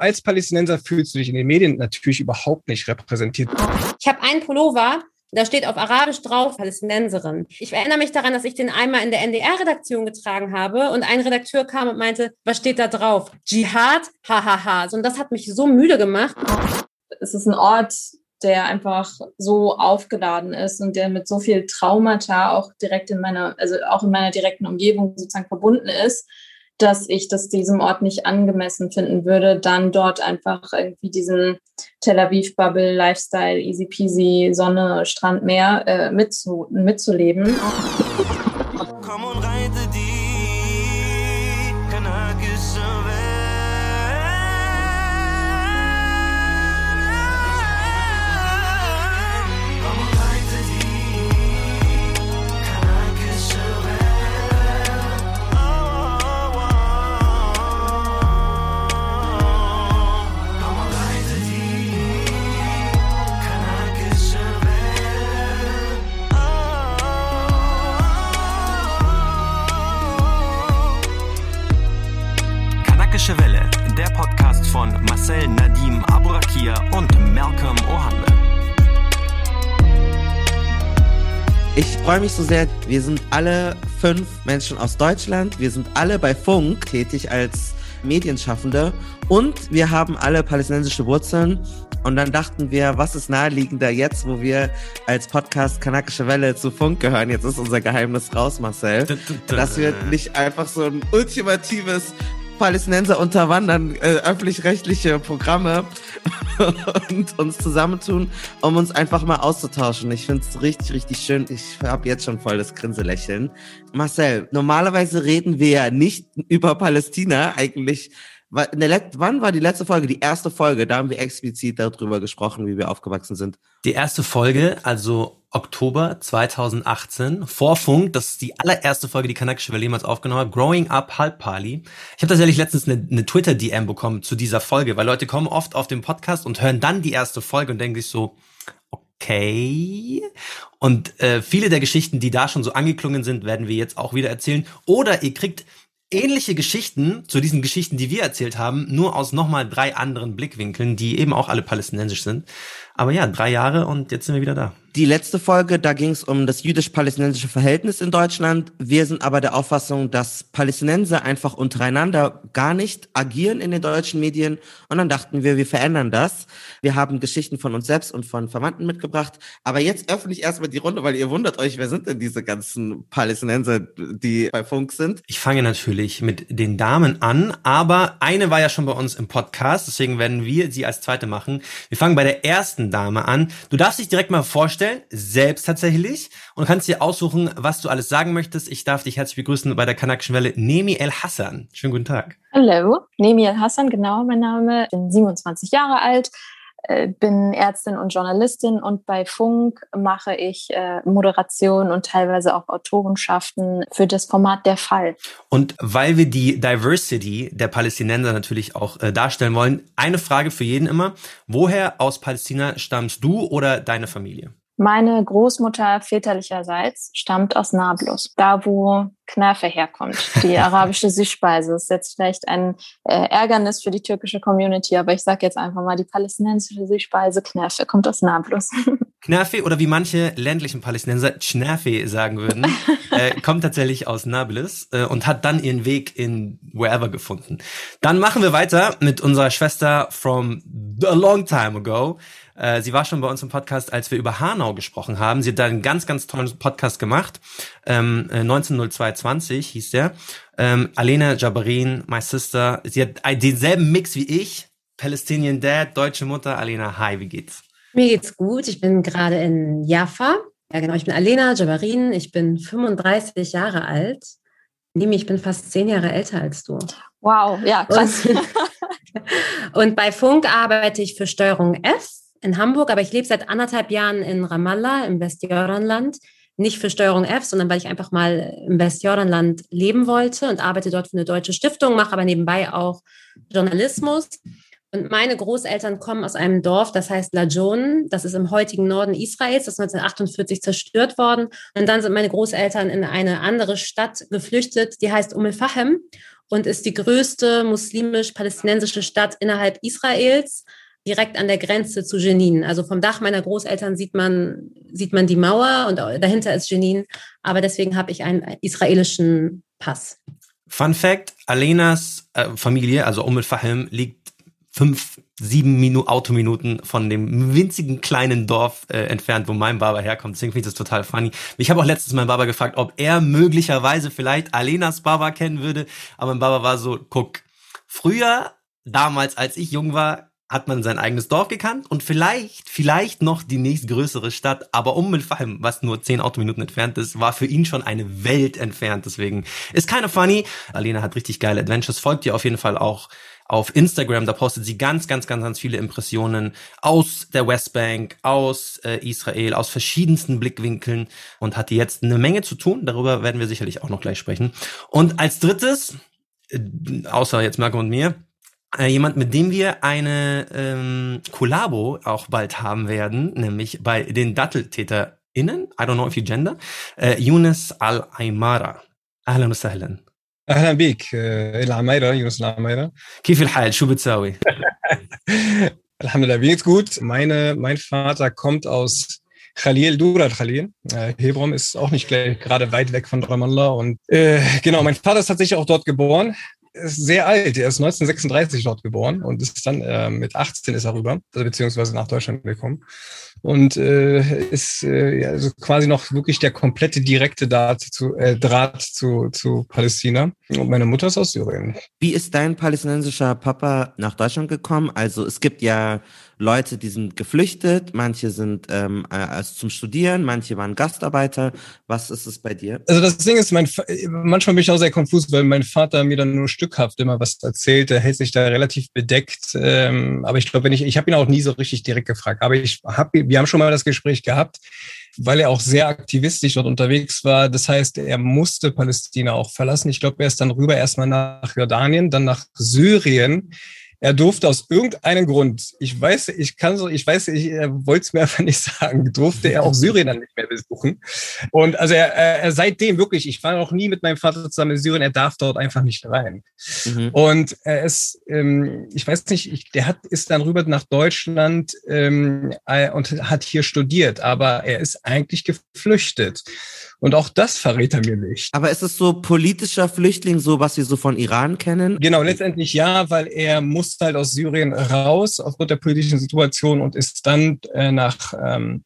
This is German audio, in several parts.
Als Palästinenser fühlst du dich in den Medien natürlich überhaupt nicht repräsentiert. Ich habe einen Pullover, da steht auf Arabisch drauf Palästinenserin. Ich erinnere mich daran, dass ich den einmal in der NDR-Redaktion getragen habe und ein Redakteur kam und meinte, was steht da drauf? Dschihad? Hahaha. Und das hat mich so müde gemacht. Es ist ein Ort, der einfach so aufgeladen ist und der mit so viel Traumata auch direkt in meiner, also auch in meiner direkten Umgebung sozusagen verbunden ist, dass ich das diesem Ort nicht angemessen finden würde, dann dort einfach irgendwie diesen Tel Aviv Bubble Lifestyle easy peasy Sonne Strand Meer äh, mitzu mitzuleben. Freue mich so sehr. Wir sind alle fünf Menschen aus Deutschland. Wir sind alle bei Funk tätig als Medienschaffende und wir haben alle palästinensische Wurzeln. Und dann dachten wir, was ist naheliegender jetzt, wo wir als Podcast Kanakische Welle zu Funk gehören? Jetzt ist unser Geheimnis raus, Marcel. Dass wir nicht einfach so ein ultimatives Palästinenser unterwandern äh, öffentlich-rechtliche Programme und uns zusammentun, um uns einfach mal auszutauschen. Ich finde es richtig, richtig schön. Ich habe jetzt schon voll das Grinselächeln. Marcel, normalerweise reden wir ja nicht über Palästina. Eigentlich wann war die letzte Folge? Die erste Folge, da haben wir explizit darüber gesprochen, wie wir aufgewachsen sind. Die erste Folge, also Oktober 2018, vor Funk, das ist die allererste Folge, die Kanakische Welle jemals aufgenommen hat, Growing Up Halb Pali. Ich habe tatsächlich letztens eine, eine Twitter-DM bekommen zu dieser Folge, weil Leute kommen oft auf den Podcast und hören dann die erste Folge und denken sich so, okay. Und äh, viele der Geschichten, die da schon so angeklungen sind, werden wir jetzt auch wieder erzählen. Oder ihr kriegt ähnliche Geschichten zu diesen Geschichten, die wir erzählt haben, nur aus nochmal drei anderen Blickwinkeln, die eben auch alle palästinensisch sind. Aber ja, drei Jahre und jetzt sind wir wieder da. Die letzte Folge, da ging es um das jüdisch-palästinensische Verhältnis in Deutschland. Wir sind aber der Auffassung, dass Palästinenser einfach untereinander gar nicht agieren in den deutschen Medien. Und dann dachten wir, wir verändern das. Wir haben Geschichten von uns selbst und von Verwandten mitgebracht. Aber jetzt öffne ich erstmal die Runde, weil ihr wundert euch, wer sind denn diese ganzen Palästinenser, die bei Funk sind? Ich fange natürlich mit den Damen an, aber eine war ja schon bei uns im Podcast, deswegen werden wir sie als zweite machen. Wir fangen bei der ersten Dame an. Du darfst dich direkt mal vorstellen, vorstellen, selbst tatsächlich, und kannst dir aussuchen, was du alles sagen möchtest. Ich darf dich herzlich begrüßen bei der Kanakischen Welle, Nemi El Hassan. Schönen guten Tag. Hallo, Nemi El Hassan, genau mein Name. Bin 27 Jahre alt, äh, bin Ärztin und Journalistin und bei Funk mache ich äh, Moderation und teilweise auch Autorenschaften für das Format Der Fall. Und weil wir die Diversity der Palästinenser natürlich auch äh, darstellen wollen, eine Frage für jeden immer. Woher aus Palästina stammst du oder deine Familie? Meine Großmutter väterlicherseits stammt aus Nablus, da wo Knafe herkommt, die arabische Süßspeise. Das ist jetzt vielleicht ein äh, Ärgernis für die türkische Community, aber ich sage jetzt einfach mal, die palästinensische Süßspeise Knafe kommt aus Nablus. Knafe oder wie manche ländlichen Palästinenser Chnafe sagen würden, äh, kommt tatsächlich aus Nablus äh, und hat dann ihren Weg in wherever gefunden. Dann machen wir weiter mit unserer Schwester from a long time ago. Äh, sie war schon bei uns im Podcast, als wir über Hanau gesprochen haben. Sie hat da einen ganz, ganz tollen Podcast gemacht. Ähm, 190220 äh, hieß der. Ähm, Alena Jabarin, my sister. Sie hat denselben Mix wie ich. Palestinian Dad, deutsche Mutter. Alena, hi, wie geht's? Mir geht's gut. Ich bin gerade in Jaffa. Ja, genau. Ich bin Alena Jabarin. Ich bin 35 Jahre alt. Nimi, ich bin fast zehn Jahre älter als du. Wow, ja, krass. Und, und bei Funk arbeite ich für Steuerung F in Hamburg, aber ich lebe seit anderthalb Jahren in Ramallah im Westjordanland. Nicht für Steuerung F, sondern weil ich einfach mal im Westjordanland leben wollte und arbeite dort für eine deutsche Stiftung, mache aber nebenbei auch Journalismus. Und meine Großeltern kommen aus einem Dorf, das heißt Lajon. Das ist im heutigen Norden Israels. Das ist 1948 zerstört worden. Und dann sind meine Großeltern in eine andere Stadt geflüchtet, die heißt Umm Fahem. und ist die größte muslimisch-palästinensische Stadt innerhalb Israels, direkt an der Grenze zu Jenin. Also vom Dach meiner Großeltern sieht man, sieht man die Mauer und dahinter ist Jenin. Aber deswegen habe ich einen israelischen Pass. Fun Fact, Alenas äh, Familie, also Umm al-Fahim, liegt fünf, sieben Minu Autominuten von dem winzigen kleinen Dorf äh, entfernt, wo mein Baba herkommt. Deswegen finde ich das total funny. Ich habe auch letztens meinen Baba gefragt, ob er möglicherweise vielleicht Alenas Baba kennen würde. Aber mein Baba war so, guck, früher, damals, als ich jung war, hat man sein eigenes Dorf gekannt und vielleicht, vielleicht noch die nächstgrößere Stadt, aber um Milfheim, was nur zehn Autominuten entfernt ist, war für ihn schon eine Welt entfernt. Deswegen ist keine funny. Alena hat richtig geile Adventures. Folgt ihr auf jeden Fall auch auf Instagram. Da postet sie ganz, ganz, ganz, ganz viele Impressionen aus der Westbank, aus äh, Israel, aus verschiedensten Blickwinkeln und hat jetzt eine Menge zu tun. Darüber werden wir sicherlich auch noch gleich sprechen. Und als drittes, äh, außer jetzt Marco und mir, jemand, mit dem wir eine ähm, Kollabo auch bald haben werden, nämlich bei den DatteltäterInnen, I don't know if you gender, äh, Yunus Al-Aymara. أهلا وسهلا اهلا بيك العمايره يونس العمايره كيف الحال شو بتساوي Alhamdulillah, mir geht's gut. Meine, mein Vater kommt aus Khalil, Durat Khalil. Äh, Hebron ist auch nicht gleich, gerade weit weg von Ramallah. Und äh, genau, mein Vater ist tatsächlich auch dort geboren ist sehr alt. Er ist 1936 dort geboren und ist dann äh, mit 18 ist er rüber, also beziehungsweise nach Deutschland gekommen und äh, ist äh, ja, also quasi noch wirklich der komplette direkte Draht zu, äh, Draht zu, zu Palästina. Und meine Mutter ist aus Syrien. Wie ist dein palästinensischer Papa nach Deutschland gekommen? Also es gibt ja Leute, die sind geflüchtet, manche sind ähm, also zum Studieren, manche waren Gastarbeiter. Was ist es bei dir? Also das Ding ist, mein, manchmal bin ich auch sehr konfus, weil mein Vater mir dann nur stückhaft immer was erzählt. Er hält sich da relativ bedeckt. Ähm, aber ich glaube, wenn ich, ich habe ihn auch nie so richtig direkt gefragt. Aber ich habe wir haben schon mal das Gespräch gehabt, weil er auch sehr aktivistisch dort unterwegs war. Das heißt, er musste Palästina auch verlassen. Ich glaube, er ist dann rüber erstmal nach Jordanien, dann nach Syrien er durfte aus irgendeinem Grund, ich weiß, ich kann so, ich weiß, ich wollte es mir einfach nicht sagen, durfte er auch Syrien dann nicht mehr besuchen. Und also er, er seitdem wirklich, ich war noch nie mit meinem Vater zusammen in Syrien, er darf dort einfach nicht rein. Mhm. Und er ist, ähm, ich weiß nicht, ich, der hat ist dann rüber nach Deutschland ähm, äh, und hat hier studiert, aber er ist eigentlich geflüchtet. Und auch das verrät er mir nicht. Aber ist es so politischer Flüchtling, so was wir so von Iran kennen? Genau, letztendlich ja, weil er musste halt aus Syrien raus aufgrund der politischen Situation und ist dann äh, nach ähm,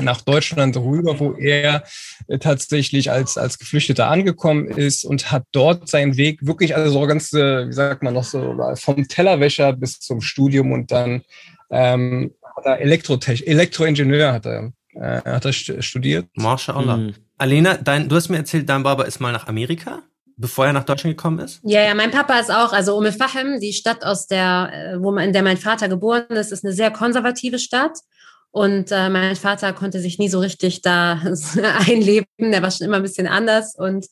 nach Deutschland rüber, wo er äh, tatsächlich als, als Geflüchteter angekommen ist und hat dort seinen Weg wirklich, also so ganz, äh, wie sagt man noch so, vom Tellerwäscher bis zum Studium und dann ähm, hat er Elektrotech Elektroingenieur hat er äh, er hat das studiert. MashaAllah. Mhm. Alena, dein, du hast mir erzählt, dein Baba ist mal nach Amerika, bevor er nach Deutschland gekommen ist? Ja, ja, mein Papa ist auch, also Umm Fahim, die Stadt, aus der, äh, wo man, in der mein Vater geboren ist, ist eine sehr konservative Stadt. Und äh, mein Vater konnte sich nie so richtig da einleben. Der war schon immer ein bisschen anders und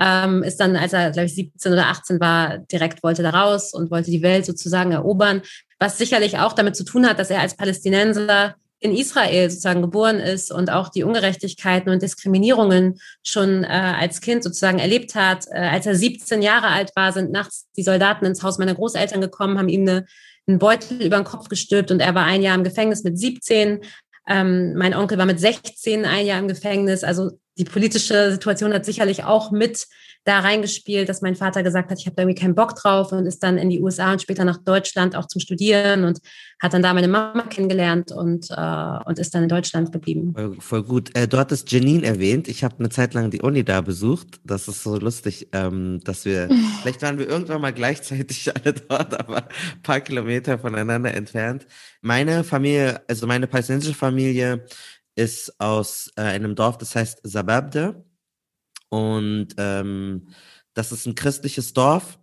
ähm, ist dann, als er, glaube ich, 17 oder 18 war, direkt wollte da raus und wollte die Welt sozusagen erobern. Was sicherlich auch damit zu tun hat, dass er als Palästinenser in Israel sozusagen geboren ist und auch die Ungerechtigkeiten und Diskriminierungen schon äh, als Kind sozusagen erlebt hat. Äh, als er 17 Jahre alt war, sind nachts die Soldaten ins Haus meiner Großeltern gekommen, haben ihm eine, einen Beutel über den Kopf gestülpt und er war ein Jahr im Gefängnis mit 17. Ähm, mein Onkel war mit 16 ein Jahr im Gefängnis. Also die politische Situation hat sicherlich auch mit da reingespielt, dass mein Vater gesagt hat, ich habe da irgendwie keinen Bock drauf und ist dann in die USA und später nach Deutschland auch zum Studieren und hat dann da meine Mama kennengelernt und, äh, und ist dann in Deutschland geblieben. Voll, voll gut. Äh, du hattest Janine erwähnt. Ich habe eine Zeit lang die Uni da besucht. Das ist so lustig, ähm, dass wir, vielleicht waren wir irgendwann mal gleichzeitig alle dort, aber ein paar Kilometer voneinander entfernt. Meine Familie, also meine palästinensische Familie, ist aus äh, einem Dorf, das heißt Sababde. Und ähm, das ist ein christliches Dorf.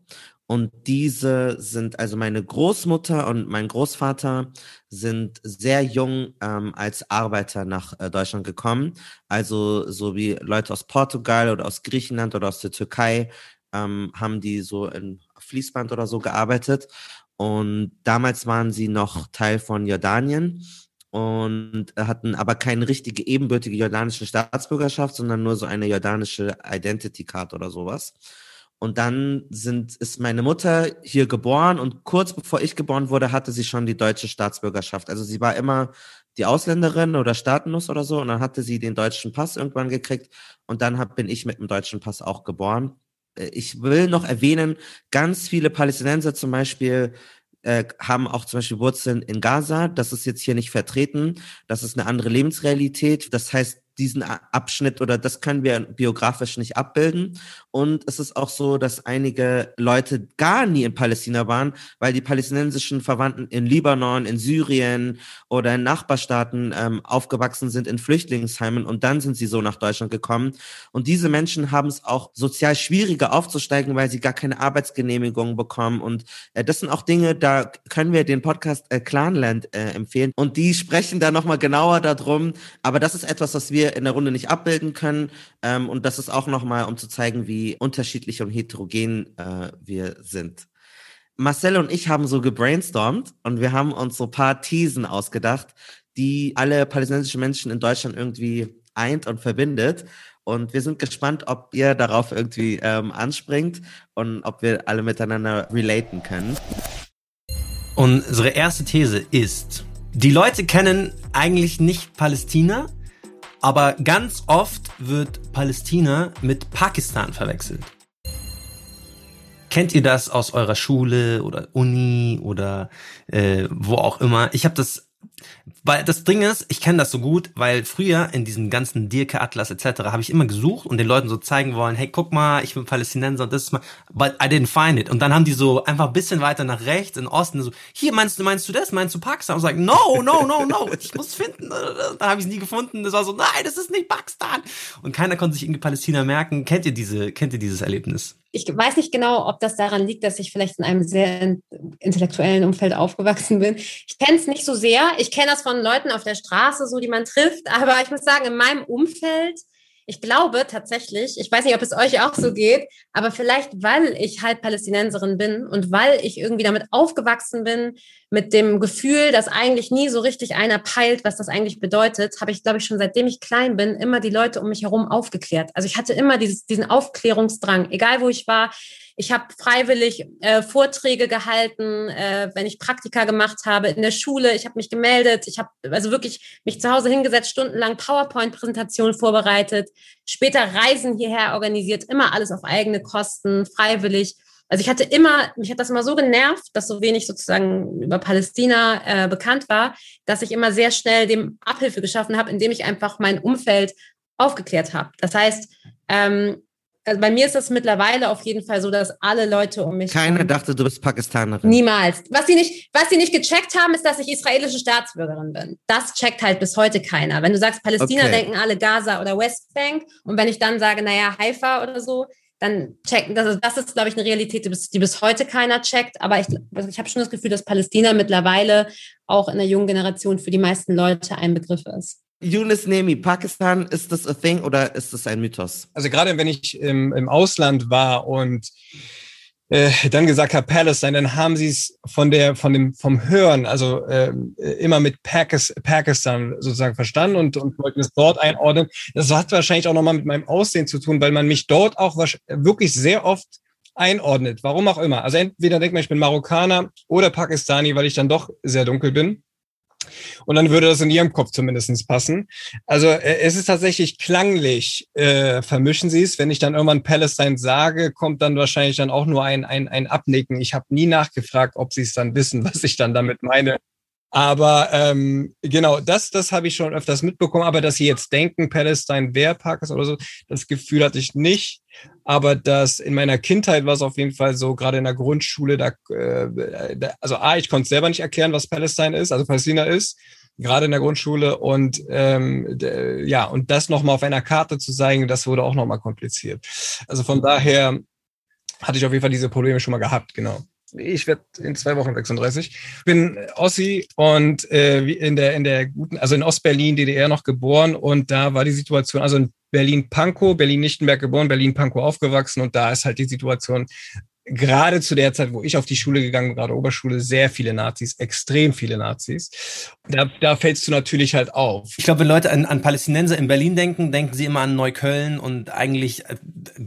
Und diese sind, also meine Großmutter und mein Großvater sind sehr jung ähm, als Arbeiter nach äh, Deutschland gekommen. Also so wie Leute aus Portugal oder aus Griechenland oder aus der Türkei ähm, haben die so in Fließband oder so gearbeitet. Und damals waren sie noch Teil von Jordanien und hatten aber keine richtige ebenbürtige jordanische Staatsbürgerschaft, sondern nur so eine jordanische Identity Card oder sowas. Und dann sind, ist meine Mutter hier geboren und kurz bevor ich geboren wurde, hatte sie schon die deutsche Staatsbürgerschaft. Also sie war immer die Ausländerin oder Staatennuss oder so und dann hatte sie den deutschen Pass irgendwann gekriegt und dann hab, bin ich mit dem deutschen Pass auch geboren. Äh, ich will noch erwähnen, ganz viele Palästinenser zum Beispiel äh, haben auch zum Beispiel Wurzeln in Gaza. Das ist jetzt hier nicht vertreten. Das ist eine andere Lebensrealität. Das heißt, diesen Abschnitt oder das können wir biografisch nicht abbilden. Und es ist auch so, dass einige Leute gar nie in Palästina waren, weil die palästinensischen Verwandten in Libanon, in Syrien oder in Nachbarstaaten ähm, aufgewachsen sind in Flüchtlingsheimen und dann sind sie so nach Deutschland gekommen. Und diese Menschen haben es auch sozial schwieriger aufzusteigen, weil sie gar keine Arbeitsgenehmigung bekommen. Und äh, das sind auch Dinge, da können wir den Podcast äh, Clanland äh, empfehlen. Und die sprechen da nochmal genauer darum. Aber das ist etwas, was wir wir in der Runde nicht abbilden können. Ähm, und das ist auch nochmal, um zu zeigen, wie unterschiedlich und heterogen äh, wir sind. Marcel und ich haben so gebrainstormt und wir haben uns so paar Thesen ausgedacht, die alle palästinensischen Menschen in Deutschland irgendwie eint und verbindet. Und wir sind gespannt, ob ihr darauf irgendwie ähm, anspringt und ob wir alle miteinander relaten können. Unsere erste These ist, die Leute kennen eigentlich nicht Palästina, aber ganz oft wird Palästina mit Pakistan verwechselt. Kennt ihr das aus eurer Schule oder Uni oder äh, wo auch immer? Ich habe das weil das Ding ist, ich kenne das so gut, weil früher in diesem ganzen Dirke Atlas etc. habe ich immer gesucht und den Leuten so zeigen wollen, hey, guck mal, ich bin Palästinenser und das ist mal, but I didn't find it. Und dann haben die so einfach ein bisschen weiter nach rechts in Osten so, hier meinst du, meinst du das? Meinst du Pakistan? Und so, no, no, no, no, ich muss finden. Dann habe ich es nie gefunden. Das war so, nein, das ist nicht Pakistan. Und keiner konnte sich irgendwie Palästina merken. Kennt ihr diese, kennt ihr dieses Erlebnis? Ich weiß nicht genau, ob das daran liegt, dass ich vielleicht in einem sehr intellektuellen Umfeld aufgewachsen bin. Ich kenne es nicht so sehr. Ich kenne das von Leuten auf der Straße, so die man trifft. Aber ich muss sagen, in meinem Umfeld ich glaube tatsächlich, ich weiß nicht, ob es euch auch so geht, aber vielleicht, weil ich halt Palästinenserin bin und weil ich irgendwie damit aufgewachsen bin, mit dem Gefühl, dass eigentlich nie so richtig einer peilt, was das eigentlich bedeutet, habe ich, glaube ich, schon seitdem ich klein bin, immer die Leute um mich herum aufgeklärt. Also ich hatte immer dieses, diesen Aufklärungsdrang, egal wo ich war. Ich habe freiwillig äh, Vorträge gehalten, äh, wenn ich Praktika gemacht habe in der Schule. Ich habe mich gemeldet. Ich habe also wirklich mich zu Hause hingesetzt, stundenlang PowerPoint-Präsentationen vorbereitet, später Reisen hierher organisiert, immer alles auf eigene Kosten, freiwillig. Also ich hatte immer, mich hat das immer so genervt, dass so wenig sozusagen über Palästina äh, bekannt war, dass ich immer sehr schnell dem Abhilfe geschaffen habe, indem ich einfach mein Umfeld aufgeklärt habe. Das heißt, ähm, also bei mir ist das mittlerweile auf jeden Fall so, dass alle Leute um mich. Keiner dachte, du bist Pakistanerin. Niemals. Was sie nicht, was sie nicht gecheckt haben, ist, dass ich israelische Staatsbürgerin bin. Das checkt halt bis heute keiner. Wenn du sagst Palästina, okay. denken alle Gaza oder Westbank. Und wenn ich dann sage, naja, Haifa oder so, dann checken. Das ist, das ist glaube ich, eine Realität, die bis, die bis heute keiner checkt. Aber ich, also ich habe schon das Gefühl, dass Palästina mittlerweile auch in der jungen Generation für die meisten Leute ein Begriff ist. Yunus Nemi, Pakistan, ist das a thing oder ist das ein Mythos? Also gerade wenn ich im, im Ausland war und äh, dann gesagt habe Palestine, dann haben sie es von der von dem vom Hören, also äh, immer mit Pakis, Pakistan sozusagen verstanden und, und wollten es dort einordnen. Das hat wahrscheinlich auch nochmal mit meinem Aussehen zu tun, weil man mich dort auch wirklich sehr oft einordnet, warum auch immer. Also entweder denkt man, ich bin Marokkaner oder Pakistani, weil ich dann doch sehr dunkel bin. Und dann würde das in ihrem Kopf zumindestens passen. Also äh, es ist tatsächlich klanglich, äh, vermischen sie es. Wenn ich dann irgendwann Palestine sage, kommt dann wahrscheinlich dann auch nur ein, ein, ein Abnicken. Ich habe nie nachgefragt, ob sie es dann wissen, was ich dann damit meine. Aber ähm, genau, das, das habe ich schon öfters mitbekommen. Aber dass sie jetzt denken, Palestine wäre Pakistan oder so, das Gefühl hatte ich nicht. Aber das in meiner Kindheit war es auf jeden Fall so, gerade in der Grundschule, da, äh, da also A, ich konnte selber nicht erklären, was Palestine ist, also Palästina ist, gerade in der Grundschule. Und ähm, ja, und das nochmal auf einer Karte zu zeigen, das wurde auch nochmal kompliziert. Also von daher hatte ich auf jeden Fall diese Probleme schon mal gehabt, genau ich werde in zwei Wochen 36. Bin Ossi und äh, in der in der guten, also in Ostberlin, DDR noch geboren und da war die Situation, also in Berlin-Pankow, Berlin-Lichtenberg geboren, Berlin-Pankow aufgewachsen und da ist halt die Situation gerade zu der Zeit, wo ich auf die Schule gegangen bin, gerade Oberschule, sehr viele Nazis, extrem viele Nazis. da, da fällst du natürlich halt auf. Ich glaube, wenn Leute an, an Palästinenser in Berlin denken, denken sie immer an Neukölln und eigentlich äh,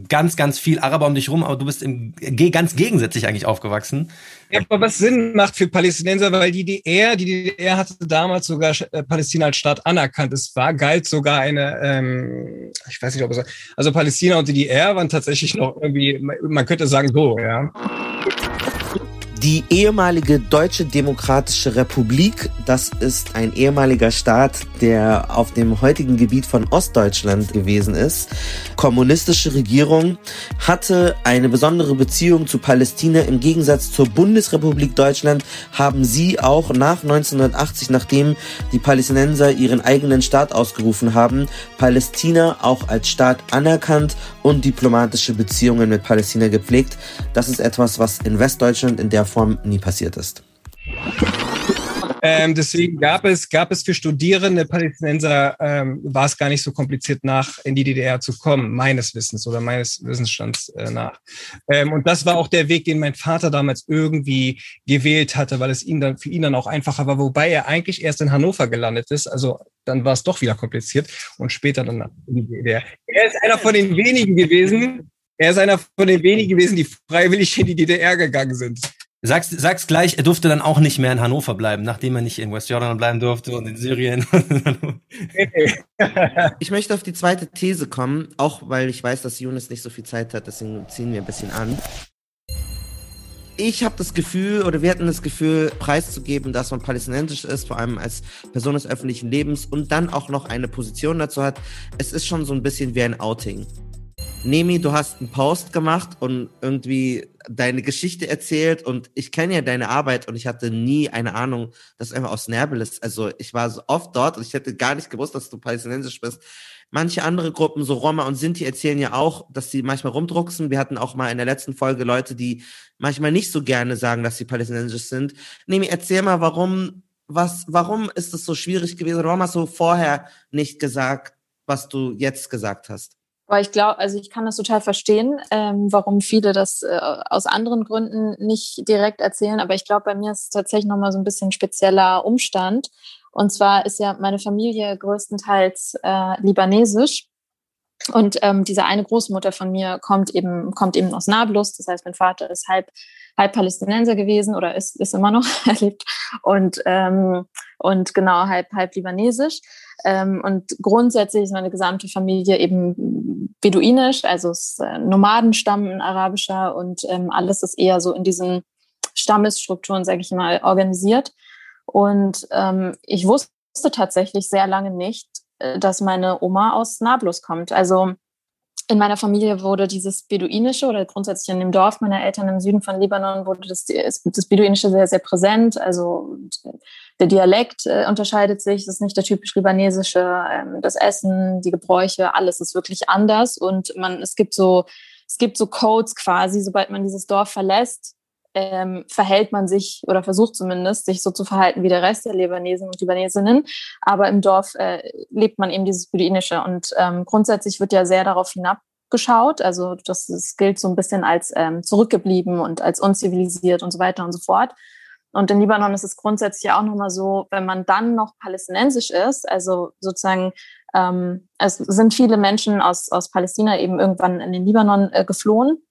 ganz, ganz viel Araber um dich rum, aber du bist im, ganz gegensätzlich eigentlich aufgewachsen. Aber was Sinn macht für Palästinenser, weil die DDR, die DDR hatte damals sogar äh, Palästina als Staat anerkannt. Es war, galt sogar eine, ähm, ich weiß nicht, ob es, also Palästina und die DDR waren tatsächlich noch irgendwie, man könnte sagen so, ja. Die ehemalige Deutsche Demokratische Republik, das ist ein ehemaliger Staat, der auf dem heutigen Gebiet von Ostdeutschland gewesen ist. Kommunistische Regierung hatte eine besondere Beziehung zu Palästina. Im Gegensatz zur Bundesrepublik Deutschland haben sie auch nach 1980, nachdem die Palästinenser ihren eigenen Staat ausgerufen haben, Palästina auch als Staat anerkannt und diplomatische Beziehungen mit Palästina gepflegt. Das ist etwas, was in Westdeutschland in der Form nie passiert ist. Ähm, deswegen gab es, gab es für Studierende Palästinenser, ähm, war es gar nicht so kompliziert, nach in die DDR zu kommen, meines Wissens oder meines Wissensstands äh, nach. Ähm, und das war auch der Weg, den mein Vater damals irgendwie gewählt hatte, weil es ihn dann, für ihn dann auch einfacher war, wobei er eigentlich erst in Hannover gelandet ist. Also dann war es doch wieder kompliziert und später dann in die DDR. Er ist einer von den wenigen gewesen, er ist einer von den wenigen gewesen, die freiwillig in die DDR gegangen sind. Sag's, sag's gleich, er durfte dann auch nicht mehr in Hannover bleiben, nachdem er nicht in Westjordan bleiben durfte und in Syrien. ich möchte auf die zweite These kommen, auch weil ich weiß, dass Jonas nicht so viel Zeit hat, deswegen ziehen wir ein bisschen an. Ich habe das Gefühl, oder wir hatten das Gefühl, preiszugeben, dass man palästinensisch ist, vor allem als Person des öffentlichen Lebens und dann auch noch eine Position dazu hat. Es ist schon so ein bisschen wie ein Outing. Nemi, du hast einen Post gemacht und irgendwie deine Geschichte erzählt und ich kenne ja deine Arbeit und ich hatte nie eine Ahnung, dass du einfach aus Nerbel ist. Also ich war so oft dort und ich hätte gar nicht gewusst, dass du palästinensisch bist. Manche andere Gruppen, so Roma und Sinti, erzählen ja auch, dass sie manchmal rumdrucksen. Wir hatten auch mal in der letzten Folge Leute, die manchmal nicht so gerne sagen, dass sie palästinensisch sind. Nemi, erzähl mal, warum, was, warum ist es so schwierig gewesen? Warum hast du vorher nicht gesagt, was du jetzt gesagt hast? Aber ich glaube, also ich kann das total verstehen, ähm, warum viele das äh, aus anderen Gründen nicht direkt erzählen. Aber ich glaube, bei mir ist es tatsächlich nochmal so ein bisschen spezieller Umstand. Und zwar ist ja meine Familie größtenteils äh, libanesisch. Und ähm, diese eine Großmutter von mir kommt eben, kommt eben aus Nablus. Das heißt, mein Vater ist halb, halb Palästinenser gewesen oder ist, ist immer noch erlebt. Und, ähm, und genau, halb, halb libanesisch. Ähm, und grundsätzlich ist meine gesamte Familie eben beduinisch, also ist äh, Nomadenstamm, ein arabischer und ähm, alles ist eher so in diesen Stammesstrukturen, sage ich mal, organisiert. Und ähm, ich wusste tatsächlich sehr lange nicht, äh, dass meine Oma aus Nablus kommt. Also in meiner Familie wurde dieses Beduinische oder grundsätzlich in dem Dorf meiner Eltern im Süden von Libanon wurde das, das Beduinische sehr, sehr präsent. Also der Dialekt äh, unterscheidet sich, das ist nicht der typisch libanesische, ähm, das Essen, die Gebräuche, alles ist wirklich anders und man, es gibt so, es gibt so Codes quasi, sobald man dieses Dorf verlässt, ähm, verhält man sich oder versucht zumindest, sich so zu verhalten wie der Rest der Libanesen und Libanesinnen. Aber im Dorf äh, lebt man eben dieses Beduinische. Und ähm, grundsätzlich wird ja sehr darauf hinabgeschaut. Also das, das gilt so ein bisschen als ähm, zurückgeblieben und als unzivilisiert und so weiter und so fort. Und in Libanon ist es grundsätzlich auch nochmal so, wenn man dann noch palästinensisch ist, also sozusagen ähm, es sind viele Menschen aus, aus Palästina eben irgendwann in den Libanon äh, geflohen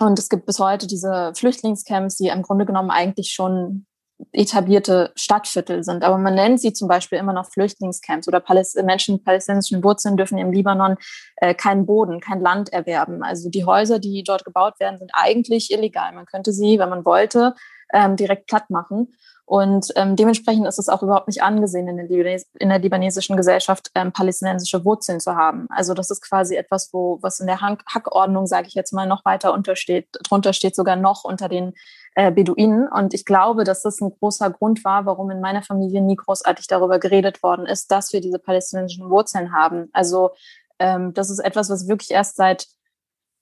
und es gibt bis heute diese Flüchtlingscamps, die im Grunde genommen eigentlich schon etablierte Stadtviertel sind. Aber man nennt sie zum Beispiel immer noch Flüchtlingscamps oder Paläst Menschen mit palästinensischen Wurzeln dürfen im Libanon äh, keinen Boden, kein Land erwerben. Also die Häuser, die dort gebaut werden, sind eigentlich illegal. Man könnte sie, wenn man wollte, ähm, direkt platt machen. Und ähm, dementsprechend ist es auch überhaupt nicht angesehen in der, Libanes in der libanesischen Gesellschaft, ähm, palästinensische Wurzeln zu haben. Also das ist quasi etwas, wo was in der Hackordnung, sage ich jetzt mal, noch weiter untersteht. Drunter steht sogar noch unter den äh, Beduinen. Und ich glaube, dass das ein großer Grund war, warum in meiner Familie nie großartig darüber geredet worden ist, dass wir diese palästinensischen Wurzeln haben. Also ähm, das ist etwas, was wirklich erst seit,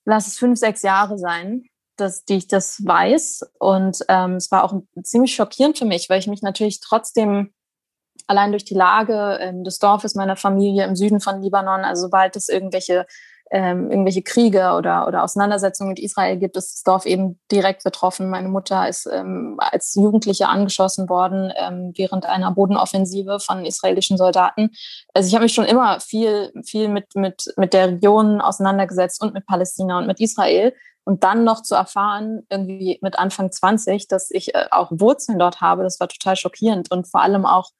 lass es fünf, sechs Jahre sein, dass die ich das weiß. Und ähm, es war auch ziemlich schockierend für mich, weil ich mich natürlich trotzdem allein durch die Lage ähm, des Dorfes meiner Familie im Süden von Libanon, also sobald es irgendwelche ähm, irgendwelche Kriege oder, oder Auseinandersetzungen mit Israel gibt, ist das Dorf eben direkt betroffen. Meine Mutter ist ähm, als Jugendliche angeschossen worden ähm, während einer Bodenoffensive von israelischen Soldaten. Also ich habe mich schon immer viel, viel mit, mit, mit der Region auseinandergesetzt und mit Palästina und mit Israel. Und dann noch zu erfahren, irgendwie mit Anfang 20, dass ich äh, auch Wurzeln dort habe, das war total schockierend. Und vor allem auch,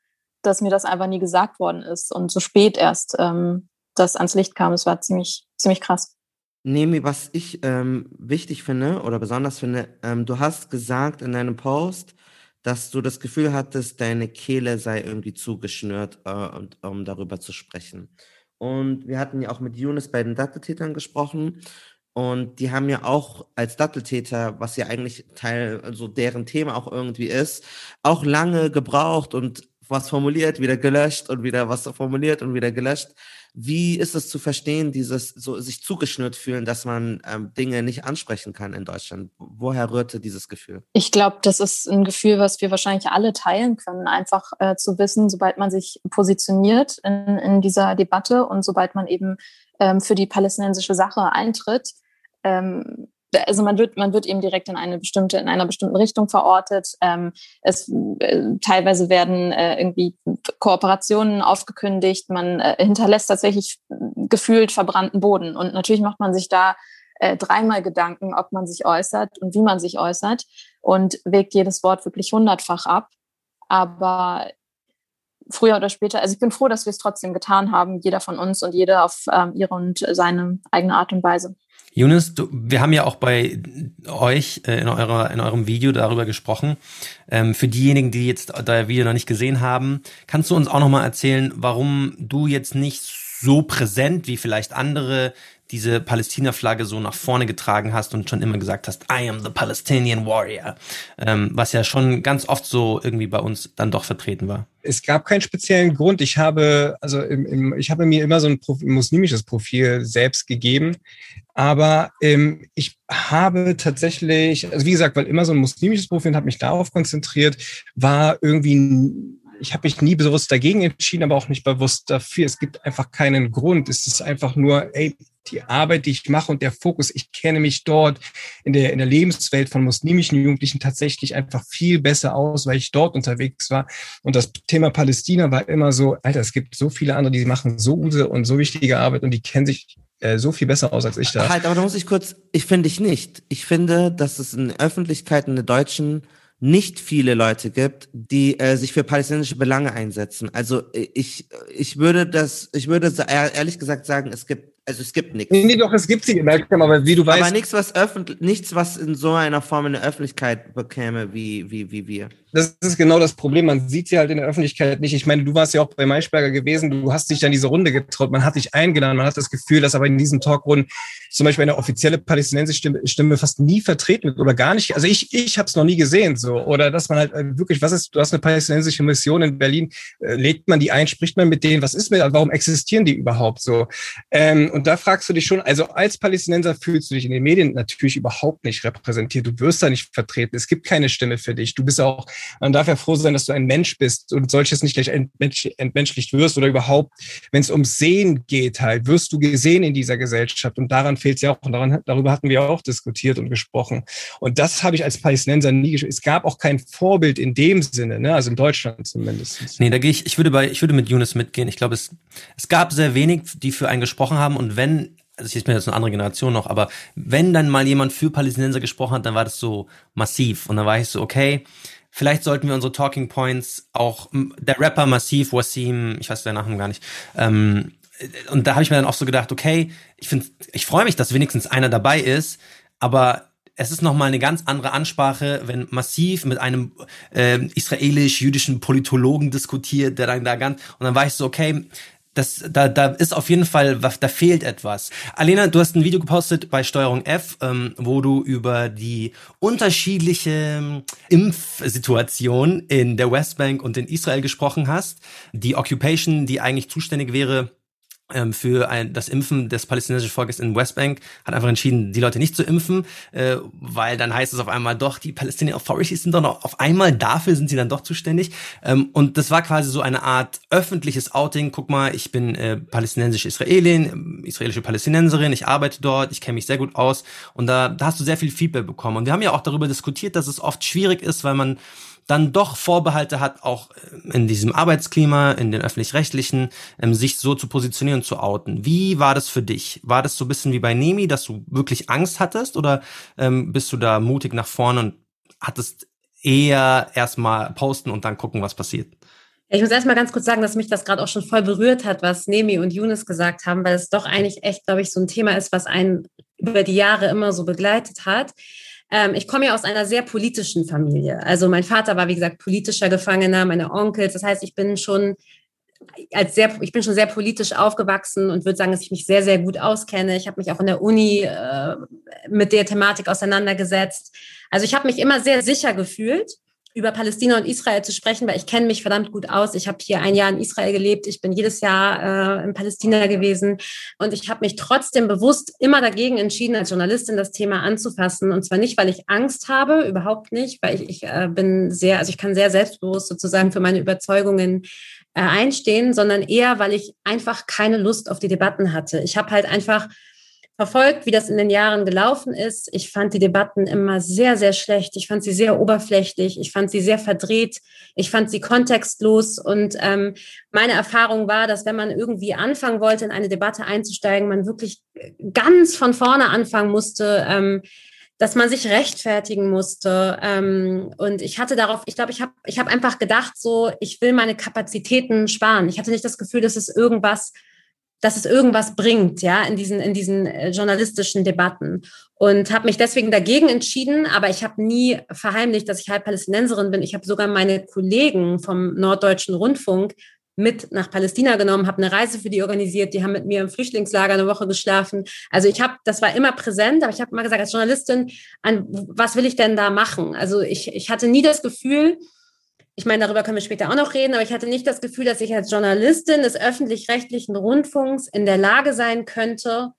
dass mir das einfach nie gesagt worden ist und so spät erst ähm, das ans Licht kam. Es war ziemlich, ziemlich krass. Nemi, was ich ähm, wichtig finde oder besonders finde, ähm, du hast gesagt in deinem Post, dass du das Gefühl hattest, deine Kehle sei irgendwie zugeschnürt, äh, und, um darüber zu sprechen. Und wir hatten ja auch mit Younes bei den Datteltätern gesprochen. Und die haben ja auch als Datteltäter, was ja eigentlich Teil, also deren Thema auch irgendwie ist, auch lange gebraucht und was formuliert, wieder gelöscht und wieder was formuliert und wieder gelöscht. Wie ist es zu verstehen, dieses so sich zugeschnürt fühlen, dass man ähm, Dinge nicht ansprechen kann in Deutschland? Woher rührte dieses Gefühl? Ich glaube, das ist ein Gefühl, was wir wahrscheinlich alle teilen können, einfach äh, zu wissen, sobald man sich positioniert in, in dieser Debatte und sobald man eben ähm, für die palästinensische Sache eintritt, ähm, also man wird, man wird eben direkt in eine bestimmte, in einer bestimmten Richtung verortet. Ähm, es äh, teilweise werden äh, irgendwie Kooperationen aufgekündigt. Man äh, hinterlässt tatsächlich gefühlt verbrannten Boden. Und natürlich macht man sich da äh, dreimal Gedanken, ob man sich äußert und wie man sich äußert und wägt jedes Wort wirklich hundertfach ab. Aber früher oder später, also ich bin froh, dass wir es trotzdem getan haben, jeder von uns und jeder auf ähm, ihre und seine eigene Art und Weise. Yunus, du, wir haben ja auch bei euch äh, in, eurer, in eurem Video darüber gesprochen. Ähm, für diejenigen, die jetzt euer Video noch nicht gesehen haben, kannst du uns auch noch mal erzählen, warum du jetzt nicht so präsent wie vielleicht andere diese Palästina-Flagge so nach vorne getragen hast und schon immer gesagt hast, I am the Palestinian Warrior, ähm, was ja schon ganz oft so irgendwie bei uns dann doch vertreten war. Es gab keinen speziellen Grund. Ich habe, also im, im, ich habe mir immer so ein Profi, muslimisches Profil selbst gegeben, aber ähm, ich habe tatsächlich, also wie gesagt, weil immer so ein muslimisches Profil und habe mich darauf konzentriert, war irgendwie ich habe mich nie bewusst dagegen entschieden, aber auch nicht bewusst dafür. Es gibt einfach keinen Grund. Es ist einfach nur, ey, die Arbeit, die ich mache und der Fokus, ich kenne mich dort in der, in der Lebenswelt von muslimischen Jugendlichen tatsächlich einfach viel besser aus, weil ich dort unterwegs war. Und das Thema Palästina war immer so, Alter, es gibt so viele andere, die machen so gute und so wichtige Arbeit und die kennen sich äh, so viel besser aus als ich da. Halt, aber da muss ich kurz, ich finde ich nicht. Ich finde, dass es in Öffentlichkeit in der deutschen nicht viele Leute gibt, die äh, sich für palästinensische Belange einsetzen. Also äh, ich, ich würde das, ich würde ehrlich gesagt sagen, es gibt also es gibt nichts. Nee, doch, es gibt sie gemerkt aber wie du weißt. Aber nichts, was öffentlich, nichts, was in so einer Form in der Öffentlichkeit bekäme, wie, wie, wie wir. Das ist genau das Problem. Man sieht sie halt in der Öffentlichkeit nicht. Ich meine, du warst ja auch bei Maischberger gewesen. Du hast dich dann diese Runde getraut. Man hat dich eingeladen. Man hat das Gefühl, dass aber in diesen Talkrunden zum Beispiel eine offizielle palästinensische Stimme, Stimme fast nie vertreten wird oder gar nicht. Also ich, ich habe es noch nie gesehen so. Oder dass man halt äh, wirklich, was ist, du hast eine palästinensische Mission in Berlin, äh, legt man die ein, spricht man mit denen, was ist mit, warum existieren die überhaupt so? Ähm, und da fragst du dich schon, also als Palästinenser fühlst du dich in den Medien natürlich überhaupt nicht repräsentiert. Du wirst da nicht vertreten. Es gibt keine Stimme für dich. Du bist auch, man darf ja froh sein, dass du ein Mensch bist und solches nicht gleich entmenschlicht wirst oder überhaupt, wenn es ums Sehen geht halt, wirst du gesehen in dieser Gesellschaft und daran fehlt es ja auch und daran, darüber hatten wir auch diskutiert und gesprochen. Und das habe ich als Palästinenser nie geschafft. Es gab auch kein Vorbild in dem Sinne, ne? also in Deutschland zumindest. Nee, da gehe ich, ich würde bei, ich würde mit Yunus mitgehen. Ich glaube, es, es gab sehr wenig, die für einen gesprochen haben und wenn also ich bin jetzt eine andere Generation noch, aber wenn dann mal jemand für Palästinenser gesprochen hat, dann war das so massiv. Und dann war ich so, okay, vielleicht sollten wir unsere Talking Points auch, der Rapper Massiv, Wasim, ich weiß den Namen gar nicht, ähm, und da habe ich mir dann auch so gedacht, okay, ich finde, ich freue mich, dass wenigstens einer dabei ist, aber es ist nochmal eine ganz andere Ansprache, wenn massiv mit einem äh, israelisch-jüdischen Politologen diskutiert, der dann da ganz, und dann war ich so, okay, das, da, da ist auf jeden Fall, da fehlt etwas. Alena, du hast ein Video gepostet bei Steuerung F, ähm, wo du über die unterschiedliche ähm, Impfsituation in der Westbank und in Israel gesprochen hast. Die Occupation, die eigentlich zuständig wäre, für ein, das Impfen des palästinensischen Volkes in Westbank, hat einfach entschieden, die Leute nicht zu impfen, äh, weil dann heißt es auf einmal doch, die Palestinian Authorities sind doch noch auf einmal dafür sind sie dann doch zuständig. Ähm, und das war quasi so eine Art öffentliches Outing. Guck mal, ich bin äh, palästinensische Israelin, israelische Palästinenserin, ich arbeite dort, ich kenne mich sehr gut aus. Und da, da hast du sehr viel Feedback bekommen. Und wir haben ja auch darüber diskutiert, dass es oft schwierig ist, weil man dann doch Vorbehalte hat, auch äh, in diesem Arbeitsklima, in den öffentlich-rechtlichen, ähm, sich so zu positionieren, zu outen. Wie war das für dich? War das so ein bisschen wie bei Nemi, dass du wirklich Angst hattest oder ähm, bist du da mutig nach vorne und hattest eher erstmal posten und dann gucken, was passiert? Ich muss erstmal ganz kurz sagen, dass mich das gerade auch schon voll berührt hat, was Nemi und Younes gesagt haben, weil es doch eigentlich echt, glaube ich, so ein Thema ist, was einen über die Jahre immer so begleitet hat. Ähm, ich komme ja aus einer sehr politischen Familie. Also mein Vater war, wie gesagt, politischer Gefangener, meine Onkels. Das heißt, ich bin schon als sehr, ich bin schon sehr politisch aufgewachsen und würde sagen, dass ich mich sehr, sehr gut auskenne. Ich habe mich auch in der Uni äh, mit der Thematik auseinandergesetzt. Also ich habe mich immer sehr sicher gefühlt über Palästina und Israel zu sprechen, weil ich kenne mich verdammt gut aus. Ich habe hier ein Jahr in Israel gelebt, ich bin jedes Jahr äh, in Palästina gewesen und ich habe mich trotzdem bewusst immer dagegen entschieden, als Journalistin das Thema anzufassen. Und zwar nicht, weil ich Angst habe, überhaupt nicht, weil ich, ich äh, bin sehr, also ich kann sehr selbstbewusst sozusagen für meine Überzeugungen äh, einstehen, sondern eher, weil ich einfach keine Lust auf die Debatten hatte. Ich habe halt einfach verfolgt, wie das in den Jahren gelaufen ist. Ich fand die Debatten immer sehr, sehr schlecht. Ich fand sie sehr oberflächlich. Ich fand sie sehr verdreht. Ich fand sie kontextlos. Und ähm, meine Erfahrung war, dass wenn man irgendwie anfangen wollte, in eine Debatte einzusteigen, man wirklich ganz von vorne anfangen musste. Ähm, dass man sich rechtfertigen musste. Ähm, und ich hatte darauf, ich glaube, ich habe ich hab einfach gedacht, so, ich will meine Kapazitäten sparen. Ich hatte nicht das Gefühl, dass es irgendwas dass es irgendwas bringt, ja, in diesen, in diesen äh, journalistischen Debatten. Und habe mich deswegen dagegen entschieden, aber ich habe nie verheimlicht, dass ich halb Palästinenserin bin. Ich habe sogar meine Kollegen vom Norddeutschen Rundfunk mit nach Palästina genommen, habe eine Reise für die organisiert, die haben mit mir im Flüchtlingslager eine Woche geschlafen. Also ich habe, das war immer präsent, aber ich habe immer gesagt, als Journalistin, an was will ich denn da machen? Also ich, ich hatte nie das Gefühl, ich meine, darüber können wir später auch noch reden, aber ich hatte nicht das Gefühl, dass ich als Journalistin des öffentlich-rechtlichen Rundfunks in der Lage sein könnte,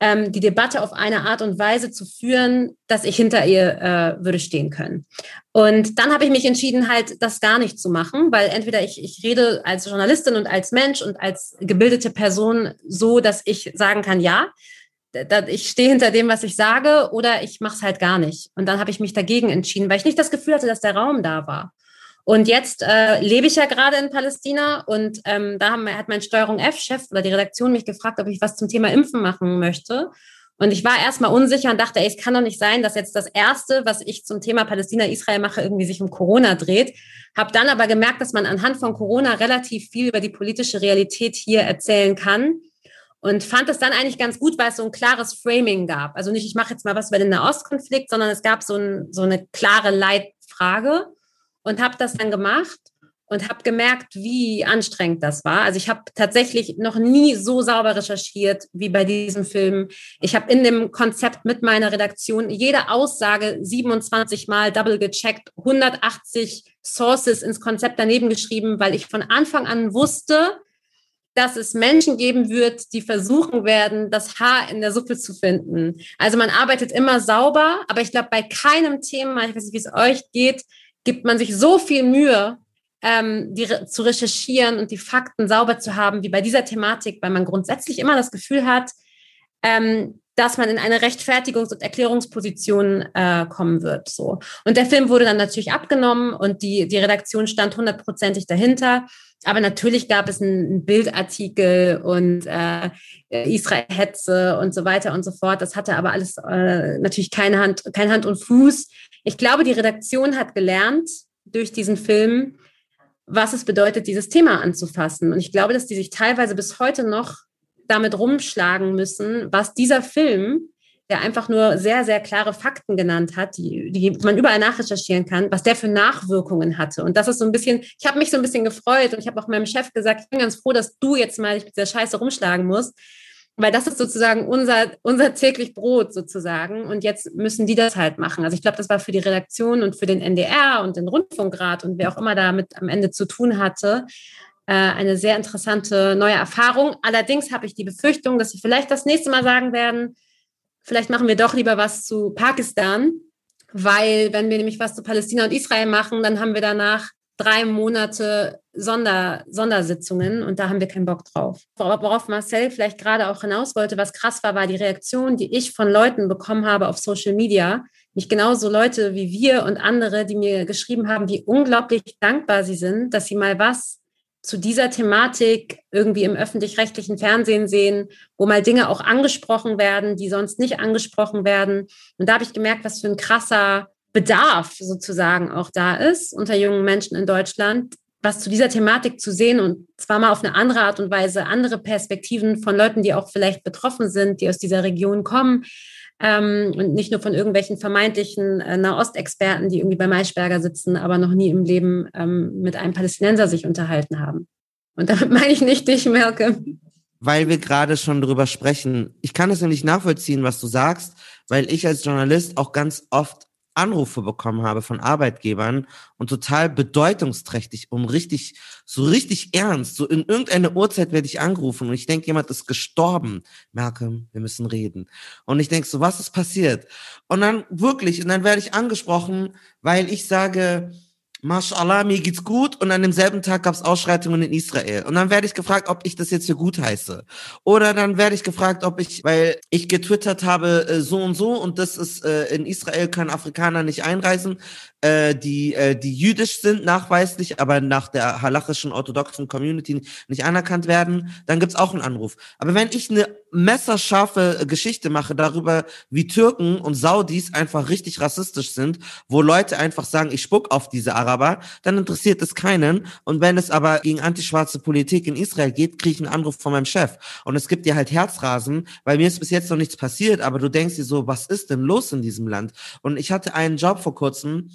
ähm, die Debatte auf eine Art und Weise zu führen, dass ich hinter ihr äh, würde stehen können. Und dann habe ich mich entschieden, halt das gar nicht zu machen, weil entweder ich, ich rede als Journalistin und als Mensch und als gebildete Person so, dass ich sagen kann, ja, ich stehe hinter dem, was ich sage, oder ich mache es halt gar nicht. Und dann habe ich mich dagegen entschieden, weil ich nicht das Gefühl hatte, dass der Raum da war. Und jetzt äh, lebe ich ja gerade in Palästina und ähm, da haben, hat mein Steuerung F-Chef oder die Redaktion mich gefragt, ob ich was zum Thema Impfen machen möchte. Und ich war erstmal unsicher und dachte, ey, es kann doch nicht sein, dass jetzt das Erste, was ich zum Thema Palästina-Israel mache, irgendwie sich um Corona dreht. Hab dann aber gemerkt, dass man anhand von Corona relativ viel über die politische Realität hier erzählen kann. Und fand es dann eigentlich ganz gut, weil es so ein klares Framing gab. Also nicht, ich mache jetzt mal was über den Nahostkonflikt, sondern es gab so, ein, so eine klare Leitfrage und habe das dann gemacht und habe gemerkt, wie anstrengend das war. Also ich habe tatsächlich noch nie so sauber recherchiert wie bei diesem Film. Ich habe in dem Konzept mit meiner Redaktion jede Aussage 27 Mal double gecheckt, 180 Sources ins Konzept daneben geschrieben, weil ich von Anfang an wusste, dass es Menschen geben wird, die versuchen werden, das Haar in der Suppe zu finden. Also man arbeitet immer sauber, aber ich glaube, bei keinem Thema, ich weiß nicht, wie es euch geht, gibt man sich so viel Mühe, ähm, die zu recherchieren und die Fakten sauber zu haben, wie bei dieser Thematik, weil man grundsätzlich immer das Gefühl hat, ähm, dass man in eine Rechtfertigungs- und Erklärungsposition äh, kommen wird. So. Und der Film wurde dann natürlich abgenommen und die, die Redaktion stand hundertprozentig dahinter. Aber natürlich gab es einen Bildartikel und äh, Israel-Hetze und so weiter und so fort. Das hatte aber alles äh, natürlich keine Hand, kein Hand und Fuß. Ich glaube, die Redaktion hat gelernt durch diesen Film, was es bedeutet, dieses Thema anzufassen. Und ich glaube, dass die sich teilweise bis heute noch damit rumschlagen müssen, was dieser Film, der einfach nur sehr, sehr klare Fakten genannt hat, die, die man überall nachrecherchieren kann, was der für Nachwirkungen hatte. Und das ist so ein bisschen, ich habe mich so ein bisschen gefreut und ich habe auch meinem Chef gesagt, ich bin ganz froh, dass du jetzt mal mit dieser Scheiße rumschlagen musst, weil das ist sozusagen unser, unser täglich Brot sozusagen. Und jetzt müssen die das halt machen. Also ich glaube, das war für die Redaktion und für den NDR und den Rundfunkrat und wer auch immer damit am Ende zu tun hatte, äh, eine sehr interessante neue Erfahrung. Allerdings habe ich die Befürchtung, dass sie vielleicht das nächste Mal sagen werden, vielleicht machen wir doch lieber was zu Pakistan, weil wenn wir nämlich was zu Palästina und Israel machen, dann haben wir danach drei Monate Sonder, Sondersitzungen und da haben wir keinen Bock drauf. Worauf Marcel vielleicht gerade auch hinaus wollte, was krass war, war die Reaktion, die ich von Leuten bekommen habe auf Social Media. Nicht genauso Leute wie wir und andere, die mir geschrieben haben, wie unglaublich dankbar sie sind, dass sie mal was zu dieser Thematik irgendwie im öffentlich-rechtlichen Fernsehen sehen, wo mal Dinge auch angesprochen werden, die sonst nicht angesprochen werden. Und da habe ich gemerkt, was für ein krasser Bedarf sozusagen auch da ist unter jungen Menschen in Deutschland, was zu dieser Thematik zu sehen und zwar mal auf eine andere Art und Weise, andere Perspektiven von Leuten, die auch vielleicht betroffen sind, die aus dieser Region kommen ähm, und nicht nur von irgendwelchen vermeintlichen äh, Nahostexperten, die irgendwie bei Maischberger sitzen, aber noch nie im Leben ähm, mit einem Palästinenser sich unterhalten haben. Und damit meine ich nicht dich, Merke. Weil wir gerade schon drüber sprechen. Ich kann es nämlich nachvollziehen, was du sagst, weil ich als Journalist auch ganz oft Anrufe bekommen habe von Arbeitgebern und total bedeutungsträchtig, um richtig, so richtig ernst, so in irgendeine Uhrzeit werde ich angerufen und ich denke, jemand ist gestorben. Malcolm, wir müssen reden. Und ich denke so, was ist passiert? Und dann wirklich, und dann werde ich angesprochen, weil ich sage, Mashallah, mir geht's gut. Und an demselben Tag gab's Ausschreitungen in Israel. Und dann werde ich gefragt, ob ich das jetzt für gut heiße. Oder dann werde ich gefragt, ob ich, weil ich getwittert habe, äh, so und so, und das ist, äh, in Israel können Afrikaner nicht einreisen, äh, die, äh, die jüdisch sind, nachweislich, aber nach der halachischen orthodoxen Community nicht anerkannt werden, dann gibt's auch einen Anruf. Aber wenn ich eine messerscharfe Geschichte mache darüber, wie Türken und Saudis einfach richtig rassistisch sind, wo Leute einfach sagen, ich spuck auf diese Araber, dann interessiert es keinen. Und wenn es aber gegen antischwarze Politik in Israel geht, kriege ich einen Anruf von meinem Chef. Und es gibt dir halt Herzrasen, weil mir ist bis jetzt noch nichts passiert, aber du denkst dir so, was ist denn los in diesem Land? Und ich hatte einen Job vor kurzem,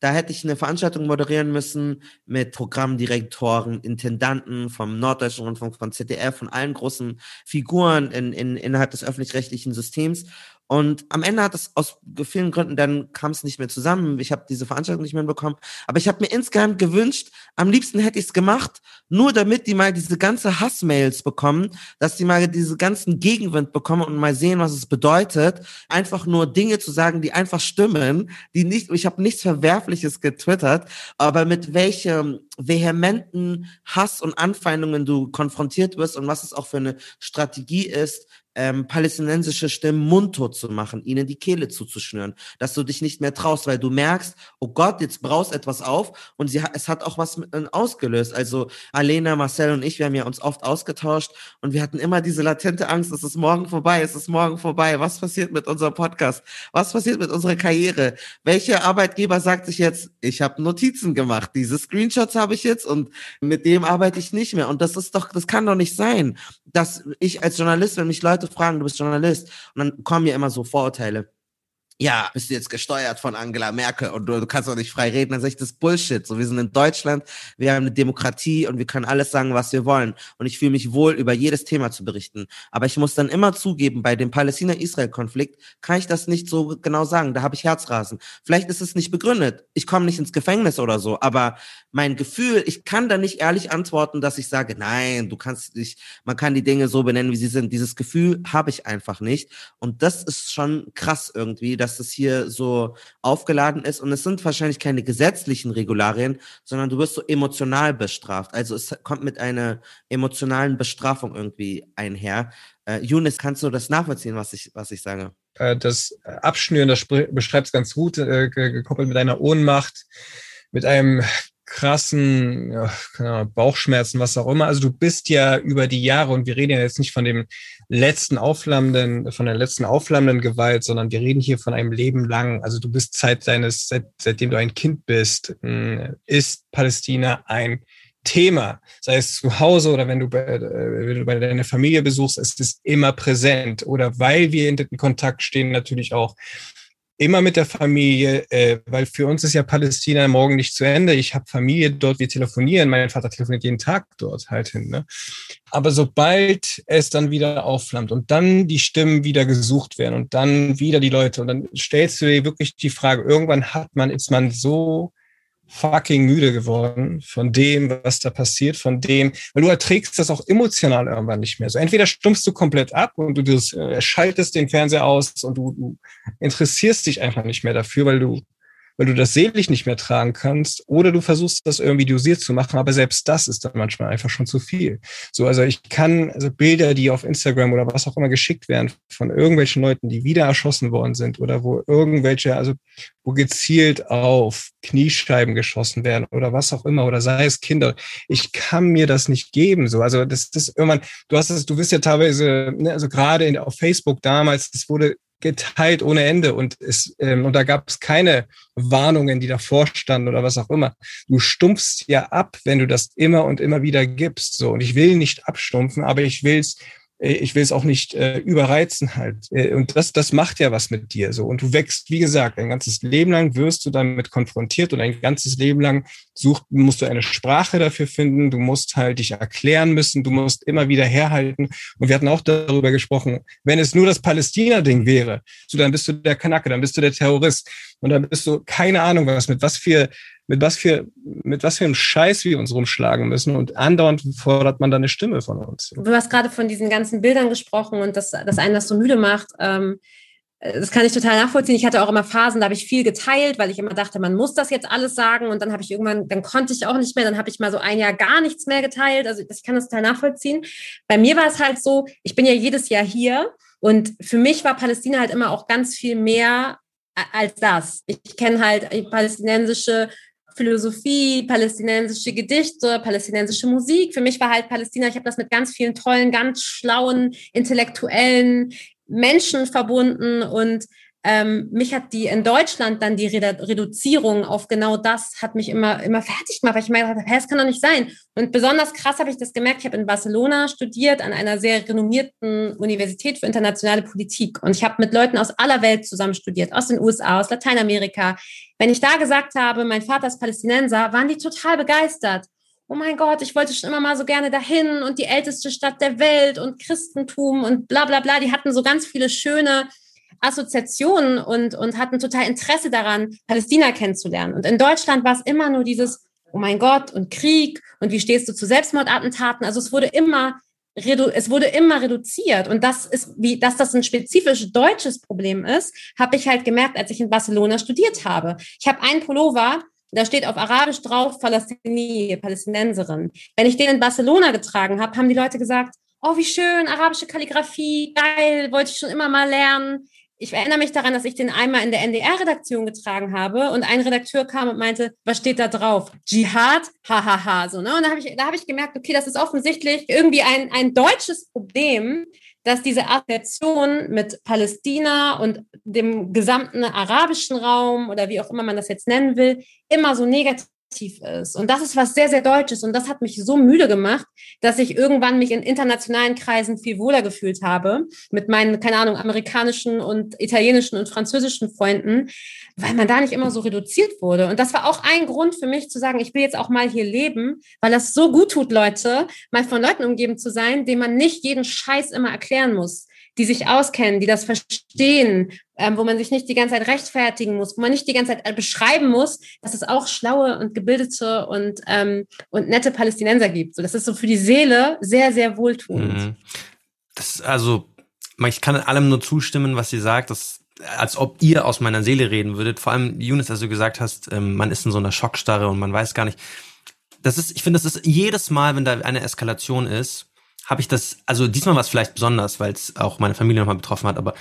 da hätte ich eine Veranstaltung moderieren müssen mit Programmdirektoren, Intendanten vom Norddeutschen Rundfunk, von ZDF, von allen großen Figuren in, in, innerhalb des öffentlich-rechtlichen Systems. Und am Ende hat es aus vielen Gründen, dann kam es nicht mehr zusammen. Ich habe diese Veranstaltung nicht mehr bekommen. Aber ich habe mir insgeheim gewünscht, am liebsten hätte ich es gemacht, nur damit die mal diese ganze Hassmails bekommen, dass die mal diese ganzen Gegenwind bekommen und mal sehen, was es bedeutet, einfach nur Dinge zu sagen, die einfach stimmen, die nicht, ich habe nichts Verwerfliches getwittert, aber mit welchem vehementen Hass und Anfeindungen du konfrontiert wirst und was es auch für eine Strategie ist, ähm, palästinensische Stimmen mundtot zu machen, ihnen die Kehle zuzuschnüren, dass du dich nicht mehr traust, weil du merkst, oh Gott, jetzt braust etwas auf und sie, es hat auch was mit, äh, ausgelöst. Also Alena, Marcel und ich, wir haben ja uns oft ausgetauscht und wir hatten immer diese latente Angst, es ist morgen vorbei, es ist morgen vorbei. Was passiert mit unserem Podcast? Was passiert mit unserer Karriere? Welcher Arbeitgeber sagt sich jetzt, ich habe Notizen gemacht, diese Screenshots habe ich jetzt und mit dem arbeite ich nicht mehr. Und das ist doch, das kann doch nicht sein, dass ich als Journalist, wenn mich Leute Leute fragen, du bist Journalist. Und dann kommen ja immer so Vorurteile ja, bist du jetzt gesteuert von Angela Merkel und du, du kannst auch nicht frei reden, dann sage ich, das ist Bullshit. So, wir sind in Deutschland, wir haben eine Demokratie und wir können alles sagen, was wir wollen. Und ich fühle mich wohl, über jedes Thema zu berichten. Aber ich muss dann immer zugeben, bei dem Palästina-Israel-Konflikt kann ich das nicht so genau sagen. Da habe ich Herzrasen. Vielleicht ist es nicht begründet. Ich komme nicht ins Gefängnis oder so, aber mein Gefühl, ich kann da nicht ehrlich antworten, dass ich sage, nein, du kannst nicht, man kann die Dinge so benennen, wie sie sind. Dieses Gefühl habe ich einfach nicht. Und das ist schon krass irgendwie, dass es hier so aufgeladen ist. Und es sind wahrscheinlich keine gesetzlichen Regularien, sondern du wirst so emotional bestraft. Also es kommt mit einer emotionalen Bestrafung irgendwie einher. Äh, Younes, kannst du das nachvollziehen, was ich, was ich sage? Äh, das Abschnüren, das beschreibt es ganz gut, äh, gekoppelt mit einer Ohnmacht, mit einem krassen ja, Bauchschmerzen, was auch immer. Also du bist ja über die Jahre, und wir reden ja jetzt nicht von dem letzten aufflammenden, von der letzten aufflammenden Gewalt, sondern wir reden hier von einem Leben lang. Also du bist seit deines, seit, seitdem du ein Kind bist, hm, ist Palästina ein Thema, sei es zu Hause oder wenn du bei, äh, wenn du bei deiner Familie besuchst, ist es immer präsent. Oder weil wir in Kontakt stehen, natürlich auch immer mit der Familie, äh, weil für uns ist ja Palästina morgen nicht zu Ende. Ich habe Familie dort, wir telefonieren. Mein Vater telefoniert jeden Tag dort halt hin. Ne? Aber sobald es dann wieder aufflammt und dann die Stimmen wieder gesucht werden und dann wieder die Leute und dann stellst du dir wirklich die Frage, irgendwann hat man, ist man so fucking müde geworden von dem, was da passiert, von dem, weil du erträgst das auch emotional irgendwann nicht mehr. So entweder stumpfst du komplett ab und du das, äh, schaltest den Fernseher aus und du, du interessierst dich einfach nicht mehr dafür, weil du weil du das seelisch nicht mehr tragen kannst, oder du versuchst das irgendwie dosiert zu machen, aber selbst das ist dann manchmal einfach schon zu viel. So, also ich kann, also Bilder, die auf Instagram oder was auch immer geschickt werden von irgendwelchen Leuten, die wieder erschossen worden sind oder wo irgendwelche, also wo gezielt auf Kniescheiben geschossen werden oder was auch immer oder sei es Kinder. Ich kann mir das nicht geben. So, also das, das irgendwann. Du hast es, du wirst ja teilweise, ne, also gerade in, auf Facebook damals, das wurde geteilt ohne Ende und es ähm, und da gab es keine Warnungen, die davor standen oder was auch immer. Du stumpfst ja ab, wenn du das immer und immer wieder gibst. So und ich will nicht abstumpfen, aber ich will's äh, ich will es auch nicht äh, überreizen halt. Äh, und das, das macht ja was mit dir so. Und du wächst, wie gesagt, ein ganzes Leben lang wirst du damit konfrontiert und ein ganzes Leben lang sucht, musst du eine Sprache dafür finden. Du musst halt dich erklären müssen. Du musst immer wieder herhalten. Und wir hatten auch darüber gesprochen, wenn es nur das Palästina-Ding wäre, so dann bist du der Kanake, dann bist du der Terrorist. Und dann bist du keine Ahnung was mit was für mit was für, mit was für einem Scheiß wir uns rumschlagen müssen und andauernd fordert man da eine Stimme von uns. Du hast gerade von diesen ganzen Bildern gesprochen und dass das einen das so müde macht. Ähm, das kann ich total nachvollziehen. Ich hatte auch immer Phasen, da habe ich viel geteilt, weil ich immer dachte, man muss das jetzt alles sagen und dann habe ich irgendwann, dann konnte ich auch nicht mehr, dann habe ich mal so ein Jahr gar nichts mehr geteilt. Also ich kann das total nachvollziehen. Bei mir war es halt so, ich bin ja jedes Jahr hier und für mich war Palästina halt immer auch ganz viel mehr als das. Ich kenne halt palästinensische Philosophie, palästinensische Gedichte, palästinensische Musik. Für mich war halt Palästina, ich habe das mit ganz vielen tollen, ganz schlauen, intellektuellen Menschen verbunden und ähm, mich hat die in Deutschland dann die Reduzierung auf genau das hat mich immer immer fertig gemacht, weil ich habe, das kann doch nicht sein. Und besonders krass habe ich das gemerkt. Ich habe in Barcelona studiert an einer sehr renommierten Universität für internationale Politik und ich habe mit Leuten aus aller Welt zusammen studiert, aus den USA, aus Lateinamerika. Wenn ich da gesagt habe, mein Vater ist Palästinenser, waren die total begeistert oh mein Gott, ich wollte schon immer mal so gerne dahin und die älteste Stadt der Welt und Christentum und bla bla bla. Die hatten so ganz viele schöne Assoziationen und, und hatten total Interesse daran, Palästina kennenzulernen. Und in Deutschland war es immer nur dieses, oh mein Gott, und Krieg und wie stehst du zu Selbstmordattentaten? Also es wurde immer es wurde immer reduziert und das ist wie dass das ein spezifisch deutsches Problem ist, habe ich halt gemerkt, als ich in Barcelona studiert habe. Ich habe einen Pullover, da steht auf Arabisch drauf Palästini, Palästinenserin. Wenn ich den in Barcelona getragen habe, haben die Leute gesagt, oh wie schön, arabische Kalligrafie, geil, wollte ich schon immer mal lernen ich erinnere mich daran, dass ich den einmal in der NDR-Redaktion getragen habe und ein Redakteur kam und meinte, was steht da drauf? Dschihad? Hahaha. So, ne? Und da habe ich, hab ich gemerkt, okay, das ist offensichtlich irgendwie ein, ein deutsches Problem, dass diese Assoziation mit Palästina und dem gesamten arabischen Raum oder wie auch immer man das jetzt nennen will, immer so negativ ist. Und das ist was sehr, sehr Deutsches. Und das hat mich so müde gemacht, dass ich irgendwann mich in internationalen Kreisen viel wohler gefühlt habe mit meinen, keine Ahnung, amerikanischen und italienischen und französischen Freunden, weil man da nicht immer so reduziert wurde. Und das war auch ein Grund für mich zu sagen, ich will jetzt auch mal hier leben, weil das so gut tut, Leute, mal von Leuten umgeben zu sein, denen man nicht jeden Scheiß immer erklären muss die sich auskennen, die das verstehen, ähm, wo man sich nicht die ganze Zeit rechtfertigen muss, wo man nicht die ganze Zeit beschreiben muss, dass es auch schlaue und gebildete und, ähm, und nette Palästinenser gibt. So, das ist so für die Seele sehr, sehr wohltuend. Mhm. Das, also, ich kann allem nur zustimmen, was sie sagt. Das als ob ihr aus meiner Seele reden würdet. Vor allem, Younes, als du gesagt hast, ähm, man ist in so einer Schockstarre und man weiß gar nicht. Das ist, ich finde, das ist jedes Mal, wenn da eine Eskalation ist, habe ich das, also diesmal war es vielleicht besonders, weil es auch meine Familie nochmal betroffen hat, aber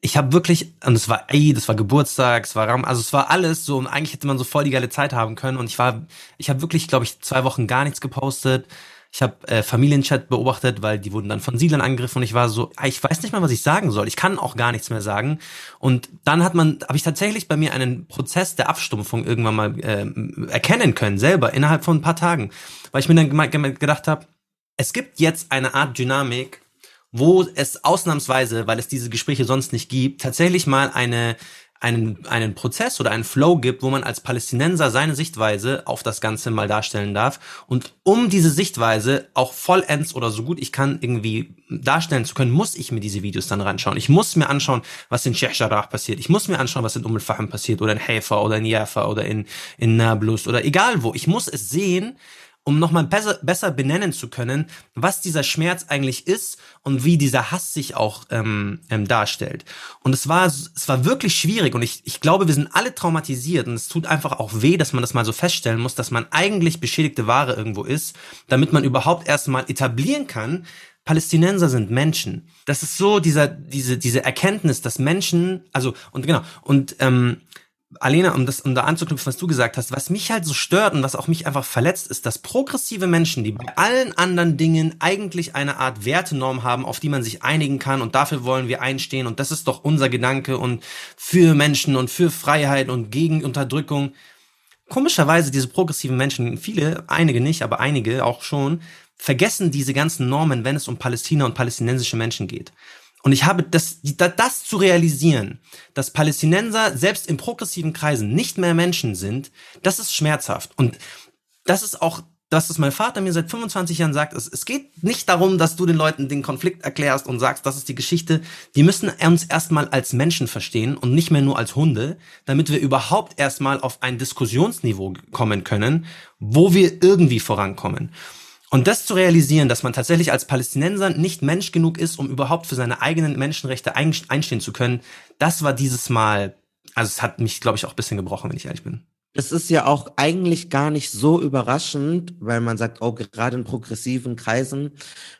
ich habe wirklich, und es war, ey, das war Geburtstag, es war Raum, also es war alles so, und eigentlich hätte man so voll die geile Zeit haben können. Und ich war, ich habe wirklich, glaube ich, zwei Wochen gar nichts gepostet. Ich habe äh, Familienchat beobachtet, weil die wurden dann von Siedlern angegriffen und ich war so, ich weiß nicht mal, was ich sagen soll. Ich kann auch gar nichts mehr sagen. Und dann hat man, habe ich tatsächlich bei mir einen Prozess der Abstumpfung irgendwann mal äh, erkennen können, selber innerhalb von ein paar Tagen, weil ich mir dann gedacht habe, es gibt jetzt eine Art Dynamik, wo es ausnahmsweise, weil es diese Gespräche sonst nicht gibt, tatsächlich mal eine einen, einen Prozess oder einen Flow gibt, wo man als Palästinenser seine Sichtweise auf das Ganze mal darstellen darf. Und um diese Sichtweise auch vollends oder so gut ich kann irgendwie darstellen zu können, muss ich mir diese Videos dann reinschauen. Ich muss mir anschauen, was in Sheikh Jarrah passiert. Ich muss mir anschauen, was in Umm al-Fahim passiert oder in Haifa oder in Jaffa oder in, in Nablus oder egal wo. Ich muss es sehen, um nochmal besser, besser benennen zu können, was dieser Schmerz eigentlich ist und wie dieser Hass sich auch ähm, ähm, darstellt. Und es war, es war wirklich schwierig und ich, ich glaube, wir sind alle traumatisiert und es tut einfach auch weh, dass man das mal so feststellen muss, dass man eigentlich beschädigte Ware irgendwo ist, damit man überhaupt erstmal etablieren kann, Palästinenser sind Menschen. Das ist so dieser, diese, diese Erkenntnis, dass Menschen, also, und genau, und ähm, Alena, um das, um da anzuknüpfen, was du gesagt hast, was mich halt so stört und was auch mich einfach verletzt, ist, dass progressive Menschen, die bei allen anderen Dingen eigentlich eine Art Wertenorm haben, auf die man sich einigen kann und dafür wollen wir einstehen und das ist doch unser Gedanke und für Menschen und für Freiheit und gegen Unterdrückung. Komischerweise diese progressiven Menschen, viele, einige nicht, aber einige auch schon, vergessen diese ganzen Normen, wenn es um Palästina und palästinensische Menschen geht. Und ich habe das, das zu realisieren, dass Palästinenser selbst in progressiven Kreisen nicht mehr Menschen sind, das ist schmerzhaft. Und das ist auch das, was mein Vater mir seit 25 Jahren sagt. Es, es geht nicht darum, dass du den Leuten den Konflikt erklärst und sagst, das ist die Geschichte. Die müssen uns erstmal als Menschen verstehen und nicht mehr nur als Hunde, damit wir überhaupt erstmal auf ein Diskussionsniveau kommen können, wo wir irgendwie vorankommen. Und das zu realisieren, dass man tatsächlich als Palästinenser nicht Mensch genug ist, um überhaupt für seine eigenen Menschenrechte einstehen zu können, das war dieses Mal, also es hat mich, glaube ich, auch ein bisschen gebrochen, wenn ich ehrlich bin. Es ist ja auch eigentlich gar nicht so überraschend, weil man sagt, oh, gerade in progressiven Kreisen,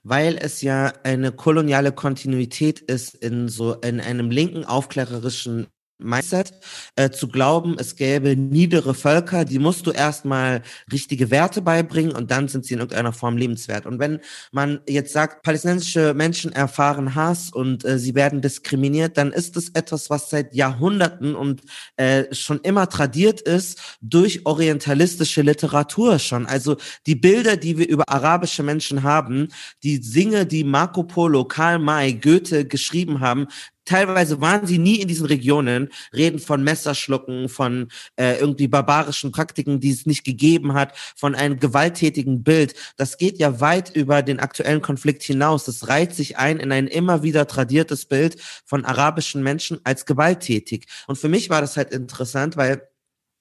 weil es ja eine koloniale Kontinuität ist in so, in einem linken aufklärerischen Mindset, äh, zu glauben, es gäbe niedere Völker, die musst du erstmal richtige Werte beibringen und dann sind sie in irgendeiner Form lebenswert. Und wenn man jetzt sagt, palästinensische Menschen erfahren Hass und äh, sie werden diskriminiert, dann ist es etwas, was seit Jahrhunderten und äh, schon immer tradiert ist durch orientalistische Literatur schon. Also die Bilder, die wir über arabische Menschen haben, die Singe, die Marco Polo, Karl May, Goethe geschrieben haben, teilweise waren sie nie in diesen Regionen, reden von Messerschlucken, von äh, irgendwie barbarischen Praktiken, die es nicht gegeben hat, von einem gewalttätigen Bild. Das geht ja weit über den aktuellen Konflikt hinaus. Das reiht sich ein in ein immer wieder tradiertes Bild von arabischen Menschen als gewalttätig. Und für mich war das halt interessant, weil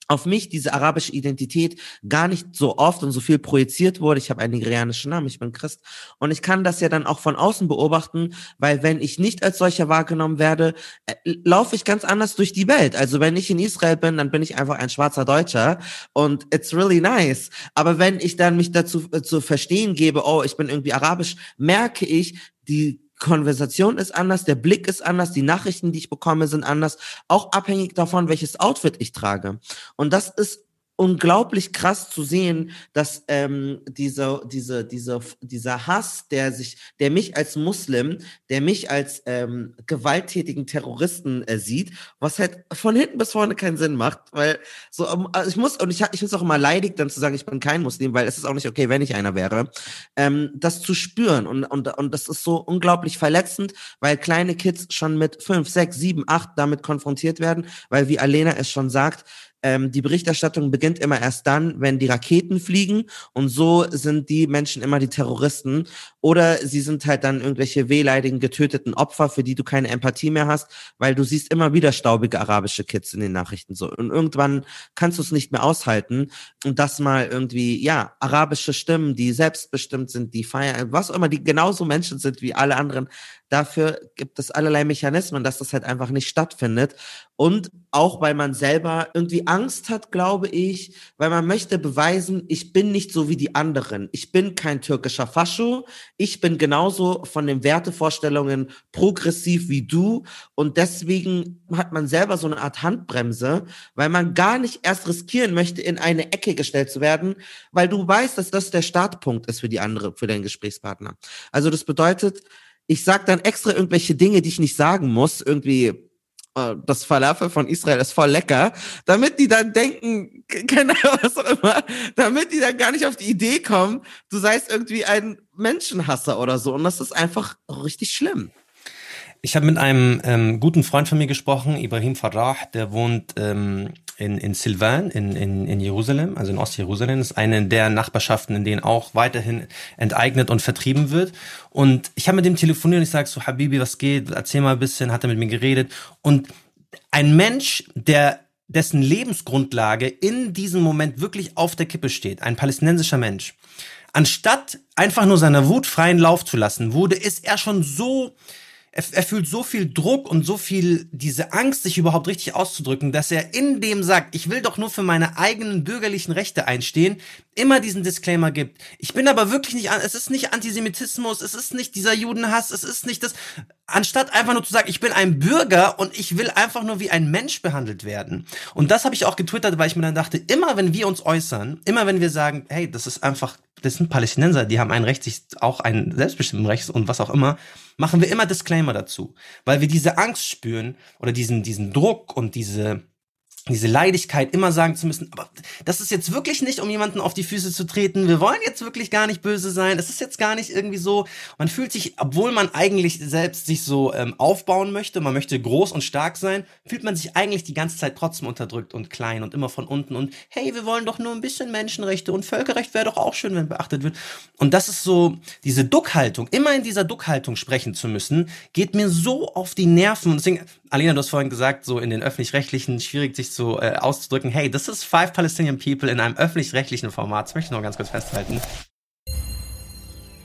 auf mich diese arabische Identität gar nicht so oft und so viel projiziert wurde. Ich habe einen nigerianischen Namen, ich bin Christ. Und ich kann das ja dann auch von außen beobachten, weil wenn ich nicht als solcher wahrgenommen werde, äh, laufe ich ganz anders durch die Welt. Also wenn ich in Israel bin, dann bin ich einfach ein schwarzer Deutscher und it's really nice. Aber wenn ich dann mich dazu äh, zu verstehen gebe, oh, ich bin irgendwie arabisch, merke ich, die Konversation ist anders, der Blick ist anders, die Nachrichten, die ich bekomme, sind anders, auch abhängig davon, welches Outfit ich trage. Und das ist unglaublich krass zu sehen, dass ähm, diese, diese, diese, dieser Hass, der sich, der mich als Muslim, der mich als ähm, gewalttätigen Terroristen äh, sieht, was halt von hinten bis vorne keinen Sinn macht, weil so, ähm, also ich muss und ich, ich finde auch immer leidig, dann zu sagen, ich bin kein Muslim, weil es ist auch nicht okay, wenn ich einer wäre, ähm, das zu spüren. Und und und das ist so unglaublich verletzend, weil kleine Kids schon mit fünf, sechs, sieben, acht damit konfrontiert werden, weil wie Alena es schon sagt, ähm, die Berichterstattung beginnt immer erst dann, wenn die Raketen fliegen und so sind die Menschen immer die Terroristen. Oder sie sind halt dann irgendwelche wehleidigen, getöteten Opfer, für die du keine Empathie mehr hast, weil du siehst immer wieder staubige arabische Kids in den Nachrichten so. Und irgendwann kannst du es nicht mehr aushalten. Und das mal irgendwie, ja, arabische Stimmen, die selbstbestimmt sind, die feiern, was auch immer, die genauso Menschen sind wie alle anderen, Dafür gibt es allerlei Mechanismen, dass das halt einfach nicht stattfindet. Und auch weil man selber irgendwie Angst hat, glaube ich, weil man möchte beweisen, ich bin nicht so wie die anderen. Ich bin kein türkischer Fascho. Ich bin genauso von den Wertevorstellungen progressiv wie du. Und deswegen hat man selber so eine Art Handbremse, weil man gar nicht erst riskieren möchte, in eine Ecke gestellt zu werden, weil du weißt, dass das der Startpunkt ist für die andere, für deinen Gesprächspartner. Also das bedeutet, ich sag dann extra irgendwelche Dinge, die ich nicht sagen muss, irgendwie äh, das Falafel von Israel ist voll lecker, damit die dann denken, keine Ahnung, was auch immer, damit die dann gar nicht auf die Idee kommen, du seist irgendwie ein Menschenhasser oder so. Und das ist einfach richtig schlimm. Ich habe mit einem ähm, guten Freund von mir gesprochen, Ibrahim Farah, der wohnt ähm, in, in Silvan, in, in, in Jerusalem, also in Ostjerusalem. Das ist eine der Nachbarschaften, in denen auch weiterhin enteignet und vertrieben wird. Und ich habe mit dem telefoniert und ich sage so, Habibi, was geht? Erzähl mal ein bisschen, hat er mit mir geredet. Und ein Mensch, der dessen Lebensgrundlage in diesem Moment wirklich auf der Kippe steht, ein palästinensischer Mensch, anstatt einfach nur seiner Wut freien Lauf zu lassen, wurde, ist er schon so er, er fühlt so viel Druck und so viel diese Angst, sich überhaupt richtig auszudrücken, dass er in dem sagt, ich will doch nur für meine eigenen bürgerlichen Rechte einstehen, immer diesen Disclaimer gibt. Ich bin aber wirklich nicht, es ist nicht Antisemitismus, es ist nicht dieser Judenhass, es ist nicht das, anstatt einfach nur zu sagen, ich bin ein Bürger und ich will einfach nur wie ein Mensch behandelt werden. Und das habe ich auch getwittert, weil ich mir dann dachte, immer wenn wir uns äußern, immer wenn wir sagen, hey, das ist einfach, das sind Palästinenser, die haben ein Recht, sich auch ein selbstbestimmtes Recht und was auch immer, machen wir immer Disclaimer dazu, weil wir diese Angst spüren oder diesen, diesen Druck und diese, diese Leidigkeit immer sagen zu müssen, aber das ist jetzt wirklich nicht, um jemanden auf die Füße zu treten. Wir wollen jetzt wirklich gar nicht böse sein. Es ist jetzt gar nicht irgendwie so. Man fühlt sich, obwohl man eigentlich selbst sich so ähm, aufbauen möchte, man möchte groß und stark sein, fühlt man sich eigentlich die ganze Zeit trotzdem unterdrückt und klein und immer von unten und hey, wir wollen doch nur ein bisschen Menschenrechte und Völkerrecht wäre doch auch schön, wenn beachtet wird. Und das ist so, diese Duckhaltung, immer in dieser Duckhaltung sprechen zu müssen, geht mir so auf die Nerven. Und deswegen, Alina, du hast vorhin gesagt, so in den öffentlich-rechtlichen schwierig sich so äh, auszudrücken, hey, this is five Palestinian people in einem öffentlich-rechtlichen Format. Das möchte ich noch ganz kurz festhalten.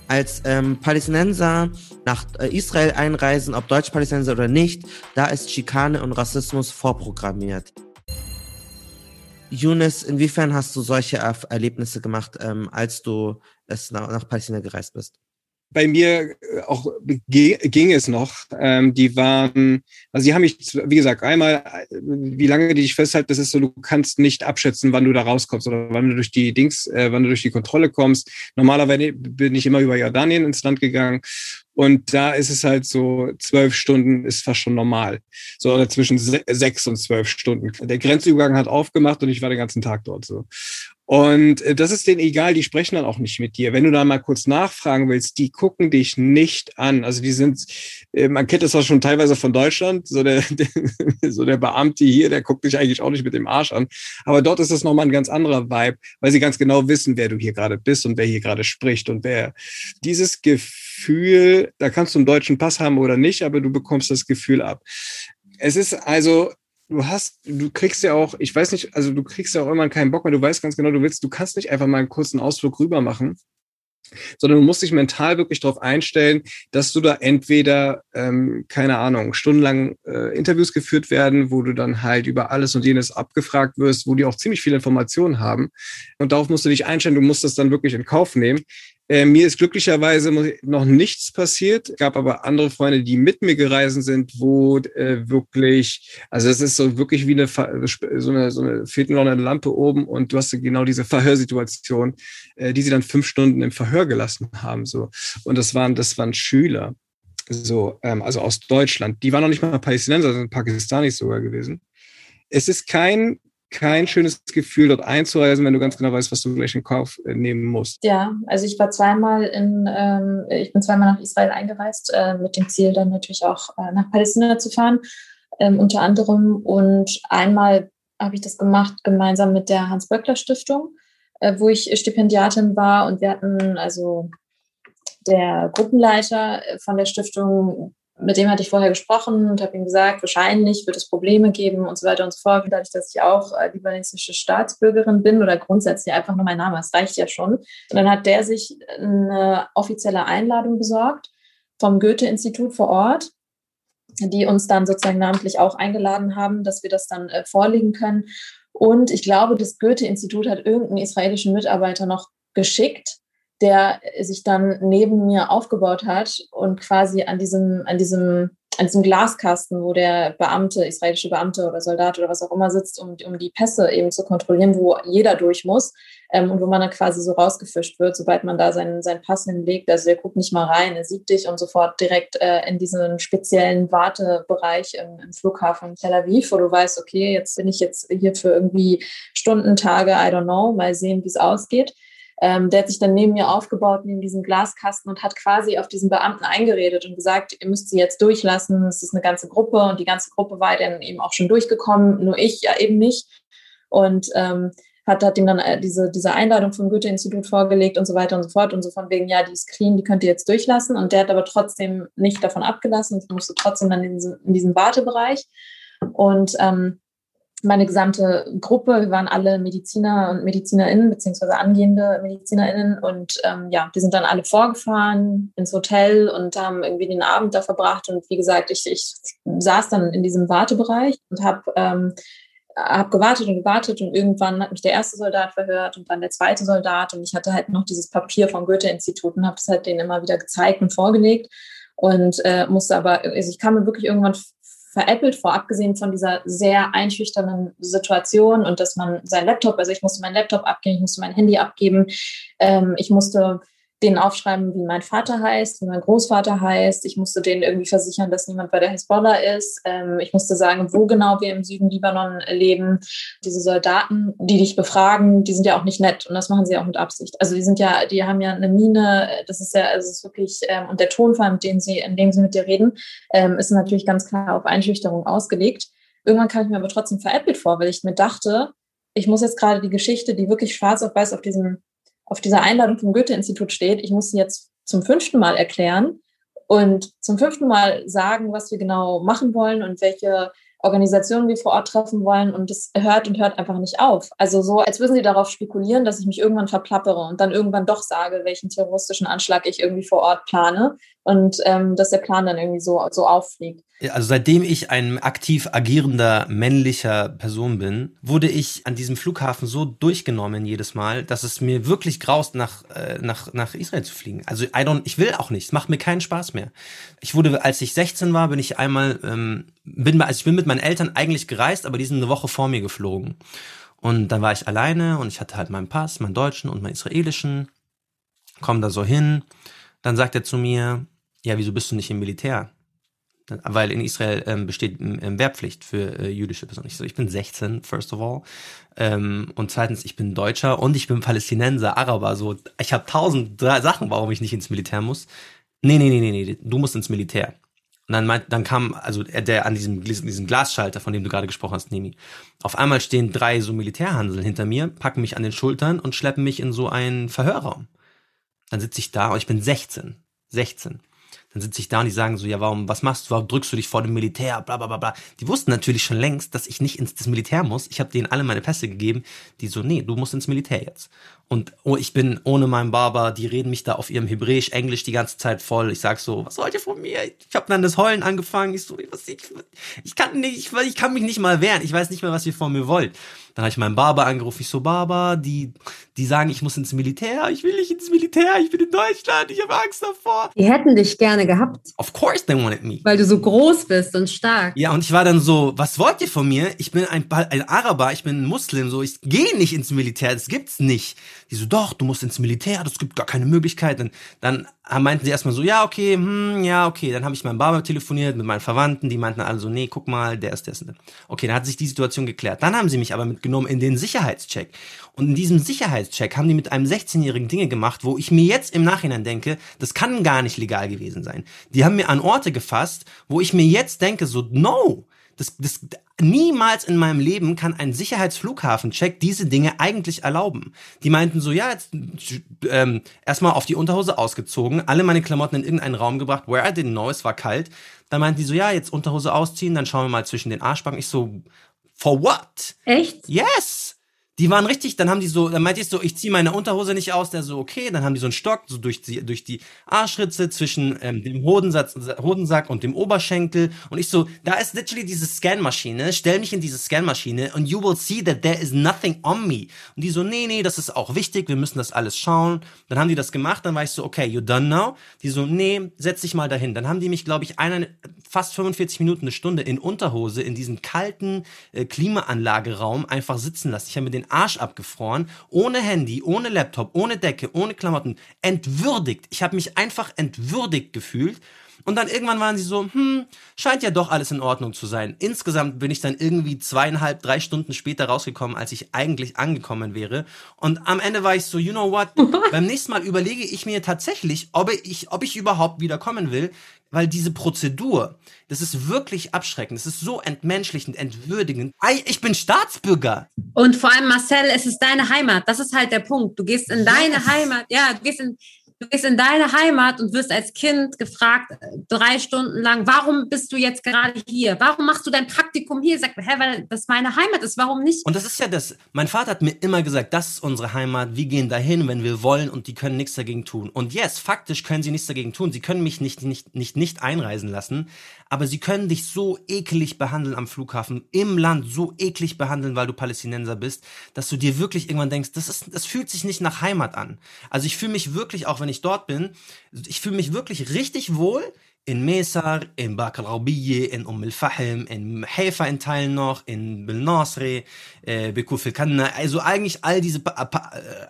Als ähm, Palästinenser nach äh, Israel einreisen, ob Deutsch-Palästinenser oder nicht, da ist Schikane und Rassismus vorprogrammiert. Younes, inwiefern hast du solche er Erlebnisse gemacht, ähm, als du es nach, nach Palästina gereist bist? Bei mir äh, auch ging es noch. Ähm, die waren, also die haben mich, wie gesagt, einmal, äh, wie lange die dich festhalten, das ist so, du kannst nicht abschätzen, wann du da rauskommst oder wann du durch die Dings, äh, wann du durch die Kontrolle kommst. Normalerweise bin ich immer über Jordanien ins Land gegangen und da ist es halt so, zwölf Stunden ist fast schon normal. So oder zwischen sechs und zwölf Stunden. Der Grenzübergang hat aufgemacht und ich war den ganzen Tag dort so. Und äh, das ist denen egal, die sprechen dann auch nicht mit dir. Wenn du da mal kurz nachfragen willst, die gucken dich nicht an. Also die sind, äh, man kennt das auch schon teilweise von Deutschland, so der, so der Beamte hier, der guckt dich eigentlich auch nicht mit dem Arsch an. Aber dort ist das nochmal ein ganz anderer Vibe, weil sie ganz genau wissen, wer du hier gerade bist und wer hier gerade spricht und wer dieses Gefühl, da kannst du einen deutschen Pass haben oder nicht, aber du bekommst das Gefühl ab. Es ist also du hast, du kriegst ja auch, ich weiß nicht, also du kriegst ja auch irgendwann keinen Bock mehr, du weißt ganz genau, du willst, du kannst nicht einfach mal einen kurzen Ausflug rüber machen, sondern du musst dich mental wirklich darauf einstellen, dass du da entweder, ähm, keine Ahnung, stundenlang äh, Interviews geführt werden, wo du dann halt über alles und jenes abgefragt wirst, wo die auch ziemlich viele Informationen haben. Und darauf musst du dich einstellen, du musst das dann wirklich in Kauf nehmen. Äh, mir ist glücklicherweise noch nichts passiert, Es gab aber andere Freunde, die mit mir gereist sind, wo äh, wirklich, also es ist so wirklich wie eine so eine, so eine fehlt noch eine Lampe oben und du hast genau diese Verhörsituation, äh, die sie dann fünf Stunden im Verhör gelassen haben. So. Und das waren, das waren Schüler, so, ähm, also aus Deutschland. Die waren noch nicht mal Palästinenser, sind Pakistanis sogar gewesen. Es ist kein kein schönes Gefühl, dort einzureisen, wenn du ganz genau weißt, was du gleich in Kauf äh, nehmen musst. Ja, also ich war zweimal in, ähm, ich bin zweimal nach Israel eingereist, äh, mit dem Ziel dann natürlich auch äh, nach Palästina zu fahren, ähm, unter anderem. Und einmal habe ich das gemacht gemeinsam mit der Hans-Böckler-Stiftung, äh, wo ich Stipendiatin war und wir hatten also der Gruppenleiter von der Stiftung mit dem hatte ich vorher gesprochen und habe ihm gesagt, wahrscheinlich wird es Probleme geben und so weiter und so fort. Dadurch, dass ich auch äh, libanesische Staatsbürgerin bin oder grundsätzlich einfach nur mein Name, das reicht ja schon. Und dann hat der sich eine offizielle Einladung besorgt vom Goethe-Institut vor Ort, die uns dann sozusagen namentlich auch eingeladen haben, dass wir das dann äh, vorlegen können. Und ich glaube, das Goethe-Institut hat irgendeinen israelischen Mitarbeiter noch geschickt, der sich dann neben mir aufgebaut hat und quasi an diesem, an diesem, an diesem Glaskasten, wo der Beamte, israelische Beamte oder Soldat oder was auch immer sitzt, um, um die Pässe eben zu kontrollieren, wo jeder durch muss ähm, und wo man dann quasi so rausgefischt wird, sobald man da seinen, seinen Pass hinlegt. Also der guckt nicht mal rein, er sieht dich und sofort direkt äh, in diesen speziellen Wartebereich im, im Flughafen Tel Aviv, wo du weißt, okay, jetzt bin ich jetzt hier für irgendwie Stunden, Tage, I don't know, mal sehen, wie es ausgeht. Ähm, der hat sich dann neben mir aufgebaut, neben diesem Glaskasten und hat quasi auf diesen Beamten eingeredet und gesagt, ihr müsst sie jetzt durchlassen, es ist eine ganze Gruppe und die ganze Gruppe war dann eben auch schon durchgekommen, nur ich ja eben nicht. Und ähm, hat, hat ihm dann äh, diese, diese Einladung vom Goethe-Institut vorgelegt und so weiter und so fort und so von wegen, ja, die ist clean, die könnt ihr jetzt durchlassen. Und der hat aber trotzdem nicht davon abgelassen und musste trotzdem dann in, diesen, in diesen Wartebereich. Und ähm, meine gesamte Gruppe, wir waren alle Mediziner und MedizinerInnen, beziehungsweise angehende MedizinerInnen und ähm, ja, die sind dann alle vorgefahren ins Hotel und haben irgendwie den Abend da verbracht und wie gesagt, ich, ich saß dann in diesem Wartebereich und habe ähm, habe gewartet und gewartet und irgendwann hat mich der erste Soldat verhört und dann der zweite Soldat und ich hatte halt noch dieses Papier vom Goethe-Institut und habe es halt denen immer wieder gezeigt und vorgelegt und äh, musste aber, also ich kam mir wirklich irgendwann veräppelt vor, abgesehen von dieser sehr einschüchternden Situation und dass man sein Laptop, also ich musste meinen Laptop abgeben, ich musste mein Handy abgeben, ähm, ich musste denen aufschreiben, wie mein Vater heißt, wie mein Großvater heißt. Ich musste denen irgendwie versichern, dass niemand bei der Hezbollah ist. Ähm, ich musste sagen, wo genau wir im Süden Libanon leben. Diese Soldaten, die dich befragen, die sind ja auch nicht nett und das machen sie auch mit Absicht. Also die sind ja, die haben ja eine Mine, das ist ja, also es ist wirklich, ähm, und der Tonfall, mit dem sie, in dem sie mit dir reden, ähm, ist natürlich ganz klar auf Einschüchterung ausgelegt. Irgendwann kam ich mir aber trotzdem veräppelt vor, weil ich mir dachte, ich muss jetzt gerade die Geschichte, die wirklich schwarz auf weiß auf diesem auf dieser Einladung vom Goethe-Institut steht, ich muss sie jetzt zum fünften Mal erklären und zum fünften Mal sagen, was wir genau machen wollen und welche Organisationen wir vor Ort treffen wollen und es hört und hört einfach nicht auf. Also so, als würden sie darauf spekulieren, dass ich mich irgendwann verplappere und dann irgendwann doch sage, welchen terroristischen Anschlag ich irgendwie vor Ort plane und ähm, dass der Plan dann irgendwie so, so auffliegt. Also seitdem ich ein aktiv agierender männlicher Person bin, wurde ich an diesem Flughafen so durchgenommen jedes Mal, dass es mir wirklich graust, nach, äh, nach, nach Israel zu fliegen. Also I don't, ich will auch nicht, es macht mir keinen Spaß mehr. Ich wurde, als ich 16 war, bin ich einmal, ähm, bin, also ich bin mit meinen Eltern eigentlich gereist, aber die sind eine Woche vor mir geflogen. Und dann war ich alleine und ich hatte halt meinen Pass, meinen deutschen und meinen israelischen, komm da so hin. Dann sagt er zu mir, ja, wieso bist du nicht im Militär? Weil in Israel ähm, besteht ähm, Wehrpflicht für äh, jüdische Personen. Ich so, ich bin 16, first of all. Ähm, und zweitens, ich bin Deutscher und ich bin Palästinenser, Araber. So, ich habe tausend Sachen, warum ich nicht ins Militär muss. Nee, nee, nee, nee, nee, du musst ins Militär. Und dann, meint, dann kam, also der an diesem, diesem Glasschalter, von dem du gerade gesprochen hast, Nemi. Auf einmal stehen drei so Militärhansel hinter mir, packen mich an den Schultern und schleppen mich in so einen Verhörraum. Dann sitze ich da und ich bin 16. 16 dann sitze ich da und die sagen so, ja, warum, was machst du, warum drückst du dich vor dem Militär, bla bla bla bla. Die wussten natürlich schon längst, dass ich nicht ins Militär muss. Ich habe denen alle meine Pässe gegeben, die so, nee, du musst ins Militär jetzt. Und oh, ich bin ohne meinen Barber, die reden mich da auf ihrem Hebräisch, Englisch die ganze Zeit voll. Ich sag so, was wollt ihr von mir? Ich habe dann das Heulen angefangen. Ich so, was, ich, ich kann nicht, ich, ich kann mich nicht mal wehren. Ich weiß nicht mehr, was ihr von mir wollt. Dann habe ich meinen Barber angerufen. Ich so, Barber, die, die sagen, ich muss ins Militär. Ich will nicht ins Militär. Ich bin in Deutschland. Ich habe Angst davor. Die hätten dich gerne gehabt. Of course they wanted me. Weil du so groß bist und stark. Ja, und ich war dann so, was wollt ihr von mir? Ich bin ein, ein Araber, ich bin ein Muslim. So, ich gehe nicht ins Militär. Das gibt's nicht. Die so, doch, du musst ins Militär. Das gibt gar keine Möglichkeit. Und dann meinten sie erstmal so, ja, okay, hm, ja, okay. Dann habe ich meinen Barber telefoniert mit meinen Verwandten. Die meinten alle so, nee, guck mal, der ist der. Ist. Okay, dann hat sich die Situation geklärt. Dann haben sie mich aber mit genommen in den Sicherheitscheck. Und in diesem Sicherheitscheck haben die mit einem 16-Jährigen Dinge gemacht, wo ich mir jetzt im Nachhinein denke, das kann gar nicht legal gewesen sein. Die haben mir an Orte gefasst, wo ich mir jetzt denke, so, no, das, das, niemals in meinem Leben kann ein Sicherheitsflughafencheck diese Dinge eigentlich erlauben. Die meinten so, ja, jetzt ähm, erstmal auf die Unterhose ausgezogen, alle meine Klamotten in irgendeinen Raum gebracht, where I didn't know, es war kalt. Dann meinten die so, ja, jetzt Unterhose ausziehen, dann schauen wir mal zwischen den Arschbacken. Ich so, For what? Echt? Yes! Die waren richtig, dann haben die so, dann meinte ich so, ich ziehe meine Unterhose nicht aus, der so, okay, dann haben die so einen Stock, so durch die, durch die Arschritze zwischen ähm, dem Hodensatz, Hodensack und dem Oberschenkel. Und ich so, da ist literally diese Scanmaschine, stell mich in diese Scanmaschine und you will see that there is nothing on me. Und die so, nee, nee, das ist auch wichtig, wir müssen das alles schauen. Dann haben die das gemacht, dann war ich so, okay, you done now? Die so, nee, setz dich mal dahin. Dann haben die mich, glaube ich, eine, fast 45 Minuten, eine Stunde in Unterhose in diesem kalten äh, Klimaanlageraum einfach sitzen lassen. Ich habe mir den Arsch abgefroren, ohne Handy, ohne Laptop, ohne Decke, ohne Klamotten, entwürdigt. Ich habe mich einfach entwürdigt gefühlt. Und dann irgendwann waren sie so, hm, scheint ja doch alles in Ordnung zu sein. Insgesamt bin ich dann irgendwie zweieinhalb, drei Stunden später rausgekommen, als ich eigentlich angekommen wäre. Und am Ende war ich so, you know what? Beim nächsten Mal überlege ich mir tatsächlich, ob ich, ob ich überhaupt wieder kommen will, weil diese Prozedur, das ist wirklich abschreckend. Das ist so entmenschlichend, entwürdigend. Ich bin Staatsbürger. Und vor allem, Marcel, es ist deine Heimat. Das ist halt der Punkt. Du gehst in deine yes. Heimat. Ja, du gehst in, Du gehst in deine Heimat und wirst als Kind gefragt, drei Stunden lang, warum bist du jetzt gerade hier? Warum machst du dein Praktikum hier? Sag, hä, weil das meine Heimat ist, warum nicht? Und das ist ja das, mein Vater hat mir immer gesagt, das ist unsere Heimat, wir gehen dahin, wenn wir wollen und die können nichts dagegen tun. Und yes, faktisch können sie nichts dagegen tun. Sie können mich nicht, nicht, nicht, nicht einreisen lassen, aber sie können dich so ekelig behandeln am Flughafen, im Land so eklig behandeln, weil du Palästinenser bist, dass du dir wirklich irgendwann denkst, das ist, das fühlt sich nicht nach Heimat an. Also ich fühle mich wirklich, auch wenn ich dort bin, ich fühle mich wirklich richtig wohl in Mesar, in Bakr al in Umm al-Fahim, in Haifa in Teilen noch, in Bil Nasri, äh, Bekuf al-Kanna, also eigentlich all diese äh,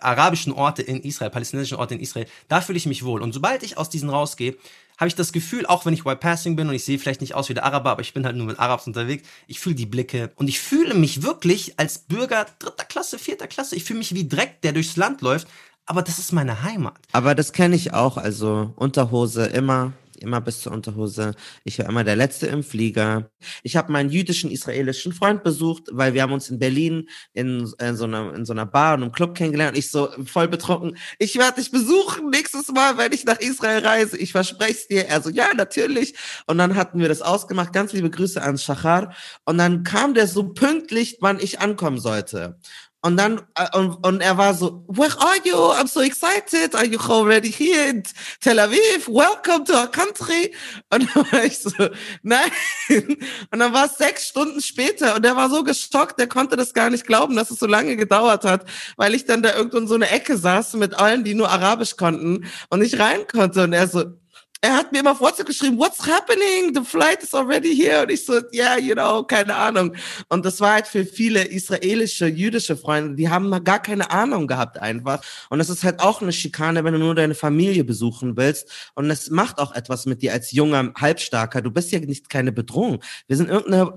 arabischen Orte in Israel, palästinensischen Orte in Israel, da fühle ich mich wohl. Und sobald ich aus diesen rausgehe, habe ich das Gefühl, auch wenn ich White Passing bin und ich sehe vielleicht nicht aus wie der Araber, aber ich bin halt nur mit Arabs unterwegs, ich fühle die Blicke und ich fühle mich wirklich als Bürger dritter Klasse, vierter Klasse, ich fühle mich wie Dreck, der durchs Land läuft, aber das ist meine Heimat. Aber das kenne ich auch, also Unterhose immer immer bis zur Unterhose. Ich war immer der Letzte im Flieger. Ich habe meinen jüdischen israelischen Freund besucht, weil wir haben uns in Berlin in, in, so, einer, in so einer Bar und einem Club kennengelernt. Ich so voll betrunken. Ich werde dich besuchen nächstes Mal, wenn ich nach Israel reise. Ich verspreche es dir. Er so, ja, natürlich. Und dann hatten wir das ausgemacht. Ganz liebe Grüße an Shachar. Und dann kam der so pünktlich, wann ich ankommen sollte. Und dann, äh, und, und er war so, where are you? I'm so excited. Are you already here in Tel Aviv? Welcome to our country. Und dann war ich so, nein. Und dann war es sechs Stunden später und er war so geschockt, der konnte das gar nicht glauben, dass es so lange gedauert hat, weil ich dann da irgendwo in so eine Ecke saß mit allen, die nur Arabisch konnten und nicht rein konnte. Und er so, er hat mir immer WhatsApp geschrieben, what's happening? The flight is already here. Und ich so, yeah, you know, keine Ahnung. Und das war halt für viele israelische, jüdische Freunde, die haben gar keine Ahnung gehabt einfach. Und das ist halt auch eine Schikane, wenn du nur deine Familie besuchen willst. Und es macht auch etwas mit dir als junger Halbstarker. Du bist ja nicht keine Bedrohung. Wir sind irgendeine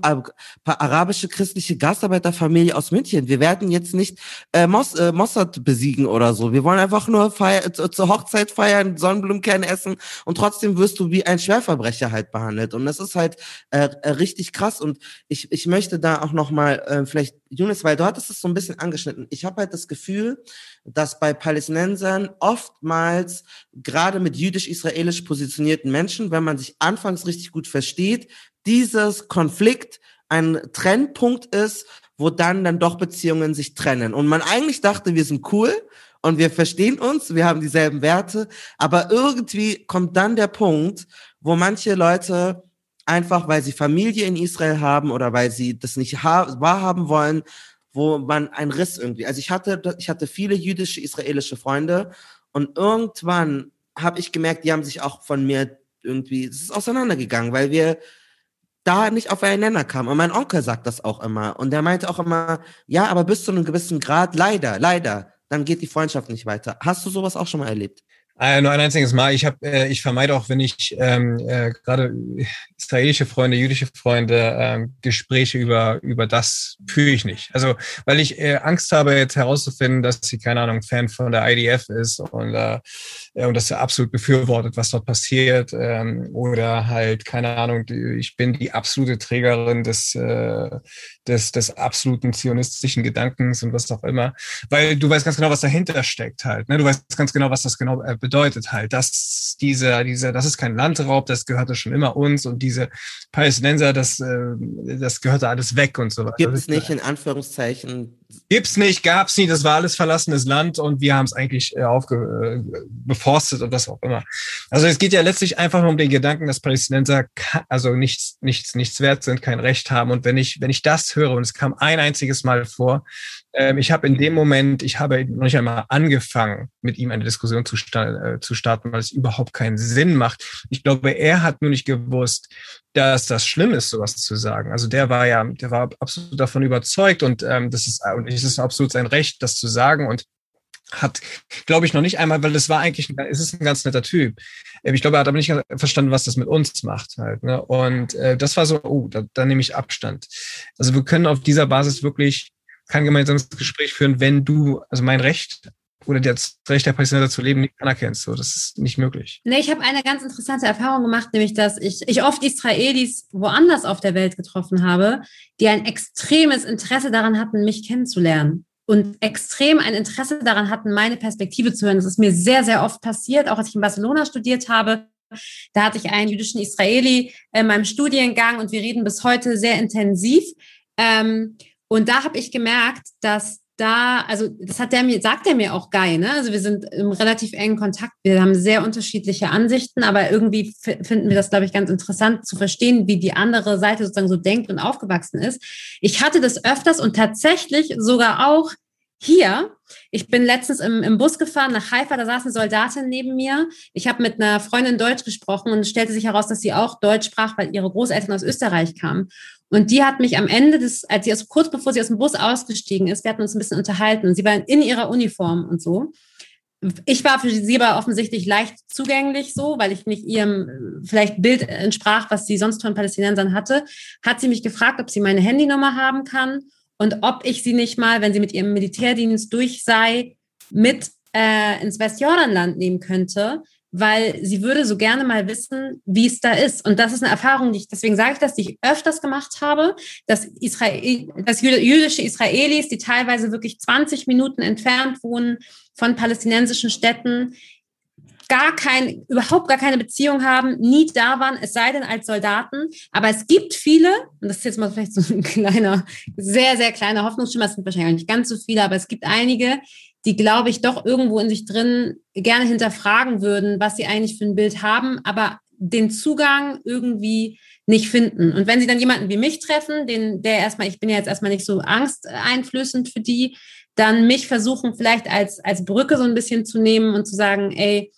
arabische christliche Gastarbeiterfamilie aus München. Wir werden jetzt nicht äh, Mos äh, Mossad besiegen oder so. Wir wollen einfach nur feier zur Hochzeit feiern, Sonnenblumenkerne essen und trotzdem trotzdem wirst du wie ein Schwerverbrecher halt behandelt. Und das ist halt äh, äh, richtig krass. Und ich, ich möchte da auch nochmal, äh, vielleicht, Junis, weil du hattest es so ein bisschen angeschnitten. Ich habe halt das Gefühl, dass bei Palästinensern oftmals, gerade mit jüdisch-israelisch positionierten Menschen, wenn man sich anfangs richtig gut versteht, dieses Konflikt ein Trennpunkt ist, wo dann dann doch Beziehungen sich trennen. Und man eigentlich dachte, wir sind cool, und wir verstehen uns, wir haben dieselben Werte, aber irgendwie kommt dann der Punkt, wo manche Leute einfach, weil sie Familie in Israel haben oder weil sie das nicht wahrhaben wollen, wo man ein Riss irgendwie. Also ich hatte, ich hatte viele jüdische, israelische Freunde und irgendwann habe ich gemerkt, die haben sich auch von mir irgendwie, es ist auseinandergegangen, weil wir da nicht aufeinander kamen. Und mein Onkel sagt das auch immer. Und der meinte auch immer, ja, aber bis zu einem gewissen Grad, leider, leider, dann geht die Freundschaft nicht weiter. Hast du sowas auch schon mal erlebt? Äh, nur ein einziges Mal. Ich habe, äh, ich vermeide auch, wenn ich ähm, äh, gerade israelische Freunde, jüdische Freunde, ähm, Gespräche über über das führe ich nicht. Also weil ich äh, Angst habe, jetzt herauszufinden, dass sie keine Ahnung Fan von der IDF ist und äh, und dass er absolut befürwortet, was dort passiert ähm, oder halt keine Ahnung. Ich bin die absolute Trägerin des äh, des des absoluten zionistischen Gedankens und was auch immer, weil du weißt ganz genau, was dahinter steckt halt. Ne? Du weißt ganz genau, was das genau äh, bedeutet halt, dass dieser, dieser, das ist kein Landraub, das gehörte schon immer uns und diese Palästinenser, das, äh, das gehörte alles weg und so weiter. Gibt es nicht in Anführungszeichen Gibt's nicht, gab's nie, das war alles verlassenes Land und wir haben es eigentlich äh, äh, und was auch immer. Also es geht ja letztlich einfach nur um den Gedanken, dass Palästinenser also nichts, nichts, nichts wert sind, kein Recht haben. Und wenn ich, wenn ich das höre, und es kam ein einziges Mal vor, ähm, ich habe in dem Moment, ich habe noch nicht einmal angefangen, mit ihm eine Diskussion zu, äh, zu starten, weil es überhaupt keinen Sinn macht. Ich glaube, er hat nur nicht gewusst, dass das schlimm ist, sowas zu sagen. Also der war ja, der war absolut davon überzeugt und ähm, das ist und es ist absolut sein Recht, das zu sagen und hat, glaube ich, noch nicht einmal, weil das war eigentlich, es ist ein ganz netter Typ. Äh, ich glaube, er hat aber nicht verstanden, was das mit uns macht halt. Ne? Und äh, das war so, oh, da, da nehme ich Abstand. Also wir können auf dieser Basis wirklich kein gemeinsames Gespräch führen, wenn du, also mein Recht oder das Recht der Palästinenser zu leben nicht anerkennst. So, das ist nicht möglich. Nee, ich habe eine ganz interessante Erfahrung gemacht, nämlich dass ich, ich oft Israelis woanders auf der Welt getroffen habe, die ein extremes Interesse daran hatten, mich kennenzulernen und extrem ein Interesse daran hatten, meine Perspektive zu hören. Das ist mir sehr, sehr oft passiert, auch als ich in Barcelona studiert habe. Da hatte ich einen jüdischen Israeli in meinem Studiengang und wir reden bis heute sehr intensiv. Ähm, und da habe ich gemerkt, dass da, also das hat der mir, sagt er mir auch geil, ne? Also wir sind im relativ engen Kontakt. Wir haben sehr unterschiedliche Ansichten, aber irgendwie finden wir das, glaube ich, ganz interessant zu verstehen, wie die andere Seite sozusagen so denkt und aufgewachsen ist. Ich hatte das öfters und tatsächlich sogar auch hier. Ich bin letztens im, im Bus gefahren nach Haifa, da saß eine Soldatin neben mir. Ich habe mit einer Freundin Deutsch gesprochen und stellte sich heraus, dass sie auch Deutsch sprach, weil ihre Großeltern aus Österreich kamen. Und die hat mich am Ende des, als sie aus, kurz bevor sie aus dem Bus ausgestiegen ist, wir hatten uns ein bisschen unterhalten. Sie war in ihrer Uniform und so. Ich war für sie aber offensichtlich leicht zugänglich so, weil ich nicht ihrem vielleicht Bild entsprach, was sie sonst von Palästinensern hatte. Hat sie mich gefragt, ob sie meine Handynummer haben kann und ob ich sie nicht mal, wenn sie mit ihrem Militärdienst durch sei, mit äh, ins Westjordanland nehmen könnte, weil sie würde so gerne mal wissen, wie es da ist. Und das ist eine Erfahrung, die ich, deswegen sage ich das, die ich öfters gemacht habe, dass, Israel, dass jüdische Israelis, die teilweise wirklich 20 Minuten entfernt wohnen von palästinensischen Städten, gar kein, überhaupt gar keine Beziehung haben, nie da waren, es sei denn als Soldaten. Aber es gibt viele, und das ist jetzt mal vielleicht so ein kleiner, sehr, sehr kleiner Hoffnungsschimmer, es sind wahrscheinlich nicht ganz so viele, aber es gibt einige, die, glaube ich, doch irgendwo in sich drin gerne hinterfragen würden, was sie eigentlich für ein Bild haben, aber den Zugang irgendwie nicht finden. Und wenn sie dann jemanden wie mich treffen, den, der erstmal, ich bin ja jetzt erstmal nicht so angsteinflößend für die, dann mich versuchen vielleicht als, als Brücke so ein bisschen zu nehmen und zu sagen, ey,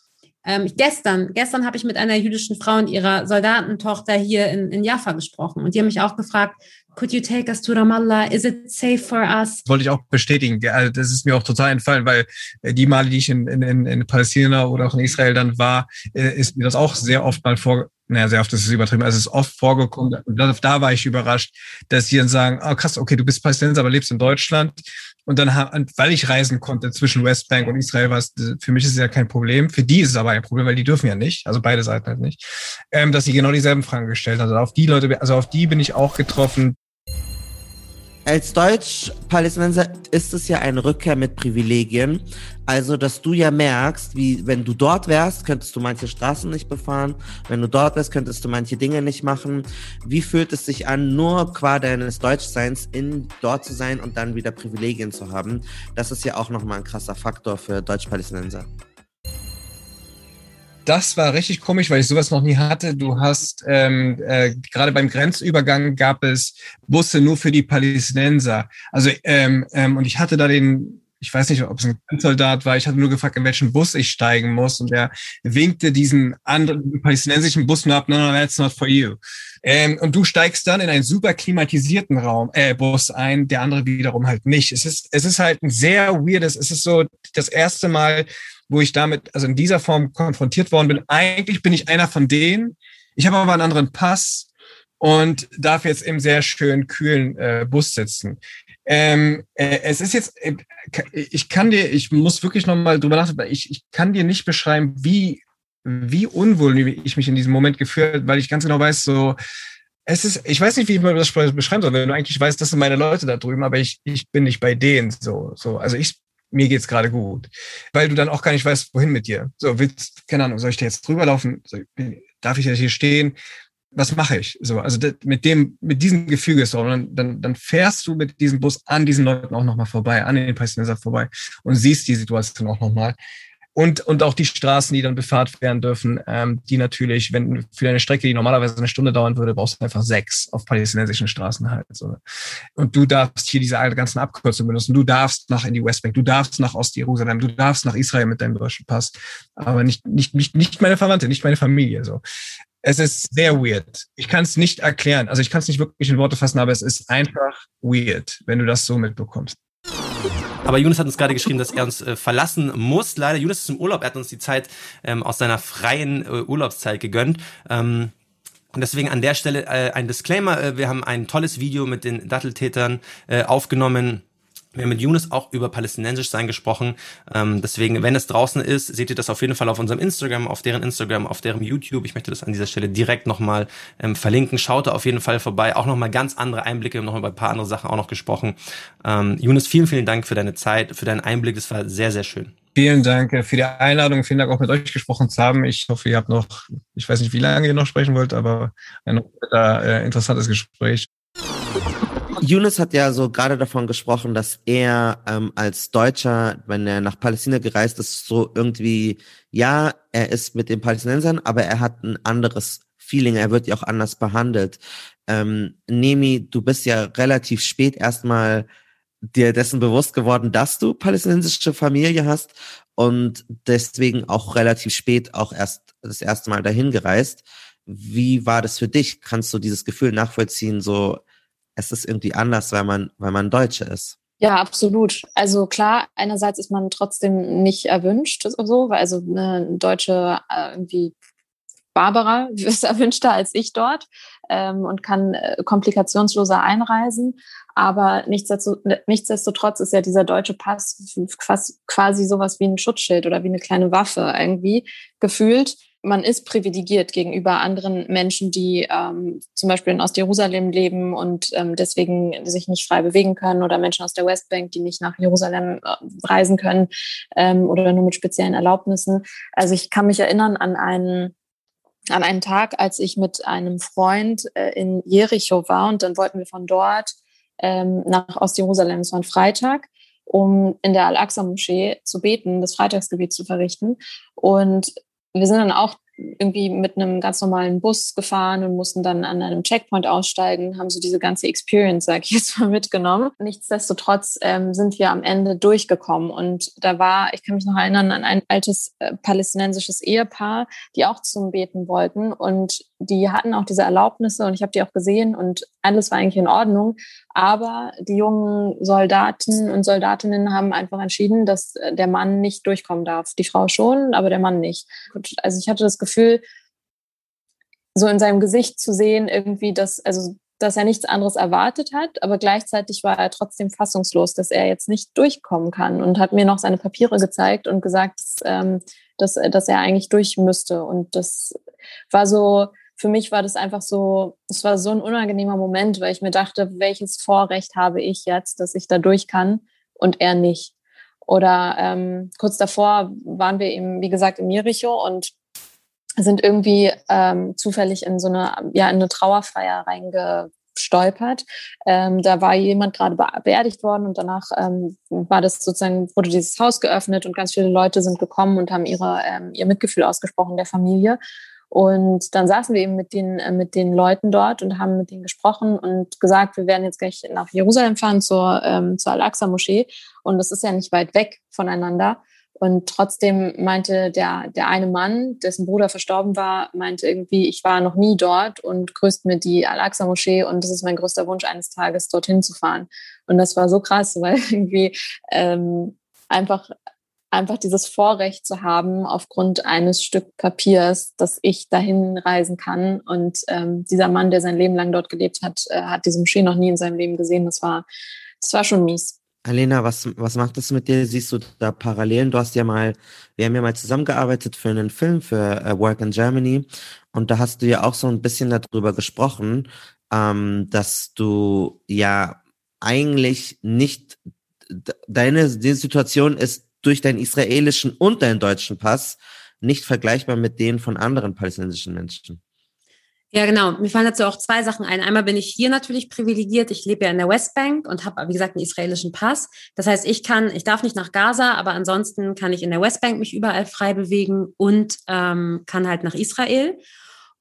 ähm, gestern, gestern habe ich mit einer jüdischen Frau und ihrer Soldatentochter hier in, in Jaffa gesprochen und die haben mich auch gefragt, could you take us to Ramallah? Is it safe for us? Wollte ich auch bestätigen. Also das ist mir auch total entfallen, weil äh, die Male, die ich in, in, in Palästina oder auch in Israel dann war, äh, ist mir das auch sehr oft mal vor, naja, sehr oft ist es übertrieben, also es ist oft vorgekommen, da, da war ich überrascht, dass die dann sagen, oh krass, okay, du bist Palästinenser, aber lebst in Deutschland. Und dann, weil ich reisen konnte zwischen Westbank und Israel, war es, für mich ist es ja kein Problem. Für die ist es aber ein Problem, weil die dürfen ja nicht, also beide Seiten halt nicht, ähm, dass sie genau dieselben Fragen gestellt haben. Also auf die Leute, also auf die bin ich auch getroffen, als Deutsch-Palästinenser ist es ja eine Rückkehr mit Privilegien. Also, dass du ja merkst, wie, wenn du dort wärst, könntest du manche Straßen nicht befahren. Wenn du dort wärst, könntest du manche Dinge nicht machen. Wie fühlt es sich an, nur qua deines Deutschseins in dort zu sein und dann wieder Privilegien zu haben? Das ist ja auch nochmal ein krasser Faktor für Deutsch-Palästinenser das war richtig komisch, weil ich sowas noch nie hatte. Du hast ähm, äh, gerade beim Grenzübergang gab es Busse nur für die Palästinenser. Also ähm, ähm, und ich hatte da den, ich weiß nicht, ob es ein Grenzsoldat war. Ich hatte nur gefragt, in welchen Bus ich steigen muss und der winkte diesen anderen palästinensischen Bus nur ab. No, no, that's not for you. Ähm, und du steigst dann in einen super klimatisierten Raum, äh, Bus ein, der andere wiederum halt nicht. Es ist, es ist halt ein sehr weirdes, es ist so das erste Mal, wo ich damit, also in dieser Form konfrontiert worden bin. Eigentlich bin ich einer von denen. Ich habe aber einen anderen Pass und darf jetzt im sehr schönen, kühlen äh, Bus sitzen. Ähm, äh, es ist jetzt, äh, ich kann dir, ich muss wirklich nochmal drüber nachdenken, ich, ich kann dir nicht beschreiben, wie, wie unwohl ich mich in diesem Moment gefühlt, weil ich ganz genau weiß, so, es ist, ich weiß nicht, wie man das beschreiben soll, wenn du eigentlich weißt, das sind meine Leute da drüben, aber ich, ich bin nicht bei denen, so, so. Also ich mir geht's gerade gut. Weil du dann auch gar nicht weißt, wohin mit dir. So, willst, keine Ahnung, soll ich da jetzt drüber laufen? Darf ich jetzt hier stehen? Was mache ich? So, also mit dem, mit diesem Gefüge so, dann, dann, dann fährst du mit diesem Bus an diesen Leuten auch nochmal vorbei, an den Palästinensern vorbei und siehst die Situation auch nochmal. Und, und auch die Straßen, die dann befahrt werden dürfen, ähm, die natürlich, wenn für eine Strecke, die normalerweise eine Stunde dauern würde, brauchst du einfach sechs auf palästinensischen Straßen halt. So. Und du darfst hier diese ganzen Abkürzungen benutzen. Du darfst nach in die Westbank, du darfst nach Ostjerusalem, du darfst nach Israel mit deinem deutschen Pass. Aber nicht, nicht, nicht, nicht meine Verwandte, nicht meine Familie. So. Es ist sehr weird. Ich kann es nicht erklären. Also ich kann es nicht wirklich in Worte fassen, aber es ist einfach weird, wenn du das so mitbekommst. Aber Yunus hat uns gerade geschrieben, dass er uns äh, verlassen muss. Leider, Yunus ist im Urlaub, er hat uns die Zeit ähm, aus seiner freien äh, Urlaubszeit gegönnt. Ähm, und deswegen an der Stelle äh, ein Disclaimer. Äh, wir haben ein tolles Video mit den Datteltätern äh, aufgenommen wir haben mit Yunus auch über palästinensisch sein gesprochen. Ähm, deswegen, wenn es draußen ist, seht ihr das auf jeden Fall auf unserem Instagram, auf deren Instagram, auf deren YouTube. Ich möchte das an dieser Stelle direkt nochmal ähm, verlinken. Schaut da auf jeden Fall vorbei. Auch nochmal ganz andere Einblicke, noch über ein paar andere Sachen auch noch gesprochen. Ähm, Yunus, vielen, vielen Dank für deine Zeit, für deinen Einblick. Das war sehr, sehr schön. Vielen Dank für die Einladung. Vielen Dank auch mit euch gesprochen zu haben. Ich hoffe, ihr habt noch, ich weiß nicht, wie lange ihr noch sprechen wollt, aber ein äh, interessantes Gespräch. Yunus hat ja so gerade davon gesprochen, dass er ähm, als Deutscher, wenn er nach Palästina gereist ist, so irgendwie, ja, er ist mit den Palästinensern, aber er hat ein anderes Feeling, er wird ja auch anders behandelt. Ähm, Nemi, du bist ja relativ spät erstmal dir dessen bewusst geworden, dass du palästinensische Familie hast und deswegen auch relativ spät auch erst das erste Mal dahin gereist. Wie war das für dich? Kannst du dieses Gefühl nachvollziehen, so es ist irgendwie anders, weil man, weil man Deutsche ist. Ja, absolut. Also klar, einerseits ist man trotzdem nicht erwünscht, so, weil also eine deutsche äh, irgendwie Barbara ist erwünschter als ich dort ähm, und kann äh, komplikationsloser einreisen. Aber nichtsdestotrotz ist ja dieser deutsche Pass quasi sowas wie ein Schutzschild oder wie eine kleine Waffe irgendwie gefühlt man ist privilegiert gegenüber anderen Menschen, die ähm, zum Beispiel in Ostjerusalem leben und ähm, deswegen sich nicht frei bewegen können oder Menschen aus der Westbank, die nicht nach Jerusalem äh, reisen können ähm, oder nur mit speziellen Erlaubnissen. Also ich kann mich erinnern an einen an einen Tag, als ich mit einem Freund äh, in Jericho war und dann wollten wir von dort ähm, nach Ostjerusalem. Es war ein Freitag um in der Al-Aqsa-Moschee zu beten, das Freitagsgebet zu verrichten. Und wir sind dann auch irgendwie mit einem ganz normalen Bus gefahren und mussten dann an einem Checkpoint aussteigen, haben so diese ganze Experience, sag ich jetzt mal, mitgenommen. Nichtsdestotrotz ähm, sind wir am Ende durchgekommen und da war, ich kann mich noch erinnern an ein altes äh, palästinensisches Ehepaar, die auch zum Beten wollten und die hatten auch diese Erlaubnisse und ich habe die auch gesehen und alles war eigentlich in Ordnung. Aber die jungen Soldaten und Soldatinnen haben einfach entschieden, dass äh, der Mann nicht durchkommen darf. Die Frau schon, aber der Mann nicht. Also ich hatte das Gefühl, so in seinem Gesicht zu sehen, irgendwie, dass, also, dass er nichts anderes erwartet hat, aber gleichzeitig war er trotzdem fassungslos, dass er jetzt nicht durchkommen kann und hat mir noch seine Papiere gezeigt und gesagt, dass, ähm, dass, dass er eigentlich durch müsste. Und das war so, für mich war das einfach so, es war so ein unangenehmer Moment, weil ich mir dachte, welches Vorrecht habe ich jetzt, dass ich da durch kann und er nicht. Oder ähm, kurz davor waren wir eben, wie gesagt, in Jericho und sind irgendwie ähm, zufällig in so eine, ja, in eine Trauerfeier reingestolpert. Ähm, da war jemand gerade beerdigt worden und danach ähm, war das sozusagen, wurde dieses Haus geöffnet und ganz viele Leute sind gekommen und haben ihre, ähm, ihr Mitgefühl ausgesprochen der Familie. Und dann saßen wir eben mit den, äh, mit den Leuten dort und haben mit denen gesprochen und gesagt, wir werden jetzt gleich nach Jerusalem fahren zur, ähm, zur Al-Aqsa-Moschee. Und das ist ja nicht weit weg voneinander. Und trotzdem meinte der, der eine Mann, dessen Bruder verstorben war, meinte irgendwie, ich war noch nie dort und grüßt mir die Al-Aqsa-Moschee und das ist mein größter Wunsch, eines Tages dorthin zu fahren. Und das war so krass, weil irgendwie ähm, einfach einfach dieses Vorrecht zu haben, aufgrund eines Stück Papiers, dass ich dahin reisen kann. Und ähm, dieser Mann, der sein Leben lang dort gelebt hat, äh, hat diese Moschee noch nie in seinem Leben gesehen. Das war, das war schon mies. Alena, was, was macht das mit dir? Siehst du da Parallelen? Du hast ja mal, wir haben ja mal zusammengearbeitet für einen Film, für uh, Work in Germany. Und da hast du ja auch so ein bisschen darüber gesprochen, ähm, dass du ja eigentlich nicht, deine die Situation ist durch deinen israelischen und deinen deutschen Pass nicht vergleichbar mit denen von anderen palästinensischen Menschen. Ja, genau. Mir fallen dazu auch zwei Sachen ein. Einmal bin ich hier natürlich privilegiert. Ich lebe ja in der Westbank und habe, wie gesagt, einen israelischen Pass. Das heißt, ich kann, ich darf nicht nach Gaza, aber ansonsten kann ich in der Westbank mich überall frei bewegen und ähm, kann halt nach Israel.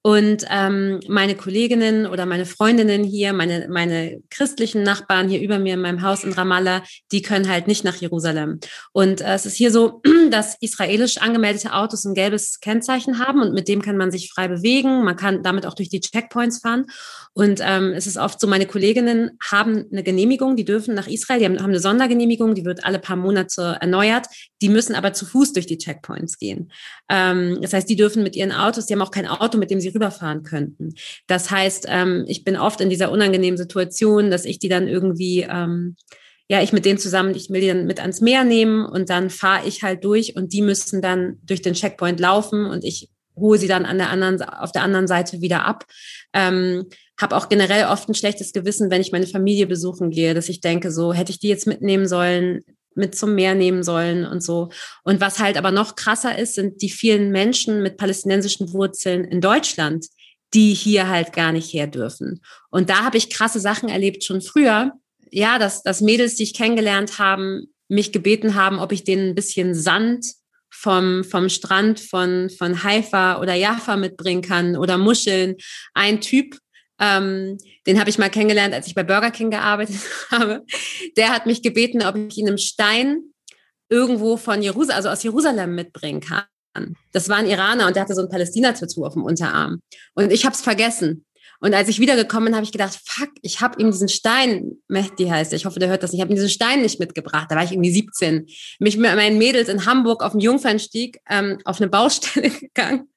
Und ähm, meine Kolleginnen oder meine Freundinnen hier, meine, meine christlichen Nachbarn hier über mir in meinem Haus in Ramallah, die können halt nicht nach Jerusalem. Und äh, es ist hier so, dass israelisch angemeldete Autos ein gelbes Kennzeichen haben und mit dem kann man sich frei bewegen. Man kann damit auch durch die Checkpoints fahren. Und ähm, es ist oft so, meine Kolleginnen haben eine Genehmigung, die dürfen nach Israel, die haben, haben eine Sondergenehmigung, die wird alle paar Monate erneuert. Die müssen aber zu Fuß durch die Checkpoints gehen. Ähm, das heißt, die dürfen mit ihren Autos, die haben auch kein Auto, mit dem sie rüberfahren könnten. Das heißt, ähm, ich bin oft in dieser unangenehmen Situation, dass ich die dann irgendwie, ähm, ja, ich mit denen zusammen, ich will die dann mit ans Meer nehmen und dann fahre ich halt durch und die müssen dann durch den Checkpoint laufen und ich hole sie dann an der anderen, auf der anderen Seite wieder ab. Ähm, habe auch generell oft ein schlechtes Gewissen, wenn ich meine Familie besuchen gehe, dass ich denke, so hätte ich die jetzt mitnehmen sollen, mit zum Meer nehmen sollen und so. Und was halt aber noch krasser ist, sind die vielen Menschen mit palästinensischen Wurzeln in Deutschland, die hier halt gar nicht her dürfen. Und da habe ich krasse Sachen erlebt schon früher. Ja, dass, dass Mädels, die ich kennengelernt haben, mich gebeten haben, ob ich denen ein bisschen Sand vom, vom Strand von, von Haifa oder Jaffa mitbringen kann oder Muscheln. Ein Typ ähm, den habe ich mal kennengelernt, als ich bei Burger King gearbeitet habe. Der hat mich gebeten, ob ich ihn im Stein irgendwo von Jerusalem, also aus Jerusalem mitbringen kann. Das war ein Iraner und der hatte so ein Palästina-Tattoo auf dem Unterarm. Und ich habe es vergessen. Und als ich wiedergekommen bin, habe ich gedacht, fuck, ich habe ihm diesen Stein, Mehdi heißt er, ich hoffe, der hört das nicht, ich habe ihm diesen Stein nicht mitgebracht. Da war ich irgendwie 17. Mich mit meinen Mädels in Hamburg auf dem Jungfernstieg ähm, auf eine Baustelle gegangen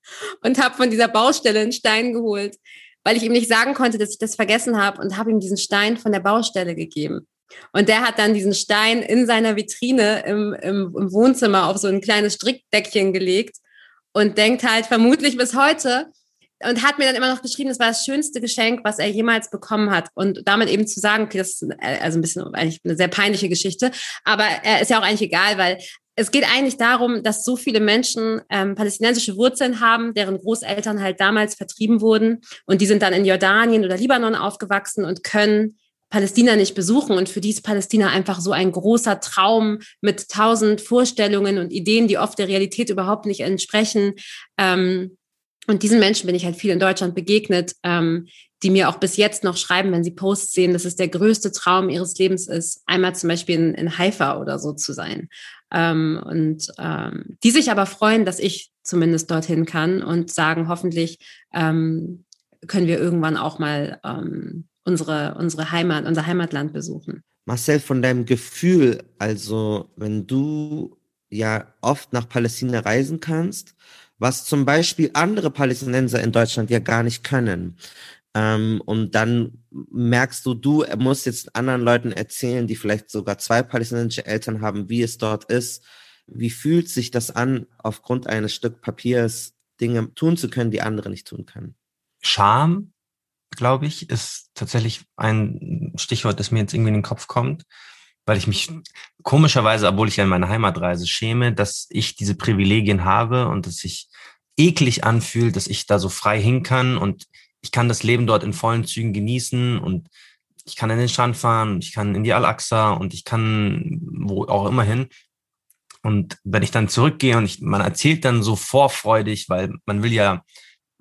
und habe von dieser Baustelle einen Stein geholt weil ich ihm nicht sagen konnte, dass ich das vergessen habe und habe ihm diesen Stein von der Baustelle gegeben. Und der hat dann diesen Stein in seiner Vitrine im, im, im Wohnzimmer auf so ein kleines Strickdeckchen gelegt und denkt halt vermutlich bis heute und hat mir dann immer noch geschrieben, das war das schönste Geschenk, was er jemals bekommen hat. Und damit eben zu sagen, okay, das ist also ein bisschen eigentlich eine sehr peinliche Geschichte, aber er ist ja auch eigentlich egal, weil es geht eigentlich darum, dass so viele Menschen ähm, palästinensische Wurzeln haben, deren Großeltern halt damals vertrieben wurden und die sind dann in Jordanien oder Libanon aufgewachsen und können Palästina nicht besuchen und für die ist Palästina einfach so ein großer Traum mit tausend Vorstellungen und Ideen, die oft der Realität überhaupt nicht entsprechen. Ähm, und diesen Menschen bin ich halt viel in Deutschland begegnet, ähm, die mir auch bis jetzt noch schreiben, wenn sie Posts sehen, dass es der größte Traum ihres Lebens ist, einmal zum Beispiel in, in Haifa oder so zu sein. Ähm, und ähm, die sich aber freuen, dass ich zumindest dorthin kann und sagen, hoffentlich ähm, können wir irgendwann auch mal ähm, unsere, unsere Heimat, unser Heimatland besuchen. Marcel, von deinem Gefühl, also wenn du ja oft nach Palästina reisen kannst, was zum Beispiel andere Palästinenser in Deutschland ja gar nicht können. Ähm, und dann merkst du, du musst jetzt anderen Leuten erzählen, die vielleicht sogar zwei palästinensische Eltern haben, wie es dort ist. Wie fühlt sich das an, aufgrund eines Stück Papiers Dinge tun zu können, die andere nicht tun können? Scham, glaube ich, ist tatsächlich ein Stichwort, das mir jetzt irgendwie in den Kopf kommt, weil ich mich komischerweise, obwohl ich ja in meiner Heimatreise schäme, dass ich diese Privilegien habe und dass sich eklig anfühlt, dass ich da so frei hin kann und ich kann das Leben dort in vollen Zügen genießen und ich kann in den Strand fahren, ich kann in die Al-Aqsa und ich kann wo auch immer hin. Und wenn ich dann zurückgehe und ich, man erzählt dann so vorfreudig, weil man will ja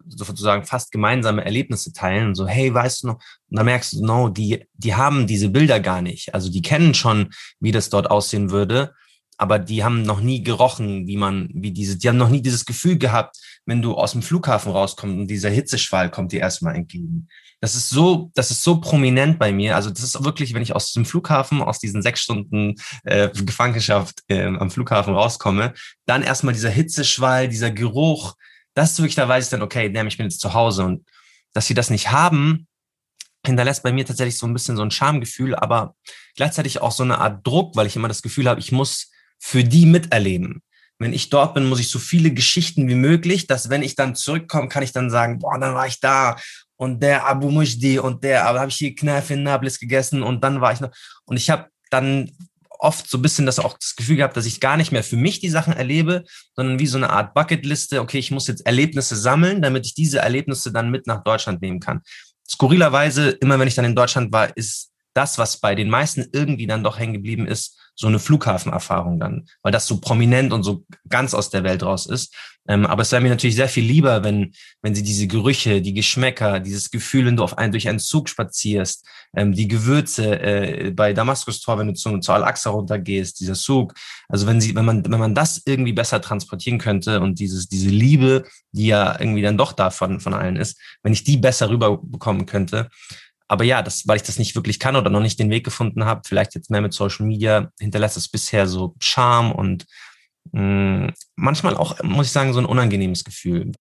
sozusagen fast gemeinsame Erlebnisse teilen, so, hey, weißt du noch, und dann merkst du, no, die, die haben diese Bilder gar nicht. Also die kennen schon, wie das dort aussehen würde, aber die haben noch nie gerochen, wie man, wie diese, die haben noch nie dieses Gefühl gehabt, wenn du aus dem Flughafen rauskommst und dieser Hitzeschwall kommt dir erstmal entgegen. Das ist so, das ist so prominent bei mir. Also das ist wirklich, wenn ich aus dem Flughafen, aus diesen sechs Stunden äh, Gefangenschaft äh, am Flughafen rauskomme, dann erstmal dieser Hitzeschwall, dieser Geruch, das ist wirklich, da weiß ich dann, okay, damn, ich bin jetzt zu Hause. Und dass sie das nicht haben, hinterlässt bei mir tatsächlich so ein bisschen so ein Schamgefühl, aber gleichzeitig auch so eine Art Druck, weil ich immer das Gefühl habe, ich muss für die miterleben. Wenn ich dort bin, muss ich so viele Geschichten wie möglich, dass wenn ich dann zurückkomme, kann ich dann sagen, boah, dann war ich da. Und der Abu Mujdi und der, aber habe ich hier Kneife in Nablus gegessen und dann war ich noch. Und ich habe dann oft so ein bisschen das auch das Gefühl gehabt, dass ich gar nicht mehr für mich die Sachen erlebe, sondern wie so eine Art Bucketliste. Okay, ich muss jetzt Erlebnisse sammeln, damit ich diese Erlebnisse dann mit nach Deutschland nehmen kann. Skurrilerweise, immer wenn ich dann in Deutschland war, ist das, was bei den meisten irgendwie dann doch hängen geblieben ist, so eine Flughafenerfahrung dann, weil das so prominent und so ganz aus der Welt raus ist. Ähm, aber es wäre mir natürlich sehr viel lieber, wenn, wenn sie diese Gerüche, die Geschmäcker, dieses Gefühl, wenn du auf einen, durch einen Zug spazierst, ähm, die Gewürze äh, bei Damaskus-Tor, wenn du zu, zu Al-Aqsa runtergehst, dieser Zug. Also wenn sie, wenn man, wenn man das irgendwie besser transportieren könnte und dieses, diese Liebe, die ja irgendwie dann doch da von, von allen ist, wenn ich die besser rüberbekommen könnte, aber ja, das, weil ich das nicht wirklich kann oder noch nicht den Weg gefunden habe, vielleicht jetzt mehr mit Social Media, hinterlässt es bisher so Charme und mh, mm, manchmal auch, muss ich sagen, so ein unangenehmes Gefühl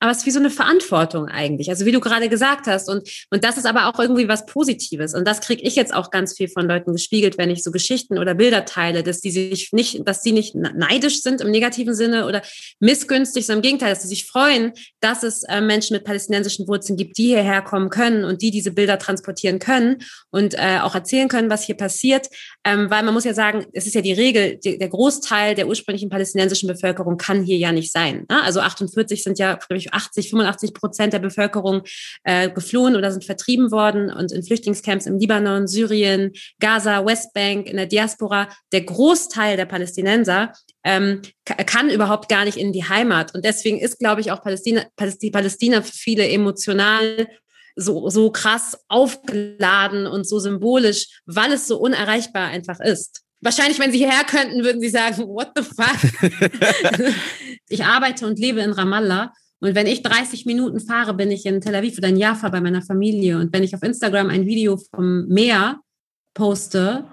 aber es ist wie so eine Verantwortung eigentlich. Also wie du gerade gesagt hast. Und, und das ist aber auch irgendwie was Positives. Und das kriege ich jetzt auch ganz viel von Leuten gespiegelt, wenn ich so Geschichten oder Bilder teile, dass die sich nicht, dass sie nicht neidisch sind im negativen Sinne oder missgünstig, sondern im Gegenteil, dass sie sich freuen, dass es äh, Menschen mit palästinensischen Wurzeln gibt, die hierher kommen können und die diese Bilder transportieren können und äh, auch erzählen können, was hier passiert. Ähm, weil man muss ja sagen, es ist ja die Regel, die, der Großteil der ursprünglichen palästinensischen Bevölkerung kann hier ja nicht sein. Ne? Also 48 sind ja, ich, 80, 85 Prozent der Bevölkerung äh, geflohen oder sind vertrieben worden und in Flüchtlingscamps im Libanon, Syrien, Gaza, Westbank, in der Diaspora. Der Großteil der Palästinenser ähm, kann überhaupt gar nicht in die Heimat. Und deswegen ist, glaube ich, auch Palästina, Palästina für viele emotional so, so krass aufgeladen und so symbolisch, weil es so unerreichbar einfach ist. Wahrscheinlich, wenn Sie hierher könnten, würden Sie sagen, what the fuck? ich arbeite und lebe in Ramallah und wenn ich 30 Minuten fahre, bin ich in Tel Aviv oder in Jaffa bei meiner Familie. Und wenn ich auf Instagram ein Video vom Meer poste,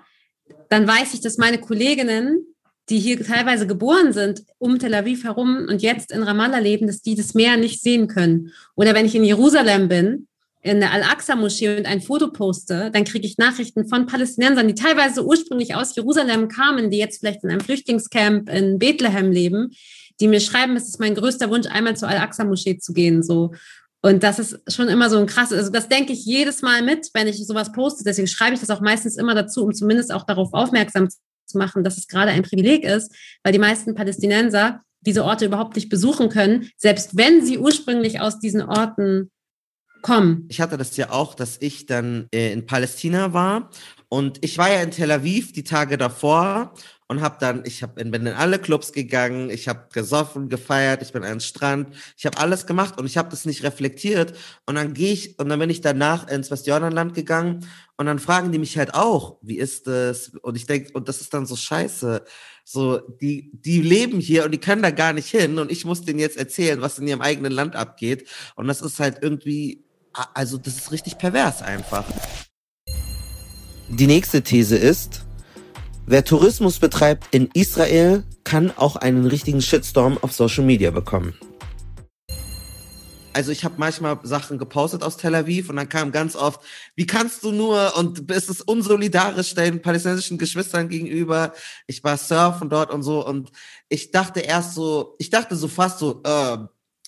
dann weiß ich, dass meine Kolleginnen, die hier teilweise geboren sind, um Tel Aviv herum und jetzt in Ramallah leben, dass die das Meer nicht sehen können. Oder wenn ich in Jerusalem bin, in der Al-Aqsa-Moschee und ein Foto poste, dann kriege ich Nachrichten von Palästinensern, die teilweise ursprünglich aus Jerusalem kamen, die jetzt vielleicht in einem Flüchtlingscamp in Bethlehem leben, die mir schreiben, es ist mein größter Wunsch, einmal zur Al-Aqsa-Moschee zu gehen, so. Und das ist schon immer so ein krasses, also das denke ich jedes Mal mit, wenn ich sowas poste. Deswegen schreibe ich das auch meistens immer dazu, um zumindest auch darauf aufmerksam zu machen, dass es gerade ein Privileg ist, weil die meisten Palästinenser diese Orte überhaupt nicht besuchen können, selbst wenn sie ursprünglich aus diesen Orten kommen. Ich hatte das ja auch, dass ich dann äh, in Palästina war und ich war ja in Tel Aviv die Tage davor und habe dann, ich hab, bin in alle Clubs gegangen, ich habe gesoffen, gefeiert, ich bin an den Strand, ich habe alles gemacht und ich habe das nicht reflektiert und dann gehe ich und dann bin ich danach ins Westjordanland gegangen und dann fragen die mich halt auch, wie ist das? Und ich denke, und das ist dann so scheiße. So, die, die leben hier und die können da gar nicht hin und ich muss denen jetzt erzählen, was in ihrem eigenen Land abgeht. Und das ist halt irgendwie, also das ist richtig pervers einfach. Die nächste These ist, Wer Tourismus betreibt in Israel, kann auch einen richtigen Shitstorm auf Social Media bekommen. Also ich habe manchmal Sachen gepostet aus Tel Aviv und dann kam ganz oft, wie kannst du nur und ist es unsolidarisch den palästinensischen Geschwistern gegenüber. Ich war surfen dort und so und ich dachte erst so, ich dachte so fast so, äh,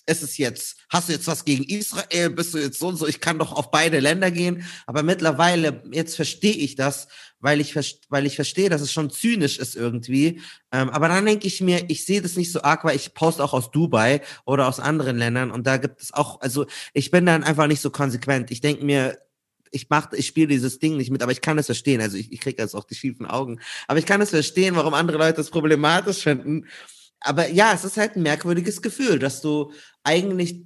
ist es jetzt, hast du jetzt was gegen Israel, bist du jetzt so und so, ich kann doch auf beide Länder gehen. Aber mittlerweile, jetzt verstehe ich das, weil ich, weil ich verstehe, dass es schon zynisch ist irgendwie. Ähm, aber dann denke ich mir, ich sehe das nicht so arg, weil ich poste auch aus Dubai oder aus anderen Ländern und da gibt es auch, also ich bin dann einfach nicht so konsequent. Ich denke mir, ich mach, ich spiele dieses Ding nicht mit, aber ich kann es verstehen. Also ich, ich kriege jetzt auch die schiefen Augen. Aber ich kann es verstehen, warum andere Leute es problematisch finden aber ja, es ist halt ein merkwürdiges Gefühl, dass du eigentlich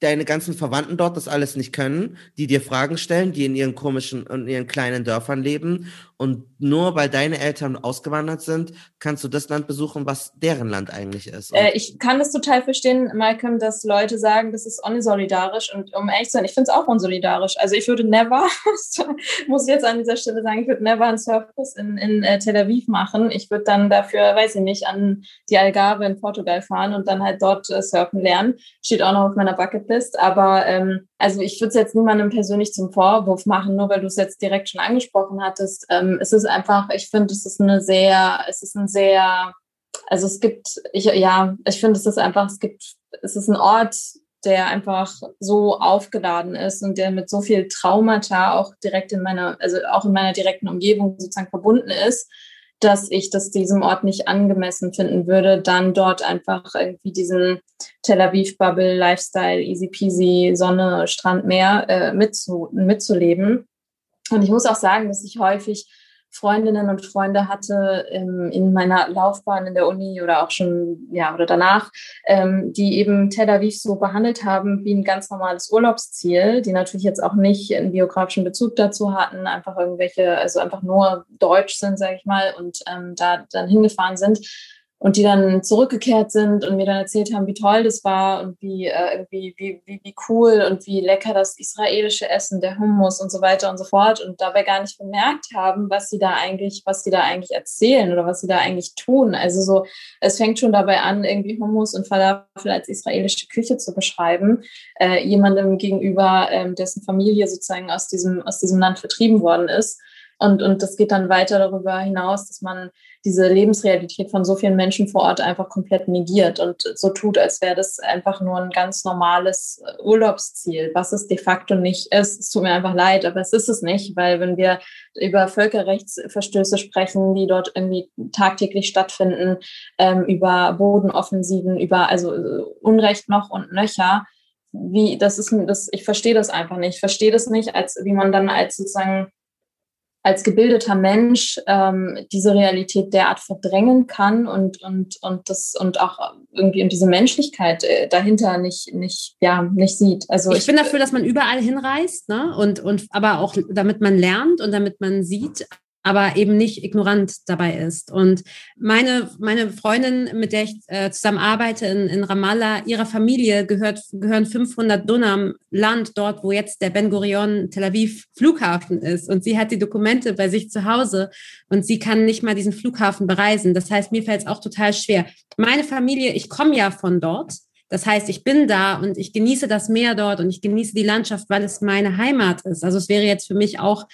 deine ganzen Verwandten dort das alles nicht können, die dir Fragen stellen, die in ihren komischen und ihren kleinen Dörfern leben und nur weil deine Eltern ausgewandert sind, kannst du das Land besuchen, was deren Land eigentlich ist. Äh, ich kann das total verstehen, Malcolm, dass Leute sagen, das ist unsolidarisch. Und um ehrlich zu sein, ich finde es auch unsolidarisch. Also ich würde never, muss ich jetzt an dieser Stelle sagen, ich würde never einen Surfkurs in, in äh, Tel Aviv machen. Ich würde dann dafür, weiß ich nicht, an die Algarve in Portugal fahren und dann halt dort äh, surfen lernen. Steht auch noch auf meiner Bucketlist. Aber ähm, also ich würde es jetzt niemandem persönlich zum Vorwurf machen, nur weil du es jetzt direkt schon angesprochen hattest. Ähm, es ist einfach, ich finde, es ist eine sehr, es ist ein sehr, also es gibt, ich, ja, ich finde, es ist einfach, es gibt, es ist ein Ort, der einfach so aufgeladen ist und der mit so viel Traumata auch direkt in meiner, also auch in meiner direkten Umgebung sozusagen verbunden ist, dass ich das diesem Ort nicht angemessen finden würde, dann dort einfach irgendwie diesen Tel Aviv Bubble Lifestyle, easy peasy, Sonne, Strand, Meer äh, mitzu, mitzuleben. Und ich muss auch sagen, dass ich häufig Freundinnen und Freunde hatte ähm, in meiner Laufbahn in der Uni oder auch schon, ja, oder danach, ähm, die eben Tel Aviv so behandelt haben wie ein ganz normales Urlaubsziel, die natürlich jetzt auch nicht einen biografischen Bezug dazu hatten, einfach irgendwelche, also einfach nur deutsch sind, sage ich mal, und ähm, da dann hingefahren sind und die dann zurückgekehrt sind und mir dann erzählt haben, wie toll das war und wie äh, irgendwie wie, wie, wie cool und wie lecker das israelische Essen, der Hummus und so weiter und so fort und dabei gar nicht bemerkt haben, was sie da eigentlich, was sie da eigentlich erzählen oder was sie da eigentlich tun. Also so, es fängt schon dabei an, irgendwie Hummus und Falafel als israelische Küche zu beschreiben, äh, jemandem gegenüber, ähm, dessen Familie sozusagen aus diesem aus diesem Land vertrieben worden ist. Und, und das geht dann weiter darüber hinaus, dass man diese Lebensrealität von so vielen Menschen vor Ort einfach komplett negiert und so tut, als wäre das einfach nur ein ganz normales äh, Urlaubsziel, was es de facto nicht ist. Es tut mir einfach leid, aber es ist es nicht, weil wenn wir über Völkerrechtsverstöße sprechen, die dort irgendwie tagtäglich stattfinden, ähm, über Bodenoffensiven, über also äh, Unrecht noch und nöcher, wie das ist das ich verstehe das einfach nicht. Ich verstehe das nicht, als wie man dann als sozusagen als gebildeter Mensch ähm, diese Realität derart verdrängen kann und und und das und auch irgendwie und diese Menschlichkeit äh, dahinter nicht nicht ja nicht sieht. Also ich, ich bin dafür, dass man überall hinreist, ne? Und und aber auch damit man lernt und damit man sieht, aber eben nicht ignorant dabei ist. Und meine, meine Freundin, mit der ich äh, zusammen arbeite in, in Ramallah, ihrer Familie gehört, gehören 500 Dunam Land dort, wo jetzt der Ben Gurion Tel Aviv Flughafen ist. Und sie hat die Dokumente bei sich zu Hause und sie kann nicht mal diesen Flughafen bereisen. Das heißt, mir fällt es auch total schwer. Meine Familie, ich komme ja von dort. Das heißt, ich bin da und ich genieße das Meer dort und ich genieße die Landschaft, weil es meine Heimat ist. Also es wäre jetzt für mich auch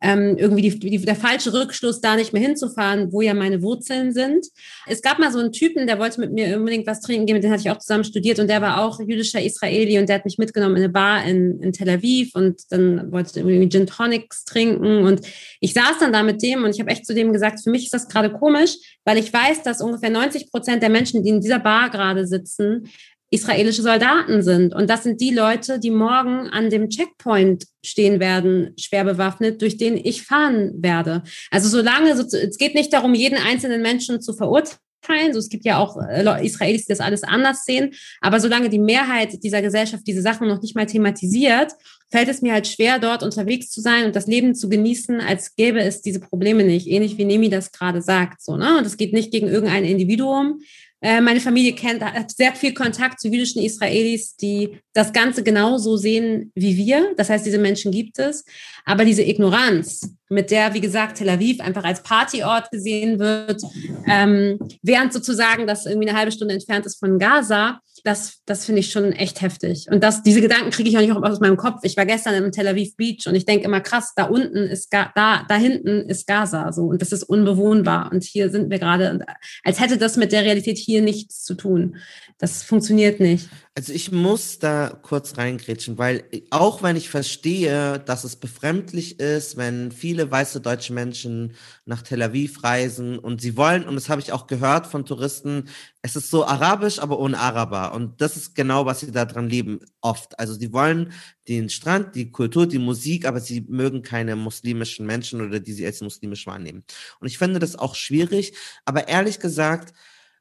ähm, irgendwie die, die, der falsche Rückschluss, da nicht mehr hinzufahren, wo ja meine Wurzeln sind. Es gab mal so einen Typen, der wollte mit mir unbedingt was trinken gehen, mit dem hatte ich auch zusammen studiert und der war auch jüdischer Israeli und der hat mich mitgenommen in eine Bar in, in Tel Aviv und dann wollte irgendwie Gin Tonics trinken und ich saß dann da mit dem und ich habe echt zu dem gesagt, für mich ist das gerade komisch, weil ich weiß, dass ungefähr 90 Prozent der Menschen, die in dieser Bar gerade sitzen, israelische Soldaten sind. Und das sind die Leute, die morgen an dem Checkpoint stehen werden, schwer bewaffnet, durch den ich fahren werde. Also solange, es geht nicht darum, jeden einzelnen Menschen zu verurteilen. So, es gibt ja auch äh, Israelis, die das alles anders sehen. Aber solange die Mehrheit dieser Gesellschaft diese Sachen noch nicht mal thematisiert, fällt es mir halt schwer, dort unterwegs zu sein und das Leben zu genießen, als gäbe es diese Probleme nicht. Ähnlich wie Nemi das gerade sagt. So, ne? Und es geht nicht gegen irgendein Individuum, äh, meine Familie kennt, hat sehr viel Kontakt zu jüdischen Israelis, die das Ganze genauso sehen wie wir. Das heißt, diese Menschen gibt es. Aber diese Ignoranz, mit der, wie gesagt, Tel Aviv einfach als Partyort gesehen wird, ähm, während sozusagen das irgendwie eine halbe Stunde entfernt ist von Gaza, das, das finde ich schon echt heftig. Und das, diese Gedanken kriege ich auch nicht aus meinem Kopf. Ich war gestern im Tel Aviv Beach und ich denke immer, krass, da unten ist, da, da hinten ist Gaza, so. Und das ist unbewohnbar. Und hier sind wir gerade, als hätte das mit der Realität hier nichts zu tun. Das funktioniert nicht. Also ich muss da kurz reingrätschen, weil auch wenn ich verstehe, dass es befremdlich ist, wenn viele weiße deutsche Menschen nach Tel Aviv reisen und sie wollen, und das habe ich auch gehört von Touristen, es ist so arabisch, aber ohne Araber. Und das ist genau, was sie da dran leben, oft. Also sie wollen den Strand, die Kultur, die Musik, aber sie mögen keine muslimischen Menschen oder die sie als muslimisch wahrnehmen. Und ich finde das auch schwierig, aber ehrlich gesagt,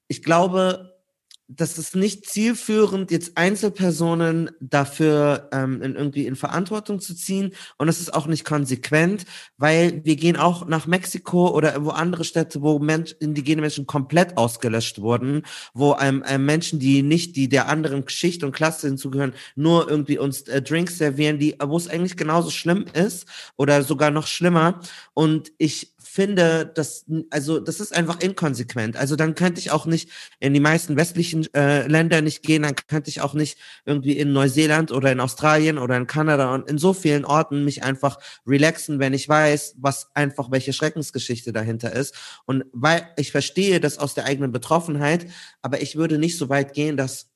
ich glaube, das ist nicht zielführend, jetzt Einzelpersonen dafür ähm, in, irgendwie in Verantwortung zu ziehen. Und es ist auch nicht konsequent, weil wir gehen auch nach Mexiko oder wo andere Städte, wo Mensch, indigene Menschen komplett ausgelöscht wurden, wo ähm, äh, Menschen, die nicht die der anderen Schicht und Klasse hinzugehören, nur irgendwie uns äh, Drinks servieren, die, wo es eigentlich genauso schlimm ist oder sogar noch schlimmer. Und ich finde, dass, also das ist einfach inkonsequent. Also dann könnte ich auch nicht in die meisten westlichen äh, Länder nicht gehen, dann könnte ich auch nicht irgendwie in Neuseeland oder in Australien oder in Kanada und in so vielen Orten mich einfach relaxen, wenn ich weiß, was einfach welche Schreckensgeschichte dahinter ist. Und weil ich verstehe das aus der eigenen Betroffenheit, aber ich würde nicht so weit gehen, dass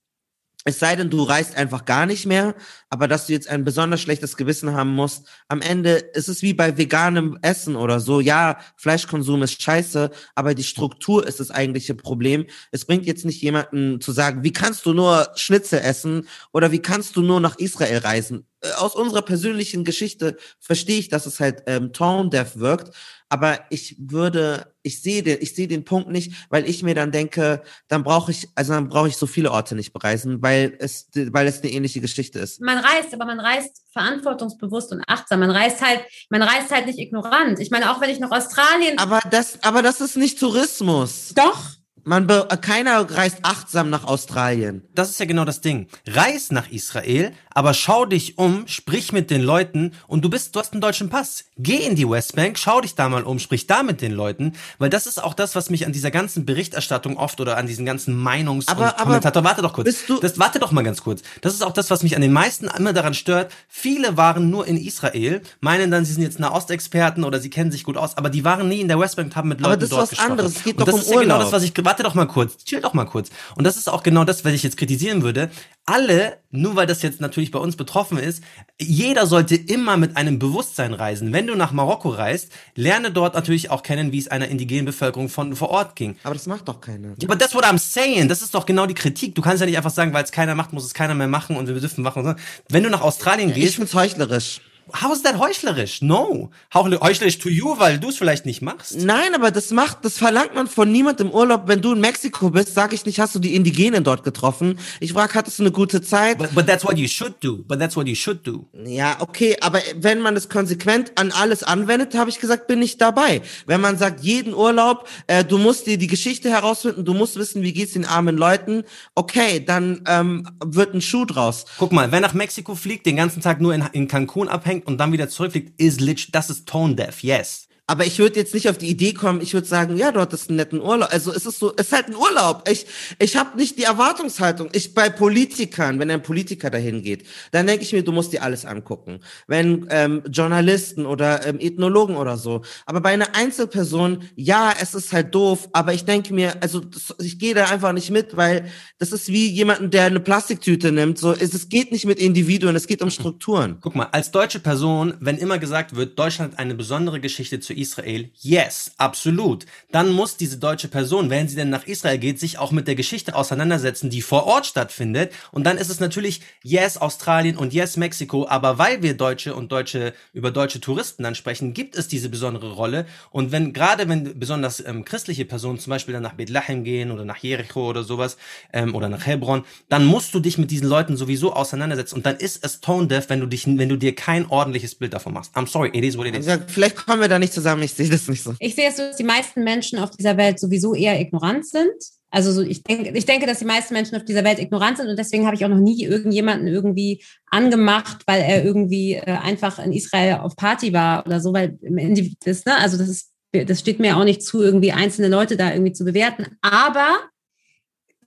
es sei denn, du reist einfach gar nicht mehr, aber dass du jetzt ein besonders schlechtes Gewissen haben musst. Am Ende ist es wie bei veganem Essen oder so. Ja, Fleischkonsum ist scheiße, aber die Struktur ist das eigentliche Problem. Es bringt jetzt nicht jemanden zu sagen, wie kannst du nur Schnitzel essen oder wie kannst du nur nach Israel reisen? Äh, aus unserer persönlichen Geschichte verstehe ich, dass es halt ähm, tone deaf wirkt. Aber ich würde, ich sehe den, ich sehe den Punkt nicht, weil ich mir dann denke, dann brauche ich, also dann brauche ich so viele Orte nicht bereisen, weil es, weil es eine ähnliche Geschichte ist. Man reist, aber man reist verantwortungsbewusst und achtsam. Man reist halt, man reist halt nicht ignorant. Ich meine, auch wenn ich nach Australien. Aber das, aber das ist nicht Tourismus. Doch. Man be keiner reist achtsam nach Australien. Das ist ja genau das Ding. Reis nach Israel, aber schau dich um, sprich mit den Leuten und du bist, du hast einen deutschen Pass. Geh in die Westbank, schau dich da mal um, sprich da mit den Leuten, weil das ist auch das, was mich an dieser ganzen Berichterstattung oft oder an diesen ganzen Meinungs- Aber- und Kommentator, warte doch kurz. bist du- das, warte doch mal ganz kurz. Das ist auch das, was mich an den meisten immer daran stört. Viele waren nur in Israel, meinen dann, sie sind jetzt Nahostexperten oder sie kennen sich gut aus, aber die waren nie in der Westbank haben mit Leuten Aber das ist dort was gesprochen. anderes. Es geht und doch um ist ja genau Urlaub. das, was ich warte doch mal kurz, chill doch mal kurz. Und das ist auch genau das, was ich jetzt kritisieren würde. Alle, nur weil das jetzt natürlich bei uns betroffen ist, jeder sollte immer mit einem Bewusstsein reisen. Wenn du nach Marokko reist, lerne dort natürlich auch kennen, wie es einer indigenen Bevölkerung von vor Ort ging. Aber das macht doch keiner. Ja, aber that's what I'm saying. Das ist doch genau die Kritik. Du kannst ja nicht einfach sagen, weil es keiner macht, muss es keiner mehr machen und wir dürfen machen. Wenn du nach Australien Ich gehst, find's heuchlerisch. How is that heuchlerisch? No. Heuchle- Heuchlerisch to you, weil du es vielleicht nicht machst. Nein, aber das macht, das verlangt man von niemand im Urlaub. Wenn du in Mexiko bist, sag ich nicht, hast du die Indigenen dort getroffen. Ich frag, hattest du eine gute Zeit? But, but that's what you should do. But that's what you should do. Ja, okay, aber wenn man es konsequent an alles anwendet, habe ich gesagt, bin ich dabei. Wenn man sagt, jeden Urlaub, äh, du musst dir die Geschichte herausfinden, du musst wissen, wie geht's den armen Leuten, okay, dann ähm, wird ein Schuh draus. Guck mal, wer nach Mexiko fliegt, den ganzen Tag nur in, in Cancun abhängt und dann wieder zurückfliegt, ist lit, das ist tone deaf, yes. Aber ich würde jetzt nicht auf die Idee kommen, ich würde sagen, ja, du hattest einen netten Urlaub. Also es ist so, es ist halt ein Urlaub. Ich, ich habe nicht die Erwartungshaltung. Ich bei Politikern, wenn ein Politiker dahin geht, dann denke ich mir, du musst dir alles angucken. Wenn ähm, Journalisten oder ähm, Ethnologen oder so. Aber bei einer Einzelperson, ja, es ist halt doof, aber ich denke mir, also das, ich gehe da einfach nicht mit, weil das ist wie jemanden, der eine Plastiktüte nimmt. So, es, es geht nicht mit Individuen, es geht um Strukturen. Guck mal, als deutsche Person, wenn immer gesagt wird, Deutschland hat eine besondere Geschichte zu Israel, yes, absolut. Dann muss diese deutsche Person, wenn sie denn nach Israel geht, sich auch mit der Geschichte auseinandersetzen, die vor Ort stattfindet. Und dann ist es natürlich yes Australien und yes Mexiko, aber weil wir Deutsche und Deutsche über deutsche Touristen dann sprechen, gibt es diese besondere Rolle. Und wenn gerade wenn besonders ähm, christliche Personen zum Beispiel dann nach Bethlehem gehen oder nach Jericho oder sowas ähm, oder nach Hebron, dann musst du dich mit diesen Leuten sowieso auseinandersetzen. Und dann ist es tone deaf, wenn du dich, wenn du dir kein ordentliches Bild davon machst. I'm sorry, it is what it is. Vielleicht kommen wir da nicht zusammen, ich sehe das nicht so. Ich sehe es so, dass die meisten Menschen auf dieser Welt sowieso eher ignorant sind. Also so, ich denke, ich denke, dass die meisten Menschen auf dieser Welt ignorant sind und deswegen habe ich auch noch nie irgendjemanden irgendwie angemacht, weil er irgendwie äh, einfach in Israel auf Party war oder so, weil im Ende das, ne, also das ist, das steht mir auch nicht zu, irgendwie einzelne Leute da irgendwie zu bewerten. Aber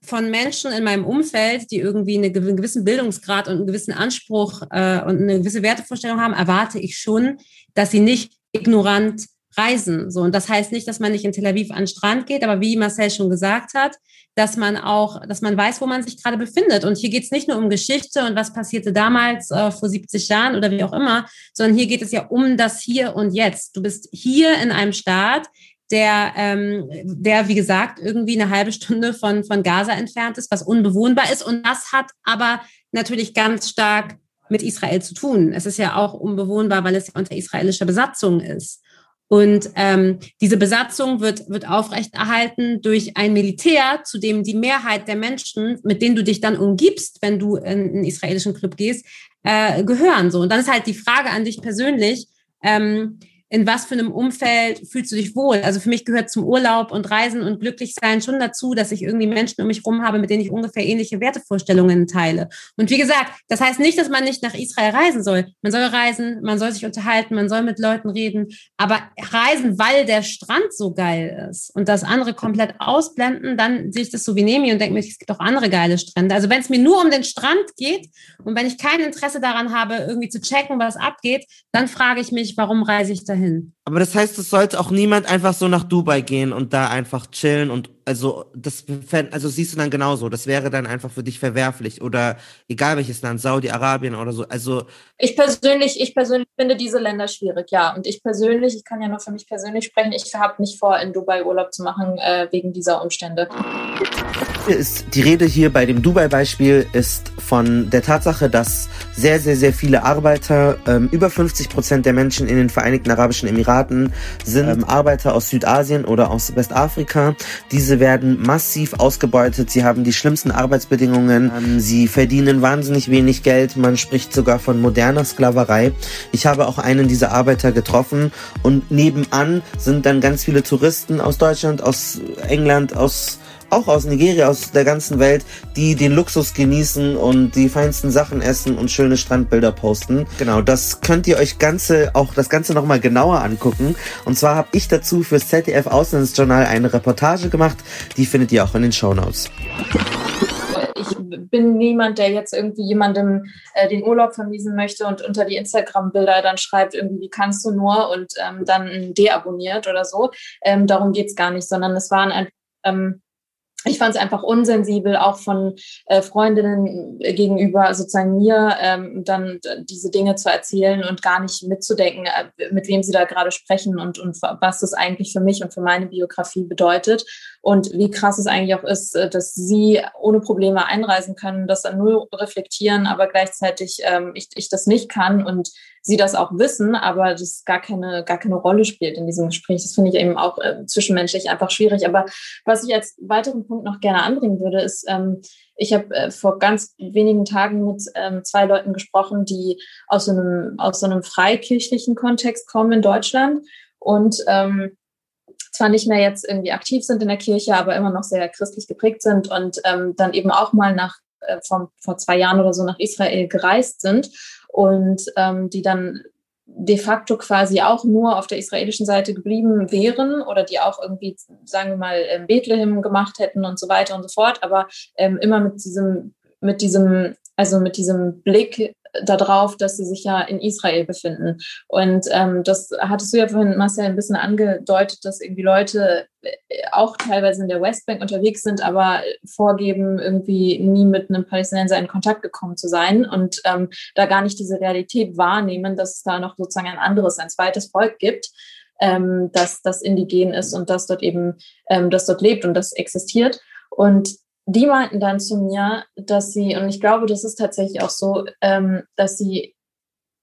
von Menschen in meinem Umfeld, die irgendwie eine, einen gewissen Bildungsgrad und einen gewissen Anspruch äh, und eine gewisse Wertevorstellung haben, erwarte ich schon, dass sie nicht ignorant reisen. So, und das heißt nicht, dass man nicht in Tel Aviv an den Strand geht, aber wie Marcel schon gesagt hat, dass man auch, dass man weiß, wo man sich gerade befindet. Und hier geht es nicht nur um Geschichte und was passierte damals äh, vor 70 Jahren oder wie auch immer, sondern hier geht es ja um das Hier und Jetzt. Du bist hier in einem Staat, der, ähm, der, wie gesagt, irgendwie eine halbe Stunde von, von Gaza entfernt ist, was unbewohnbar ist. Und das hat aber natürlich ganz stark mit Israel zu tun. Es ist ja auch unbewohnbar, weil es ja unter israelischer Besatzung ist. Und ähm, diese Besatzung wird, wird aufrechterhalten durch ein Militär, zu dem die Mehrheit der Menschen, mit denen du dich dann umgibst, wenn du in einen israelischen Club gehst, äh, gehören. So. Und dann ist halt die Frage an dich persönlich, ähm, in was für einem Umfeld fühlst du dich wohl? Also für mich gehört zum Urlaub und Reisen und Glücklichsein schon dazu, dass ich irgendwie Menschen um mich rum habe, mit denen ich ungefähr ähnliche Wertevorstellungen teile. Und wie gesagt, das heißt nicht, dass man nicht nach Israel reisen soll. Man soll reisen, man soll sich unterhalten, man soll mit Leuten reden, aber reisen, weil der Strand so geil ist und das andere komplett ausblenden, dann sehe ich das so wie Nemi und denke mir, es gibt auch andere geile Strände. Also wenn es mir nur um den Strand geht und wenn ich kein Interesse daran habe, irgendwie zu checken, was abgeht, dann frage ich mich, warum reise ich dahin? Aber das heißt, es sollte auch niemand einfach so nach Dubai gehen und da einfach chillen und also das also siehst du dann genauso. Das wäre dann einfach für dich verwerflich oder egal welches Land, Saudi-Arabien oder so. Also Ich persönlich, ich persönlich finde diese Länder schwierig, ja. Und ich persönlich, ich kann ja nur für mich persönlich sprechen, ich habe nicht vor, in Dubai Urlaub zu machen äh, wegen dieser Umstände. Ist die Rede hier bei dem Dubai-Beispiel ist von der Tatsache, dass sehr, sehr, sehr viele Arbeiter. Ähm, über 50 Prozent der Menschen in den Vereinigten Arabischen Emiraten sind ähm, Arbeiter aus Südasien oder aus Westafrika. Diese werden massiv ausgebeutet. Sie haben die schlimmsten Arbeitsbedingungen. Ähm, sie verdienen wahnsinnig wenig Geld. Man spricht sogar von moderner Sklaverei. Ich habe auch einen dieser Arbeiter getroffen und nebenan sind dann ganz viele Touristen aus Deutschland, aus England, aus auch aus Nigeria, aus der ganzen Welt, die den Luxus genießen und die feinsten Sachen essen und schöne Strandbilder posten. Genau, das könnt ihr euch ganze auch das Ganze nochmal genauer angucken. Und zwar habe ich dazu fürs ZDF Auslandsjournal eine Reportage gemacht. Die findet ihr auch in den Show Notes ich bin niemand, der jetzt irgendwie jemandem äh, den Urlaub vermiesen möchte und unter die Instagram-Bilder dann schreibt, irgendwie, wie kannst du nur und ähm, dann deabonniert oder so. Ähm, darum geht's gar nicht, sondern es waren ein, ähm, ich fand es einfach unsensibel, auch von äh, Freundinnen gegenüber sozusagen mir ähm, dann diese Dinge zu erzählen und gar nicht mitzudenken, äh, mit wem sie da gerade sprechen und, und was das eigentlich für mich und für meine Biografie bedeutet und wie krass es eigentlich auch ist, äh, dass sie ohne Probleme einreisen können, das dann nur reflektieren, aber gleichzeitig ähm, ich, ich das nicht kann und sie das auch wissen, aber das gar keine, gar keine Rolle spielt in diesem Gespräch. Das finde ich eben auch äh, zwischenmenschlich einfach schwierig. Aber was ich als weiteren Punkt noch gerne anbringen würde, ist, ähm, ich habe äh, vor ganz wenigen Tagen mit ähm, zwei Leuten gesprochen, die aus so einem, aus so einem freikirchlichen Kontext kommen in Deutschland und ähm, zwar nicht mehr jetzt irgendwie aktiv sind in der Kirche, aber immer noch sehr christlich geprägt sind und ähm, dann eben auch mal nach äh, vor, vor zwei Jahren oder so nach Israel gereist sind und ähm, die dann de facto quasi auch nur auf der israelischen Seite geblieben wären oder die auch irgendwie, sagen wir mal, Bethlehem gemacht hätten und so weiter und so fort, aber ähm, immer mit diesem, mit diesem, also mit diesem Blick darauf, dass sie sich ja in Israel befinden. Und ähm, das hattest du ja vorhin, Marcel, ein bisschen angedeutet, dass irgendwie Leute äh, auch teilweise in der Westbank unterwegs sind, aber vorgeben, irgendwie nie mit einem Palästinenser in Kontakt gekommen zu sein und ähm, da gar nicht diese Realität wahrnehmen, dass es da noch sozusagen ein anderes, ein zweites Volk gibt. Ähm, dass das indigen ist und das dort eben, ähm, das dort lebt und das existiert. Und die meinten dann zu mir, dass sie, und ich glaube, das ist tatsächlich auch so, ähm, dass sie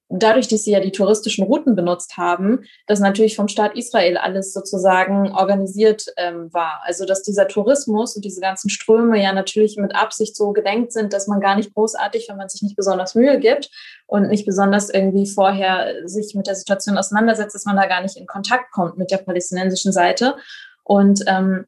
dadurch, dass sie ja die touristischen Routen benutzt haben, dass natürlich vom Staat Israel alles sozusagen organisiert ähm, war. Also dass dieser Tourismus und diese ganzen Ströme ja natürlich mit Absicht so gedenkt sind, dass man gar nicht großartig, wenn man sich nicht besonders Mühe gibt und nicht besonders irgendwie vorher sich mit der Situation auseinandersetzt, dass man da gar nicht in Kontakt kommt mit der palästinensischen Seite. Und ähm,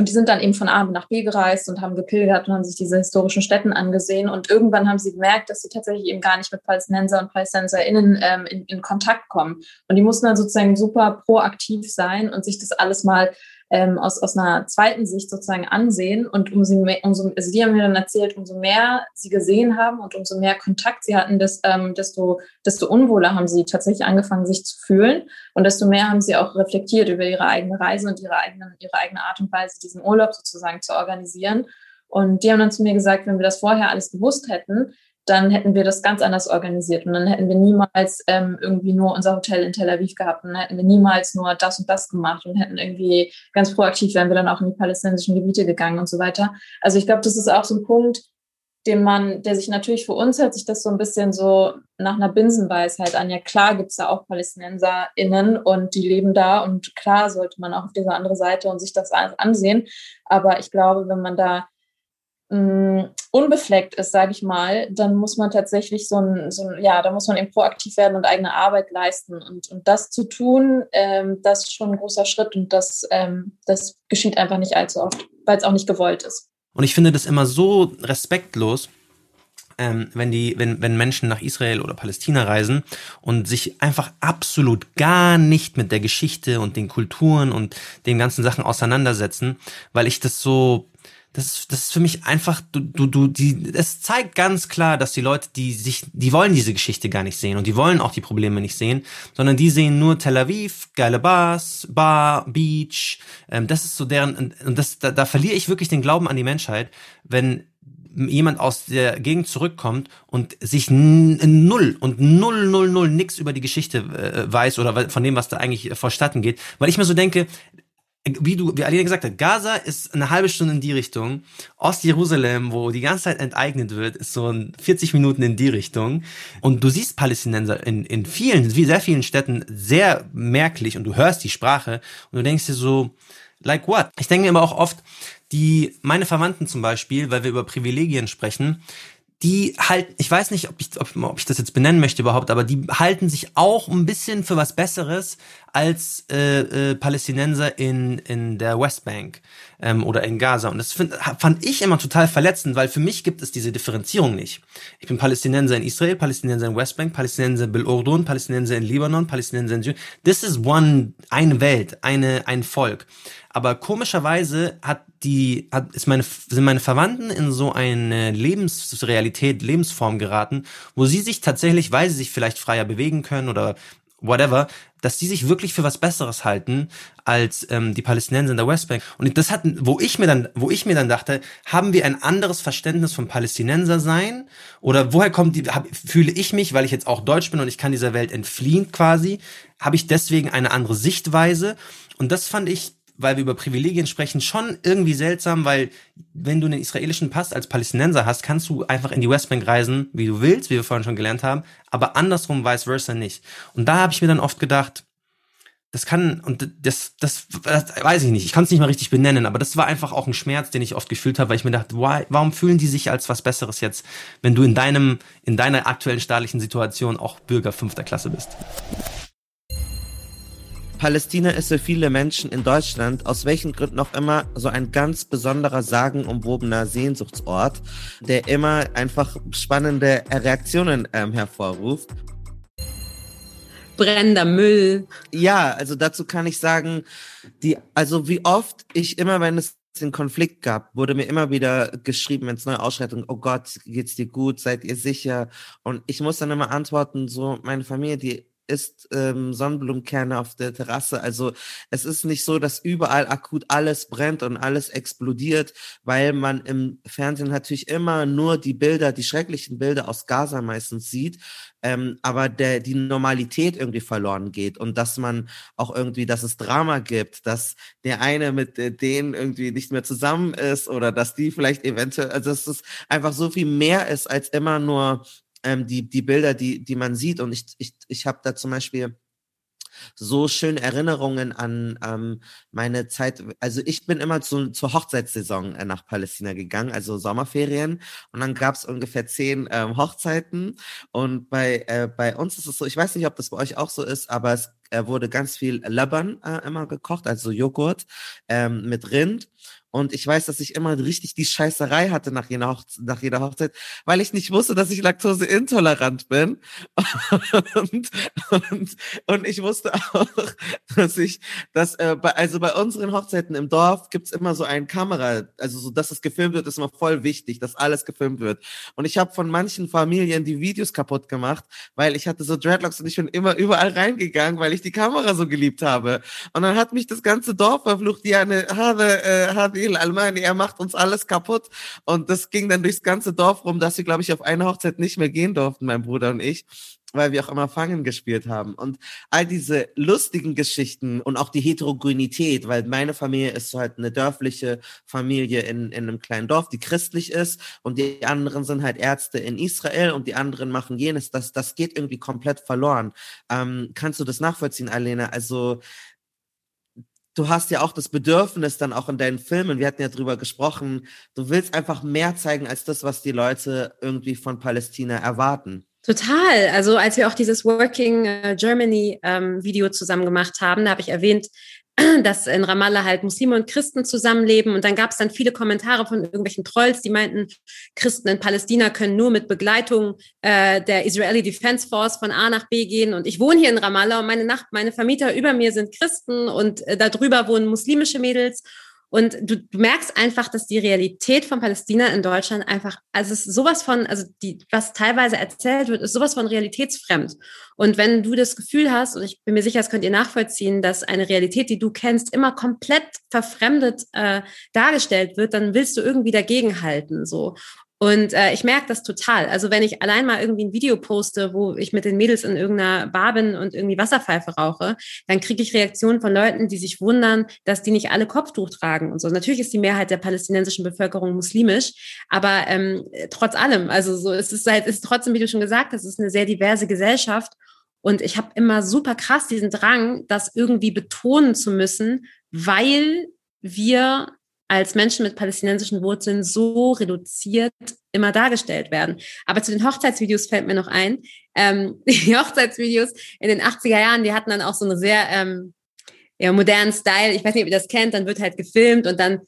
und die sind dann eben von A nach B gereist und haben gepilgert und haben sich diese historischen Städten angesehen. Und irgendwann haben sie gemerkt, dass sie tatsächlich eben gar nicht mit Palästinenser und PalästinenserInnen ähm, in, in Kontakt kommen. Und die mussten dann sozusagen super proaktiv sein und sich das alles mal ähm, aus, aus einer zweiten Sicht sozusagen ansehen. Und umso mehr, umso, also die haben mir dann erzählt, umso mehr sie gesehen haben und umso mehr Kontakt sie hatten, des, ähm, desto, desto unwohler haben sie tatsächlich angefangen, sich zu fühlen. Und desto mehr haben sie auch reflektiert über ihre eigene Reise und ihre eigene, ihre eigene Art und Weise, diesen Urlaub sozusagen zu organisieren. Und die haben dann zu mir gesagt, wenn wir das vorher alles gewusst hätten, dann hätten wir das ganz anders organisiert und dann hätten wir niemals ähm, irgendwie nur unser Hotel in Tel Aviv gehabt und dann hätten wir niemals nur das und das gemacht und hätten irgendwie ganz proaktiv wären wir dann auch in die palästinensischen Gebiete gegangen und so weiter. Also ich glaube, das ist auch so ein Punkt, den man, der sich natürlich für uns hört sich das so ein bisschen so nach einer Binsenweisheit an. Ja, klar gibt's da auch PalästinenserInnen und die leben da und klar sollte man auch auf diese andere Seite und sich das ansehen. Aber ich glaube, wenn man da mh, unbefleckt ist, sage ich mal, dann muss man tatsächlich so ein, so ein, ja, da muss man eben proaktiv werden und eigene Arbeit leisten. Und, und das zu tun, ähm, das ist schon ein großer Schritt und das, ähm, das geschieht einfach nicht allzu oft, weil es auch nicht gewollt ist. Und ich finde das immer so respektlos, ähm, wenn die, wenn, wenn Menschen nach Israel oder Palästina reisen und sich einfach absolut gar nicht mit der Geschichte und den Kulturen und den ganzen Sachen auseinandersetzen, weil ich das so das ist, das ist für mich einfach, du, du, du, die, es zeigt ganz klar, dass die Leute, die sich, die wollen diese Geschichte gar nicht sehen und die wollen auch die Probleme nicht sehen, sondern die sehen nur Tel Aviv, geile Bars, Bar, Beach, ähm, das ist so deren, und das, da, da verliere ich wirklich den Glauben an die Menschheit, wenn jemand aus der Gegend zurückkommt und sich null und null, null, null nix über die Geschichte äh, weiß oder von dem, was da eigentlich vorstatten geht, weil ich mir so denke, wie du, wie Alina gesagt hat, Gaza ist eine halbe Stunde in die Richtung. Ostjerusalem, wo die ganze Zeit enteignet wird, ist so 40 Minuten in die Richtung. Und du siehst Palästinenser in, in vielen, sehr vielen Städten sehr merklich und du hörst die Sprache und du denkst dir so, like what? Ich denke mir aber auch oft, die, meine Verwandten zum Beispiel, weil wir über Privilegien sprechen, die halt, ich weiß nicht, ob ich, ob, ob, ich das jetzt benennen möchte überhaupt, aber die halten sich auch ein bisschen für was Besseres als äh, äh, Palästinenser in, in der Westbank ähm, oder in Gaza. Und das find, fand ich immer total verletzend, weil für mich gibt es diese Differenzierung nicht. Ich bin Palästinenser in Israel, Palästinenser in Westbank, Palästinenser in Urdun, Palästinenser in Libanon, Palästinenser in Syrien. This is one, eine Welt, eine, ein Volk. Aber komischerweise hat die, hat, ist meine, sind meine Verwandten in so eine Lebensrealität, Lebensform geraten, wo sie sich tatsächlich, weil sie sich vielleicht freier bewegen können oder whatever, dass die sich wirklich für was Besseres halten als ähm, die Palästinenser in der Westbank. Und das hat, wo ich mir dann, wo ich mir dann dachte, haben wir ein anderes Verständnis von Palästinenser sein? Oder woher kommt die, hab, fühle ich mich, weil ich jetzt auch Deutsch bin und ich kann dieser Welt entfliehen quasi, habe ich deswegen eine andere Sichtweise? Und das fand ich weil wir über Privilegien sprechen, schon irgendwie seltsam, weil wenn du einen israelischen Pass als Palästinenser hast, kannst du einfach in die Westbank reisen, wie du willst, wie wir vorhin schon gelernt haben, aber andersrum vice versa nicht. Und da habe ich mir dann oft gedacht, das kann, und das, das, das weiß ich nicht, ich kann es nicht mal richtig benennen, aber das war einfach auch ein Schmerz, den ich oft gefühlt habe, weil ich mir dachte, why, warum fühlen die sich als was Besseres jetzt, wenn du in deinem, in deiner aktuellen staatlichen Situation auch Bürger fünfter Klasse bist? Palästina ist für viele Menschen in Deutschland aus welchen Gründen auch immer so ein ganz besonderer, sagenumwobener Sehnsuchtsort, der immer einfach spannende Reaktionen ähm, hervorruft. Brennender Müll. Ja, also dazu kann ich sagen, die, also wie oft ich immer, wenn es den Konflikt gab, wurde mir immer wieder geschrieben, wenn es neue Ausschreitungen, oh Gott, geht's dir gut, seid ihr sicher? Und ich muss dann immer antworten, so, meine Familie, die isst ähm, Sonnenblumenkerne auf der Terrasse. Also es ist nicht so, dass überall akut alles brennt und alles explodiert, weil man im Fernsehen natürlich immer nur die Bilder, die schrecklichen Bilder aus Gaza meistens sieht, ähm, aber der, die Normalität irgendwie verloren geht und dass man auch irgendwie, dass es Drama gibt, dass der eine mit äh, denen irgendwie nicht mehr zusammen ist oder dass die vielleicht eventuell, also dass es einfach so viel mehr ist als immer nur ähm, die, die Bilder, die, die man sieht. Und ich, ich, ich habe da zum Beispiel so schöne Erinnerungen an ähm, meine Zeit. Also ich bin immer zu, zur Hochzeitssaison äh, nach Palästina gegangen, also Sommerferien. Und dann gab es ungefähr zehn ähm, Hochzeiten. Und bei, äh, bei uns ist es so, ich weiß nicht, ob das bei euch auch so ist, aber es äh, wurde ganz viel Laban äh, immer gekocht, also Joghurt ähm, mit Rind. Und ich weiß, dass ich immer richtig die Scheißerei hatte nach jeder, Hochzeit, nach jeder Hochzeit, weil ich nicht wusste, dass ich laktoseintolerant bin. Und, und, und ich wusste auch, dass ich, dass, äh, bei, also bei unseren Hochzeiten im Dorf gibt's immer so eine Kamera, also so, dass es gefilmt wird, ist immer voll wichtig, dass alles gefilmt wird. Und ich habe von manchen Familien die Videos kaputt gemacht, weil ich hatte so Dreadlocks und ich bin immer überall reingegangen, weil ich die Kamera so geliebt habe. Und dann hat mich das ganze Dorf verflucht, die eine, habe, äh, habe Nabil Almani, er macht uns alles kaputt. Und das ging dann durchs ganze Dorf rum, dass wir, glaube ich, auf eine Hochzeit nicht mehr gehen durften, mein Bruder und ich weil wir auch immer Fangen gespielt haben. Und all diese lustigen Geschichten und auch die Heterogenität, weil meine Familie ist so halt eine dörfliche Familie in, in einem kleinen Dorf, die christlich ist und die anderen sind halt Ärzte in Israel und die anderen machen jenes, das, das geht irgendwie komplett verloren. Ähm, kannst du das nachvollziehen, Alena? Also du hast ja auch das Bedürfnis dann auch in deinen Filmen, wir hatten ja drüber gesprochen, du willst einfach mehr zeigen als das, was die Leute irgendwie von Palästina erwarten. Total. Also als wir auch dieses Working äh, Germany ähm, Video zusammen gemacht haben, da habe ich erwähnt, dass in Ramallah halt Muslime und Christen zusammenleben. Und dann gab es dann viele Kommentare von irgendwelchen Trolls, die meinten, Christen in Palästina können nur mit Begleitung äh, der Israeli Defense Force von A nach B gehen. Und ich wohne hier in Ramallah und meine, Nacht, meine Vermieter über mir sind Christen und äh, darüber wohnen muslimische Mädels. Und du, du merkst einfach, dass die Realität von Palästina in Deutschland einfach, also es ist sowas von, also die, was teilweise erzählt wird, ist sowas von realitätsfremd. Und wenn du das Gefühl hast, und ich bin mir sicher, das könnt ihr nachvollziehen, dass eine Realität, die du kennst, immer komplett verfremdet äh, dargestellt wird, dann willst du irgendwie dagegenhalten. So. Und äh, ich merke das total. Also wenn ich allein mal irgendwie ein Video poste, wo ich mit den Mädels in irgendeiner Bar bin und irgendwie Wasserpfeife rauche, dann kriege ich Reaktionen von Leuten, die sich wundern, dass die nicht alle Kopftuch tragen und so. Natürlich ist die Mehrheit der palästinensischen Bevölkerung muslimisch, aber ähm, trotz allem, also so, es ist halt, ist trotzdem, wie du schon gesagt hast, es ist eine sehr diverse Gesellschaft. Und ich habe immer super krass diesen Drang, das irgendwie betonen zu müssen, weil wir als Menschen mit palästinensischen Wurzeln so reduziert immer dargestellt werden. Aber zu den Hochzeitsvideos fällt mir noch ein, ähm, die Hochzeitsvideos in den 80er Jahren, die hatten dann auch so eine sehr ähm, ja, modernen Style. Ich weiß nicht, ob ihr das kennt, dann wird halt gefilmt und dann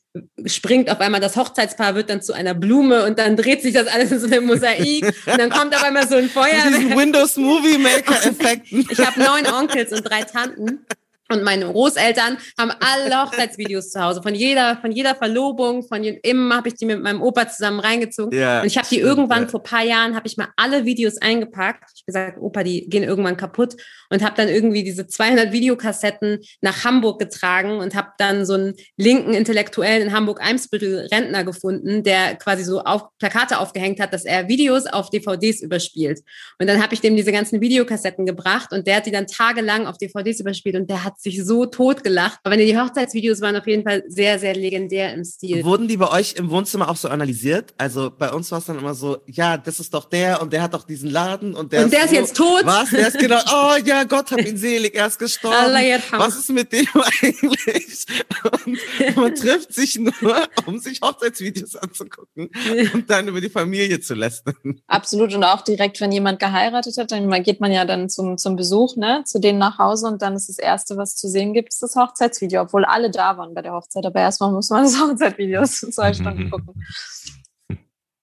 springt auf einmal das Hochzeitspaar, wird dann zu einer Blume und dann dreht sich das alles in so einem Mosaik und dann kommt auf einmal so ein Feuer. Windows Movie Maker Effekten. ich habe neun Onkels und drei Tanten und meine Großeltern haben alle Hochzeitsvideos zu Hause. Von jeder, von jeder Verlobung, von jedem, immer habe ich die mit meinem Opa zusammen reingezogen. Ja, und ich habe die irgendwann ja. vor paar Jahren, habe ich mal alle Videos eingepackt. Ich habe gesagt, Opa, die gehen irgendwann kaputt. Und habe dann irgendwie diese 200 Videokassetten nach Hamburg getragen und habe dann so einen linken Intellektuellen in Hamburg-Eimsbüttel Rentner gefunden, der quasi so auf Plakate aufgehängt hat, dass er Videos auf DVDs überspielt. Und dann habe ich dem diese ganzen Videokassetten gebracht und der hat die dann tagelang auf DVDs überspielt und der hat sich so tot gelacht. Aber die Hochzeitsvideos waren auf jeden Fall sehr, sehr legendär im Stil. Wurden die bei euch im Wohnzimmer auch so analysiert? Also bei uns war es dann immer so, ja, das ist doch der und der hat doch diesen Laden und der, und der ist, so, jetzt tot. Was? Der ist genau, oh ja, Gott hat ihn selig, er ist gestorben. was ist mit dem eigentlich? Und man trifft sich nur, um sich Hochzeitsvideos anzugucken und dann über die Familie zu lästern. Absolut und auch direkt, wenn jemand geheiratet hat, dann geht man ja dann zum, zum Besuch, ne, zu denen nach Hause und dann ist das Erste, was zu sehen gibt, ist das Hochzeitsvideo, obwohl alle da waren bei der Hochzeit. Aber erstmal muss man das Hochzeitsvideo zwei Stunden gucken.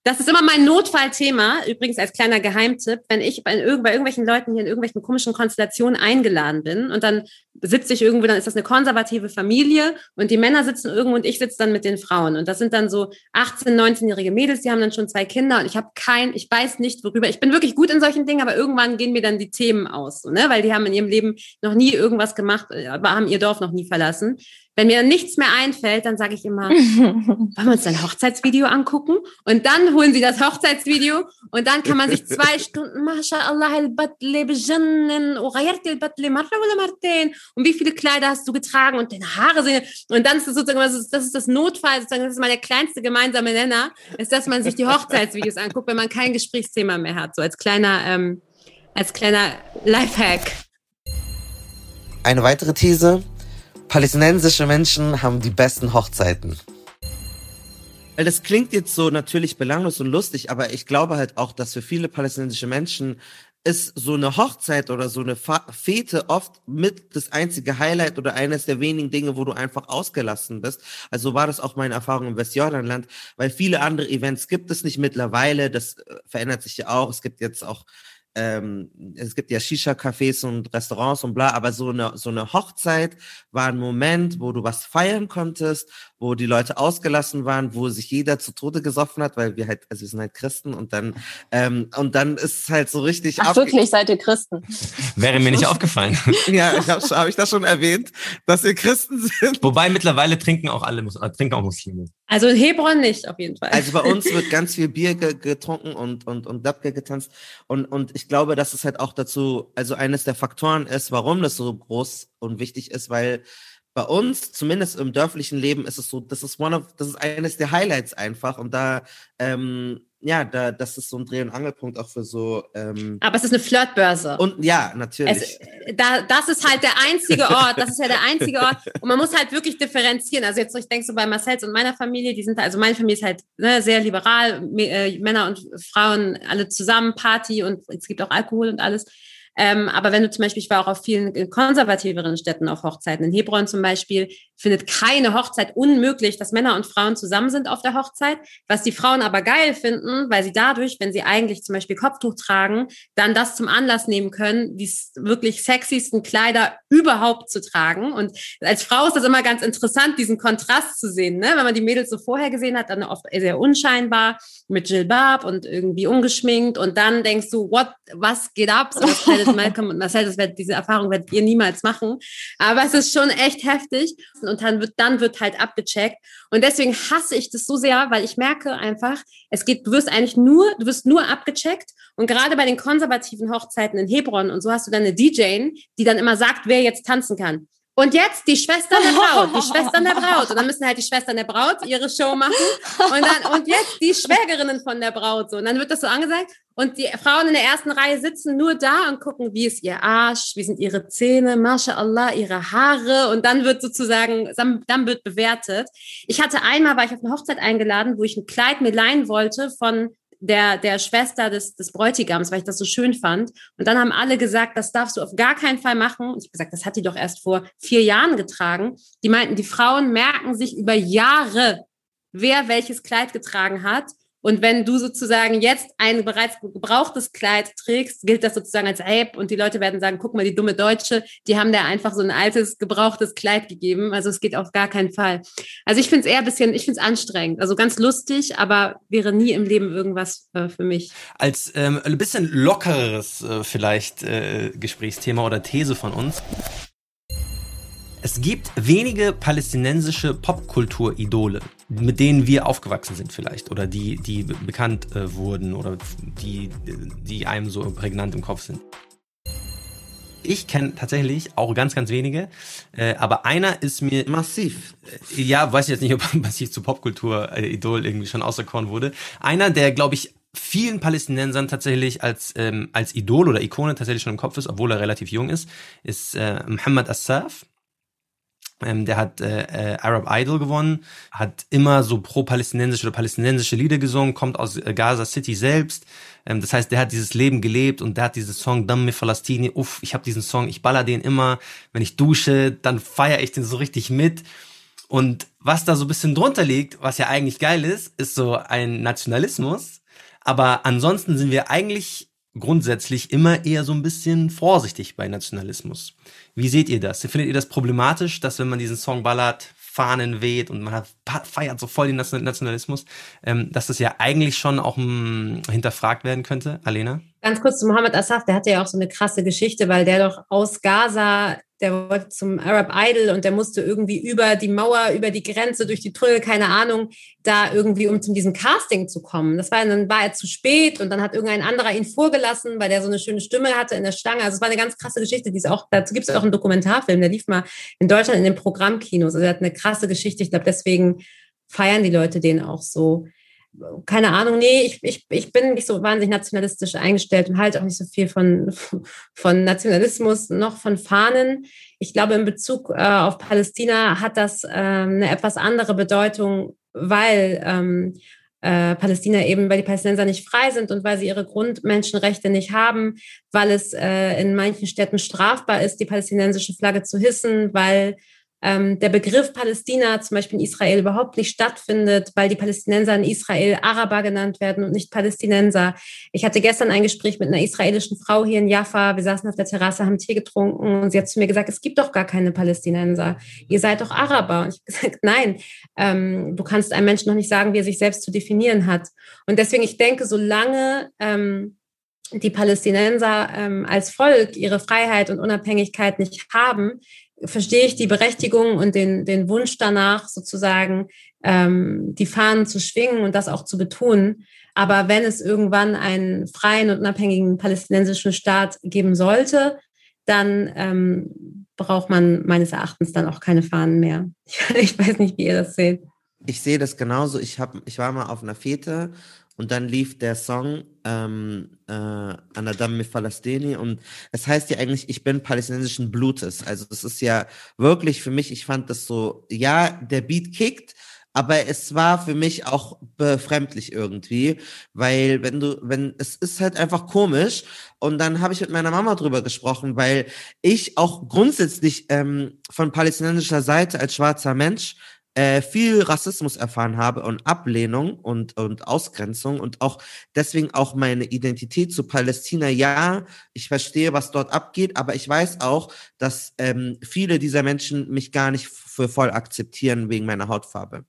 Das ist immer mein Notfallthema, übrigens als kleiner Geheimtipp, wenn ich bei, irg bei, irgendwelchen Leuten hier in irgendwelchen komischen Konstellationen eingeladen bin und dann sitze ich irgendwo, dann ist das eine konservative Familie und die Männer sitzen irgendwo und ich sitze dann mit den Frauen. Und das sind dann so 18-, 19-jährige Mädels, die haben dann schon zwei Kinder und ich habe kein, ich weiß nicht worüber. Ich bin wirklich gut in solchen Dingen, aber irgendwann gehen mir dann die Themen aus, so, ne? weil die haben in ihrem Leben noch nie irgendwas gemacht, aber haben ihr Dorf noch nie verlassen. Wenn mir nichts mehr einfällt, dann sage ich immer, wollen wir uns ein Hochzeitsvideo angucken? Und dann holen sie das Hochzeitsvideo und dann kann man sich zwei Stunden, MashaAllah, al-Batli bejannen, al-Batli marra oder martin. Und wie viele Kleider hast du getragen und deine Haare sind, und dann ist es sozusagen, das ist, das ist das Notfall, sozusagen, das ist mal der kleinste gemeinsame Nenner, ist, dass man sich die Hochzeitsvideos anguckt, wenn man kein Gesprächsthema mehr hat, so als kleiner, ähm, als kleiner Lifehack. Eine weitere These, palästinensische Menschen haben die besten Hochzeiten. Weil das klingt jetzt so natürlich belanglos und lustig, aber ich glaube halt auch, dass für viele palästinensische Menschen ist so eine Hochzeit oder so eine Fete oft mit das einzige Highlight oder eines der wenigen Dinge, wo du einfach ausgelassen bist. Also war das auch meine Erfahrung im Westjordanland, weil viele andere Events gibt es nicht mittlerweile. Das äh, verändert sich ja auch. Es gibt jetzt auch ähm, es gibt ja Shisha-Cafés und Restaurants und bla, aber so eine, so eine Hochzeit war ein Moment, wo du was feiern konntest, wo die Leute ausgelassen waren, wo sich jeder zu Tode gesoffen hat, weil wir halt, also wir sind halt Christen und dann, ähm, und dann ist es halt so richtig. Ach, wirklich, seid ihr Christen? Wäre mir nicht aufgefallen. ja, ich habe hab ich das schon erwähnt, dass wir Christen sind. Wobei mittlerweile trinken auch alle, äh, trinken auch Muslime. Also in Hebron nicht, auf jeden Fall. Also bei uns wird ganz viel Bier getrunken und, und, und Dabke getanzt. Und, und ich glaube, dass es halt auch dazu, also eines der Faktoren ist, warum das so groß und wichtig ist, weil bei uns, zumindest im dörflichen Leben, ist es so, das ist one of, das ist eines der Highlights einfach. Und da, ähm, ja, da, das ist so ein Dreh- und Angelpunkt auch für so. Ähm, Aber es ist eine Flirtbörse. Und ja, natürlich. Es, da, das ist halt der einzige Ort. Das ist ja der einzige Ort. Und man muss halt wirklich differenzieren. Also jetzt, ich denke so bei Marcells und meiner Familie, die sind, also meine Familie ist halt ne, sehr liberal, äh, Männer und Frauen alle zusammen, Party und es gibt auch Alkohol und alles. Ähm, aber wenn du zum Beispiel, ich war auch auf vielen konservativeren Städten auf Hochzeiten, in Hebron zum Beispiel, findet keine Hochzeit unmöglich, dass Männer und Frauen zusammen sind auf der Hochzeit. Was die Frauen aber geil finden, weil sie dadurch, wenn sie eigentlich zum Beispiel Kopftuch tragen, dann das zum Anlass nehmen können, die wirklich sexiesten Kleider überhaupt zu tragen. Und als Frau ist das immer ganz interessant, diesen Kontrast zu sehen. Ne? Wenn man die Mädels so vorher gesehen hat, dann oft sehr unscheinbar mit Jilbab und irgendwie ungeschminkt. Und dann denkst du, what, was geht ab? So, kleidet Malcolm und Marcel, das wird, diese Erfahrung werdet ihr niemals machen. Aber es ist schon echt heftig. Und dann wird, dann wird halt abgecheckt. Und deswegen hasse ich das so sehr, weil ich merke einfach, es geht, du wirst eigentlich nur, du wirst nur abgecheckt. Und gerade bei den konservativen Hochzeiten in Hebron und so hast du dann eine DJ, die dann immer sagt, wer jetzt tanzen kann. Und jetzt die Schwestern der Braut, die Schwestern der Braut. Und dann müssen halt die Schwestern der Braut ihre Show machen. Und dann, und jetzt die Schwägerinnen von der Braut. So. Und dann wird das so angesagt. Und die Frauen in der ersten Reihe sitzen nur da und gucken, wie ist ihr Arsch, wie sind ihre Zähne, MashaAllah, ihre Haare. Und dann wird sozusagen, dann wird bewertet. Ich hatte einmal, war ich auf eine Hochzeit eingeladen, wo ich ein Kleid mir leihen wollte von der, der Schwester des, des Bräutigams, weil ich das so schön fand. Und dann haben alle gesagt, das darfst du auf gar keinen Fall machen. Und ich habe gesagt, das hat die doch erst vor vier Jahren getragen. Die meinten, die Frauen merken sich über Jahre, wer welches Kleid getragen hat. Und wenn du sozusagen jetzt ein bereits gebrauchtes Kleid trägst, gilt das sozusagen als Ape und die Leute werden sagen, guck mal, die dumme Deutsche, die haben da einfach so ein altes, gebrauchtes Kleid gegeben. Also es geht auf gar keinen Fall. Also ich finde es eher ein bisschen, ich finde es anstrengend. Also ganz lustig, aber wäre nie im Leben irgendwas äh, für mich. Als ähm, ein bisschen lockeres äh, vielleicht äh, Gesprächsthema oder These von uns. Es gibt wenige palästinensische Popkultur-Idole, mit denen wir aufgewachsen sind vielleicht oder die, die bekannt äh, wurden oder die, die einem so prägnant im Kopf sind. Ich kenne tatsächlich auch ganz, ganz wenige, äh, aber einer ist mir massiv. Äh, ja, weiß ich jetzt nicht, ob massiv zu Popkultur-Idol irgendwie schon auserkoren wurde. Einer, der glaube ich vielen Palästinensern tatsächlich als ähm, als Idol oder Ikone tatsächlich schon im Kopf ist, obwohl er relativ jung ist, ist äh, Muhammad Assaf. Ähm, der hat äh, äh, Arab Idol gewonnen, hat immer so pro-palästinensische oder palästinensische Lieder gesungen, kommt aus äh, Gaza City selbst. Ähm, das heißt, der hat dieses Leben gelebt und der hat diesen Song Damme Falastini. Uff, ich habe diesen Song, ich baller den immer. Wenn ich dusche, dann feiere ich den so richtig mit. Und was da so ein bisschen drunter liegt, was ja eigentlich geil ist, ist so ein Nationalismus. Aber ansonsten sind wir eigentlich grundsätzlich immer eher so ein bisschen vorsichtig bei Nationalismus. Wie seht ihr das? Findet ihr das problematisch, dass wenn man diesen Song ballert, Fahnen weht und man hat, feiert so voll den Nationalismus, ähm, dass das ja eigentlich schon auch m, hm, hinterfragt werden könnte, Alena? Ganz kurz zu Mohammed Assaf, der hatte ja auch so eine krasse Geschichte, weil der doch aus Gaza der wollte zum Arab Idol und der musste irgendwie über die Mauer, über die Grenze, durch die Tunnel, keine Ahnung, da irgendwie, um zu diesem Casting zu kommen. Das war, dann war er zu spät und dann hat irgendein anderer ihn vorgelassen, weil der so eine schöne Stimme hatte in der Stange. Also es war eine ganz krasse Geschichte, die ist auch, dazu gibt es auch einen Dokumentarfilm, der lief mal in Deutschland in den Programmkinos. Also er hat eine krasse Geschichte. Ich glaube, deswegen feiern die Leute den auch so keine Ahnung, nee, ich, ich, ich bin nicht so wahnsinnig nationalistisch eingestellt und halte auch nicht so viel von, von Nationalismus noch von Fahnen. Ich glaube, in Bezug äh, auf Palästina hat das äh, eine etwas andere Bedeutung, weil ähm, äh, Palästina eben, weil die Palästinenser nicht frei sind und weil sie ihre Grundmenschenrechte nicht haben, weil es äh, in manchen Städten strafbar ist, die palästinensische Flagge zu hissen, weil ähm, der Begriff Palästina zum Beispiel in Israel überhaupt nicht stattfindet, weil die Palästinenser in Israel Araber genannt werden und nicht Palästinenser. Ich hatte gestern ein Gespräch mit einer israelischen Frau hier in Jaffa. Wir saßen auf der Terrasse, haben Tee getrunken und sie hat zu mir gesagt, es gibt doch gar keine Palästinenser. Ihr seid doch Araber. Und ich habe gesagt, nein, ähm, du kannst einem Menschen noch nicht sagen, wie er sich selbst zu definieren hat. Und deswegen, ich denke, solange ähm, die Palästinenser ähm, als Volk ihre Freiheit und Unabhängigkeit nicht haben, verstehe ich die Berechtigung und den, den Wunsch danach, sozusagen ähm, die Fahnen zu schwingen und das auch zu betonen. Aber wenn es irgendwann einen freien und unabhängigen palästinensischen Staat geben sollte, dann ähm, braucht man meines Erachtens dann auch keine Fahnen mehr. Ich, weiß nicht, wie ihr das seht. Ich sehe das genauso. Ich, hab, ich war mal auf einer Fete und dann lief der Song ähm, äh, Anadam Falastini und es heißt ja eigentlich, ich bin palästinensischen Blutes. Also es ist ja wirklich für mich, ich fand das so, ja, der Beat kickt, aber es war für mich auch befremdlich irgendwie, weil wenn du, wenn, es ist halt einfach komisch. Und dann habe ich mit meiner Mama drüber gesprochen, weil ich auch grundsätzlich ähm, von palästinensischer Seite als schwarzer Mensch äh, viel Rassismus erfahren habe und Ablehnung und, und Ausgrenzung und auch deswegen auch meine Identität zu Palästina. Ja, ich verstehe, was dort abgeht, aber ich weiß auch, dass ähm, viele dieser Menschen mich gar nicht für voll akzeptieren wegen meiner Hautfarbe.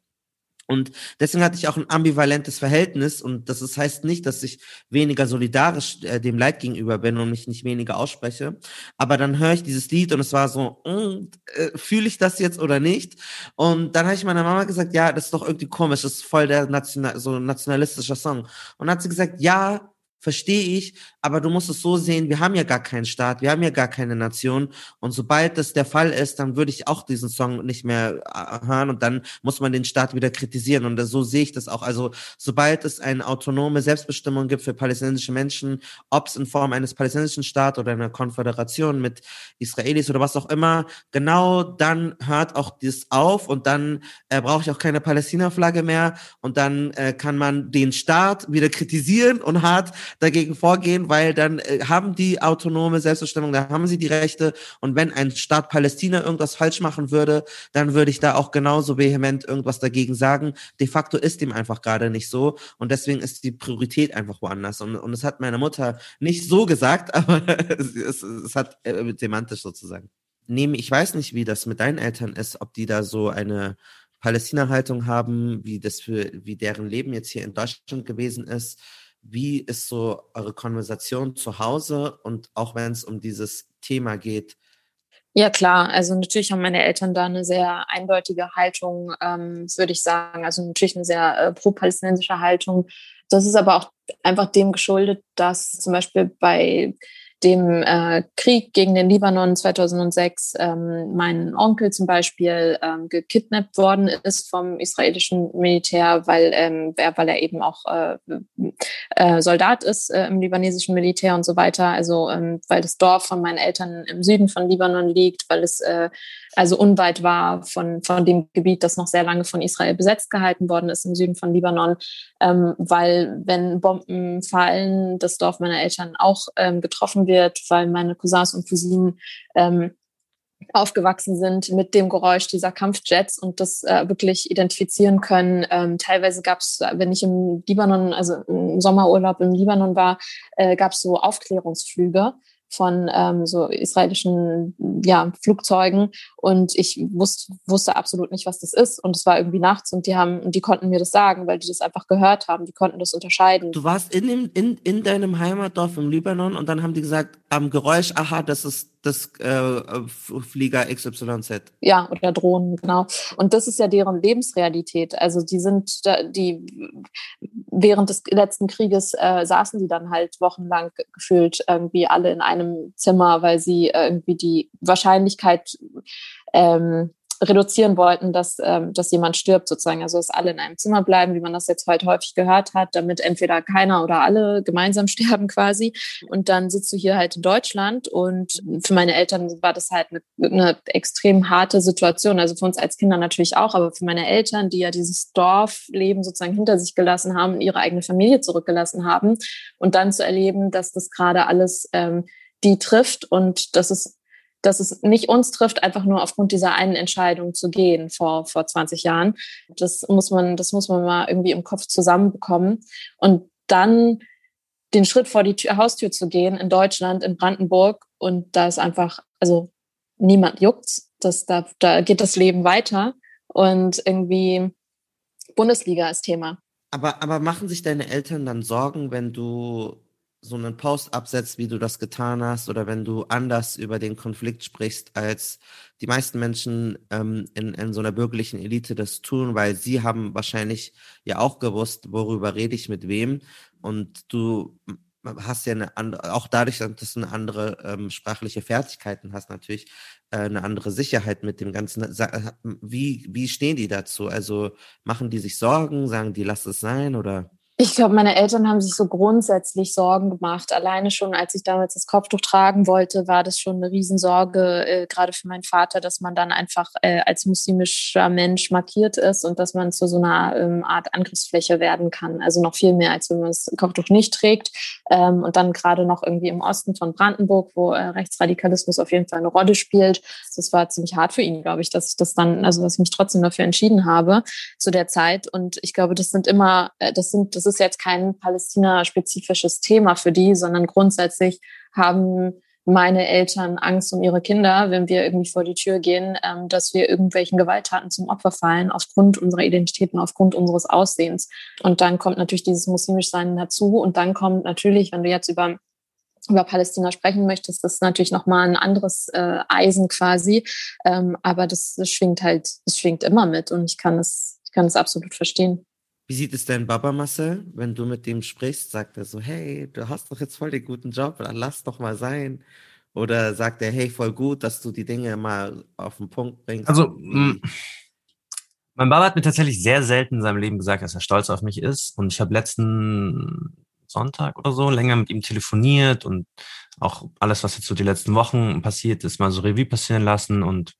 Und deswegen hatte ich auch ein ambivalentes Verhältnis und das ist, heißt nicht, dass ich weniger solidarisch äh, dem Leid gegenüber bin und mich nicht weniger ausspreche. Aber dann höre ich dieses Lied und es war so, mm, äh, fühle ich das jetzt oder nicht? Und dann habe ich meiner Mama gesagt, ja, das ist doch irgendwie komisch, das ist voll der national, so nationalistischer Song. Und dann hat sie gesagt, ja, verstehe ich, aber du musst es so sehen, wir haben ja gar keinen Staat, wir haben ja gar keine Nation. Und sobald das der Fall ist, dann würde ich auch diesen Song nicht mehr äh, hören und dann muss man den Staat wieder kritisieren. Und so sehe ich das auch. Also sobald es eine autonome Selbstbestimmung gibt für palästinensische Menschen, ob es in Form eines palästinensischen Staates oder einer Konföderation mit Israelis oder was auch immer, genau dann hört auch das auf und dann äh, brauche ich auch keine Palästina-Flagge mehr. Und dann äh, kann man den Staat wieder kritisieren und hart dagegen vorgehen, weil dann äh, haben die autonome Selbstbestimmung, da haben sie die Rechte und wenn ein Staat Palästina irgendwas falsch machen würde, dann würde ich da auch genauso vehement irgendwas dagegen sagen. De facto ist dem einfach gerade nicht so und deswegen ist die Priorität einfach woanders und, und es hat meine Mutter nicht so gesagt, aber es, es, es hat äh, semantisch sozusagen. Nehme, ich weiß nicht, wie das mit deinen Eltern ist, ob die da so eine Palästina-Haltung haben, wie das für, wie deren Leben jetzt hier in Deutschland gewesen ist. Wie ist so eure Konversation zu Hause und auch wenn es um dieses Thema geht? Ja, klar. Also natürlich haben meine Eltern da eine sehr eindeutige Haltung, ähm, würde ich sagen. Also natürlich eine sehr äh, pro-palästinensische Haltung. Das ist aber auch einfach dem geschuldet, dass zum Beispiel bei dem äh, Krieg gegen den Libanon 2006 ähm, mein Onkel zum Beispiel ähm, gekidnappt worden ist vom israelischen Militär, weil, ähm, weil er eben auch äh, äh, Soldat ist äh, im libanesischen Militär und so weiter. Also ähm, weil das Dorf von meinen Eltern im Süden von Libanon liegt, weil es äh, also unweit war von, von dem Gebiet, das noch sehr lange von Israel besetzt gehalten worden ist im Süden von Libanon, ähm, weil wenn Bomben fallen, das Dorf meiner Eltern auch ähm, getroffen wird, weil meine Cousins und Cousinen ähm, aufgewachsen sind mit dem Geräusch dieser Kampfjets und das äh, wirklich identifizieren können. Ähm, teilweise gab es, wenn ich im Libanon, also im Sommerurlaub im Libanon war, äh, gab es so Aufklärungsflüge von ähm, so israelischen ja, Flugzeugen. Und ich wusste, wusste absolut nicht, was das ist. Und es war irgendwie nachts und die haben die konnten mir das sagen, weil die das einfach gehört haben, die konnten das unterscheiden. Du warst in, dem, in, in deinem Heimatdorf im Libanon und dann haben die gesagt, am Geräusch, aha, das ist das äh, Flieger XYZ. Ja, oder Drohnen, genau. Und das ist ja deren Lebensrealität. Also die sind, die während des letzten Krieges äh, saßen die dann halt wochenlang gefühlt irgendwie alle in einem Zimmer, weil sie irgendwie die Wahrscheinlichkeit ähm, reduzieren wollten, dass, ähm, dass jemand stirbt sozusagen. Also dass alle in einem Zimmer bleiben, wie man das jetzt heute häufig gehört hat, damit entweder keiner oder alle gemeinsam sterben quasi. Und dann sitzt du hier halt in Deutschland und für meine Eltern war das halt eine, eine extrem harte Situation. Also für uns als Kinder natürlich auch, aber für meine Eltern, die ja dieses Dorfleben sozusagen hinter sich gelassen haben, ihre eigene Familie zurückgelassen haben und dann zu erleben, dass das gerade alles ähm, die trifft und dass es dass es nicht uns trifft, einfach nur aufgrund dieser einen Entscheidung zu gehen vor, vor 20 Jahren. Das muss man, das muss man mal irgendwie im Kopf zusammenbekommen. Und dann den Schritt vor die Tür, Haustür zu gehen in Deutschland, in Brandenburg und da ist einfach, also niemand juckt's. Das, da, da geht das Leben weiter und irgendwie Bundesliga ist Thema. Aber, aber machen sich deine Eltern dann Sorgen, wenn du so einen Post absetzt, wie du das getan hast, oder wenn du anders über den Konflikt sprichst, als die meisten Menschen ähm, in, in so einer bürgerlichen Elite das tun, weil sie haben wahrscheinlich ja auch gewusst, worüber rede ich mit wem. Und du hast ja eine andere, auch dadurch, dass du eine andere ähm, sprachliche Fertigkeiten hast, natürlich äh, eine andere Sicherheit mit dem Ganzen. Wie, wie stehen die dazu? Also machen die sich Sorgen, sagen die, lass es sein oder? Ich glaube, meine Eltern haben sich so grundsätzlich Sorgen gemacht. Alleine schon, als ich damals das Kopftuch tragen wollte, war das schon eine Riesensorge, äh, gerade für meinen Vater, dass man dann einfach äh, als muslimischer Mensch markiert ist und dass man zu so einer ähm, Art Angriffsfläche werden kann. Also noch viel mehr, als wenn man das Kopftuch nicht trägt. Ähm, und dann gerade noch irgendwie im Osten von Brandenburg, wo äh, Rechtsradikalismus auf jeden Fall eine Rolle spielt. Das war ziemlich hart für ihn, glaube ich, dass ich das dann, also dass ich mich trotzdem dafür entschieden habe zu der Zeit. Und ich glaube, das sind immer, äh, das sind, das ist jetzt kein Palästina-spezifisches Thema für die, sondern grundsätzlich haben meine Eltern Angst um ihre Kinder, wenn wir irgendwie vor die Tür gehen, ähm, dass wir irgendwelchen Gewalttaten zum Opfer fallen, aufgrund unserer Identitäten, aufgrund unseres Aussehens. Und dann kommt natürlich dieses muslimisch Sein dazu. Und dann kommt natürlich, wenn du jetzt über über Palästina sprechen möchtest, das ist natürlich nochmal ein anderes äh, Eisen quasi. Ähm, aber das, das schwingt halt, das schwingt immer mit und ich kann es, ich kann es absolut verstehen. Wie sieht es dein Baba, Marcel? Wenn du mit dem sprichst, sagt er so, hey, du hast doch jetzt voll den guten Job, dann lass doch mal sein. Oder sagt er, hey, voll gut, dass du die Dinge mal auf den Punkt bringst? Also, mein Baba hat mir tatsächlich sehr selten in seinem Leben gesagt, dass er stolz auf mich ist. Und ich habe letzten Sonntag oder so länger mit ihm telefoniert und auch alles, was jetzt so die letzten Wochen passiert ist, mal so Revue passieren lassen und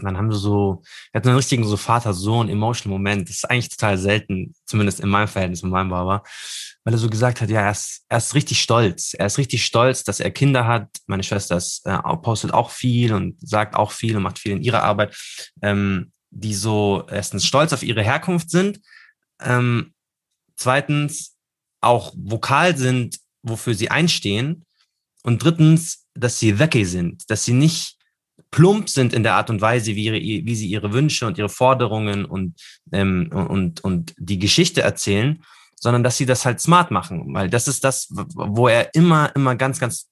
dann haben wir so, wir hatten einen richtigen so Vater-Sohn emotional Moment. Das ist eigentlich total selten, zumindest in meinem Verhältnis mit meinem Baba, weil er so gesagt hat, ja, er ist, er ist richtig stolz. Er ist richtig stolz, dass er Kinder hat. Meine Schwester ist, äh, postet auch viel und sagt auch viel und macht viel in ihrer Arbeit, ähm, die so erstens stolz auf ihre Herkunft sind, ähm, zweitens auch vokal sind, wofür sie einstehen und drittens, dass sie Wecke sind, dass sie nicht plump sind in der Art und Weise, wie, ihre, wie sie ihre Wünsche und ihre Forderungen und, ähm, und, und die Geschichte erzählen, sondern dass sie das halt smart machen, weil das ist das, wo er immer, immer ganz, ganz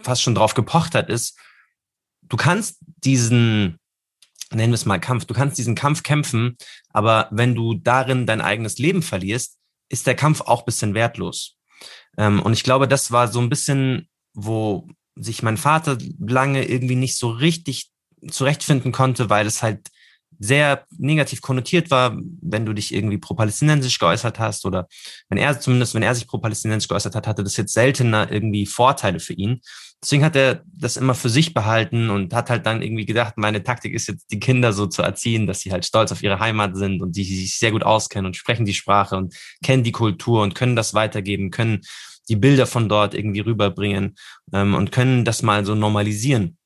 fast schon drauf gepocht hat, ist, du kannst diesen, nennen wir es mal Kampf, du kannst diesen Kampf kämpfen, aber wenn du darin dein eigenes Leben verlierst, ist der Kampf auch bisschen wertlos. Ähm, und ich glaube, das war so ein bisschen, wo sich mein Vater lange irgendwie nicht so richtig zurechtfinden konnte, weil es halt sehr negativ konnotiert war, wenn du dich irgendwie pro-palästinensisch geäußert hast oder wenn er zumindest, wenn er sich pro-palästinensisch geäußert hat, hatte das jetzt seltener irgendwie Vorteile für ihn. Deswegen hat er das immer für sich behalten und hat halt dann irgendwie gedacht, meine Taktik ist jetzt, die Kinder so zu erziehen, dass sie halt stolz auf ihre Heimat sind und die sich sehr gut auskennen und sprechen die Sprache und kennen die Kultur und können das weitergeben, können die Bilder von dort irgendwie rüberbringen ähm, und können das mal so normalisieren.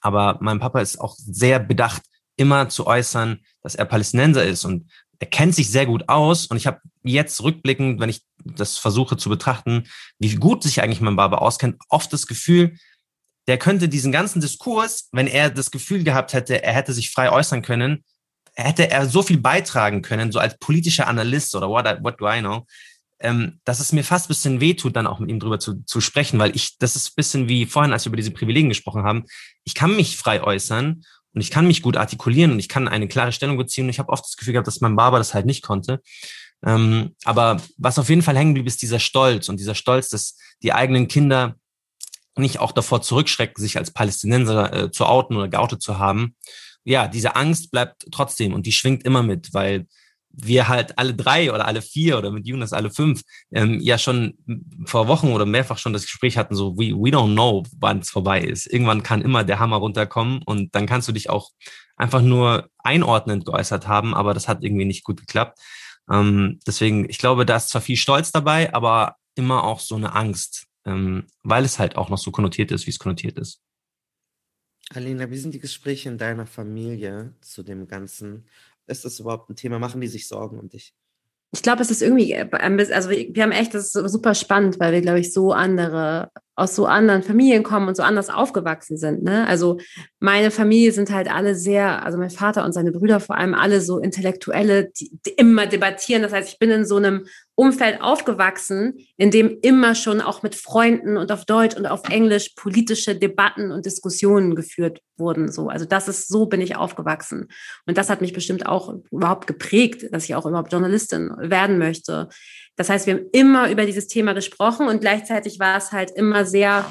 Aber mein Papa ist auch sehr bedacht, immer zu äußern, dass er Palästinenser ist und er kennt sich sehr gut aus. Und ich habe jetzt rückblickend, wenn ich das versuche zu betrachten, wie gut sich eigentlich mein Baba auskennt, oft das Gefühl, der könnte diesen ganzen Diskurs, wenn er das Gefühl gehabt hätte, er hätte sich frei äußern können, hätte er so viel beitragen können, so als politischer Analyst oder what, what do I know, ähm, dass es mir fast ein bisschen wehtut, dann auch mit ihm drüber zu, zu sprechen, weil ich, das ist ein bisschen wie vorhin, als wir über diese Privilegien gesprochen haben, ich kann mich frei äußern und ich kann mich gut artikulieren und ich kann eine klare Stellung beziehen und ich habe oft das Gefühl gehabt, dass mein Barber das halt nicht konnte. Ähm, aber was auf jeden Fall hängen blieb, ist dieser Stolz und dieser Stolz, dass die eigenen Kinder nicht auch davor zurückschrecken, sich als Palästinenser äh, zu outen oder geoutet zu haben. Ja, diese Angst bleibt trotzdem und die schwingt immer mit, weil wir halt alle drei oder alle vier oder mit Jonas alle fünf ähm, ja schon vor Wochen oder mehrfach schon das Gespräch hatten, so we, we don't know, wann es vorbei ist. Irgendwann kann immer der Hammer runterkommen und dann kannst du dich auch einfach nur einordnend geäußert haben, aber das hat irgendwie nicht gut geklappt. Ähm, deswegen, ich glaube, da ist zwar viel Stolz dabei, aber immer auch so eine Angst, ähm, weil es halt auch noch so konnotiert ist, wie es konnotiert ist. Alina, wie sind die Gespräche in deiner Familie zu dem Ganzen? Ist das überhaupt ein Thema? Machen die sich Sorgen um dich? Ich glaube, es ist irgendwie, äh, also wir haben echt, das ist super spannend, weil wir, glaube ich, so andere aus so anderen Familien kommen und so anders aufgewachsen sind. Ne? Also meine Familie sind halt alle sehr, also mein Vater und seine Brüder vor allem alle so Intellektuelle, die, die immer debattieren. Das heißt, ich bin in so einem Umfeld aufgewachsen, in dem immer schon auch mit Freunden und auf Deutsch und auf Englisch politische Debatten und Diskussionen geführt wurden. So, also das ist so bin ich aufgewachsen und das hat mich bestimmt auch überhaupt geprägt, dass ich auch überhaupt Journalistin werden möchte. Das heißt, wir haben immer über dieses Thema gesprochen und gleichzeitig war es halt immer sehr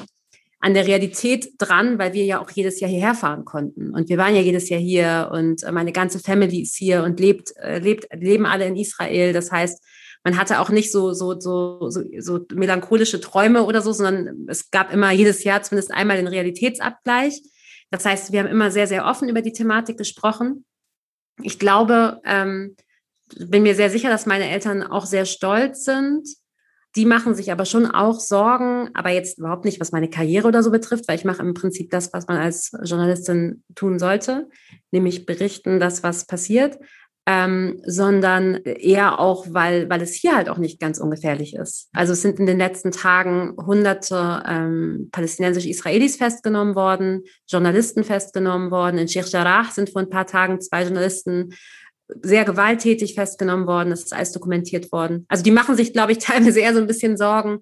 an der Realität dran, weil wir ja auch jedes Jahr hierher fahren konnten. Und wir waren ja jedes Jahr hier und meine ganze Family ist hier und lebt, äh, lebt, leben alle in Israel. Das heißt, man hatte auch nicht so, so, so, so, so melancholische Träume oder so, sondern es gab immer jedes Jahr zumindest einmal den Realitätsabgleich. Das heißt, wir haben immer sehr, sehr offen über die Thematik gesprochen. Ich glaube, ähm, bin mir sehr sicher, dass meine Eltern auch sehr stolz sind. Die machen sich aber schon auch Sorgen, aber jetzt überhaupt nicht, was meine Karriere oder so betrifft, weil ich mache im Prinzip das, was man als Journalistin tun sollte, nämlich berichten, das, was passiert. ähm, sondern eher auch, weil, weil es hier halt auch nicht ganz ungefährlich ist. Also es sind in den letzten Tagen hunderte ähm, palästinensische Israelis festgenommen worden, Journalisten festgenommen worden. In Sheikh Jarrah sind vor ein paar Tagen zwei Journalisten sehr gewalttätig festgenommen worden. Das ist alles dokumentiert worden. Also die machen sich, glaube ich, teilweise eher so ein bisschen Sorgen,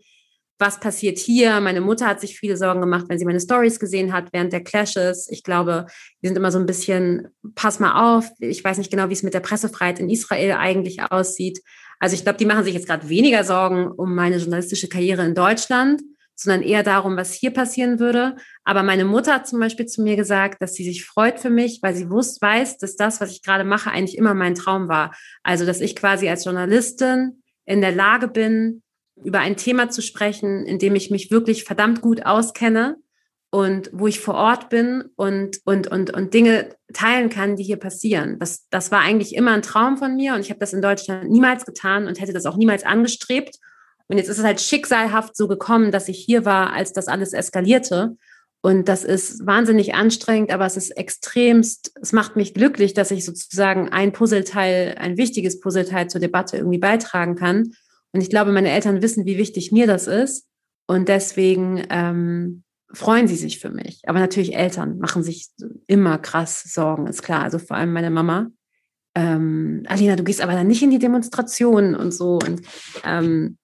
was passiert hier. Meine Mutter hat sich viele Sorgen gemacht, wenn sie meine Stories gesehen hat während der Clashes. Ich glaube, wir sind immer so ein bisschen, pass mal auf. Ich weiß nicht genau, wie es mit der Pressefreiheit in Israel eigentlich aussieht. Also ich glaube, die machen sich jetzt gerade weniger Sorgen um meine journalistische Karriere in Deutschland, sondern eher darum, was hier passieren würde. Aber meine Mutter hat zum Beispiel zu mir gesagt, dass sie sich freut für mich, weil sie wusst, weiß, dass das, was ich gerade mache, eigentlich immer mein Traum war. Also, dass ich quasi als Journalistin in der Lage bin, über ein Thema zu sprechen, in dem ich mich wirklich verdammt gut auskenne und wo ich vor Ort bin und, und, und, und Dinge teilen kann, die hier passieren. Das, das war eigentlich immer ein Traum von mir und ich habe das in Deutschland niemals getan und hätte das auch niemals angestrebt. Und jetzt ist es halt schicksalhaft so gekommen, dass ich hier war, als das alles eskalierte. Und das ist wahnsinnig anstrengend, aber es ist extremst, es macht mich glücklich, dass ich sozusagen ein Puzzleteil, ein wichtiges Puzzleteil zur Debatte irgendwie beitragen kann. Und ich glaube, meine Eltern wissen, wie wichtig mir das ist. Und deswegen ähm, freuen sie sich für mich. Aber natürlich Eltern machen sich immer krass Sorgen, ist klar. Also vor allem meine Mama. Ähm, Alina, du gehst aber dann nicht in die Demonstrationen und so. Und ähm,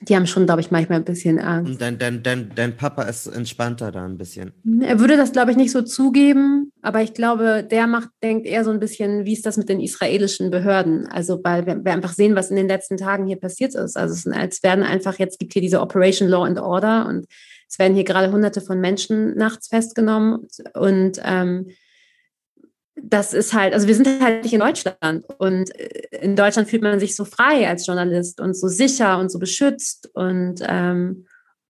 die haben schon, glaube ich, manchmal ein bisschen Angst. Und dein, dein, dein, dein Papa ist entspannter da ein bisschen. Er würde das, glaube ich, nicht so zugeben, aber ich glaube, der macht, denkt eher so ein bisschen, wie ist das mit den israelischen Behörden? Also, weil wir, wir einfach sehen, was in den letzten Tagen hier passiert ist. Also, es, es werden einfach, jetzt gibt hier diese Operation Law and Order und es werden hier gerade hunderte von Menschen nachts festgenommen und ähm, das ist halt, also wir sind halt nicht in Deutschland und äh, in Deutschland fühlt man sich so frei als Journalist und so sicher und so beschützt und ähm,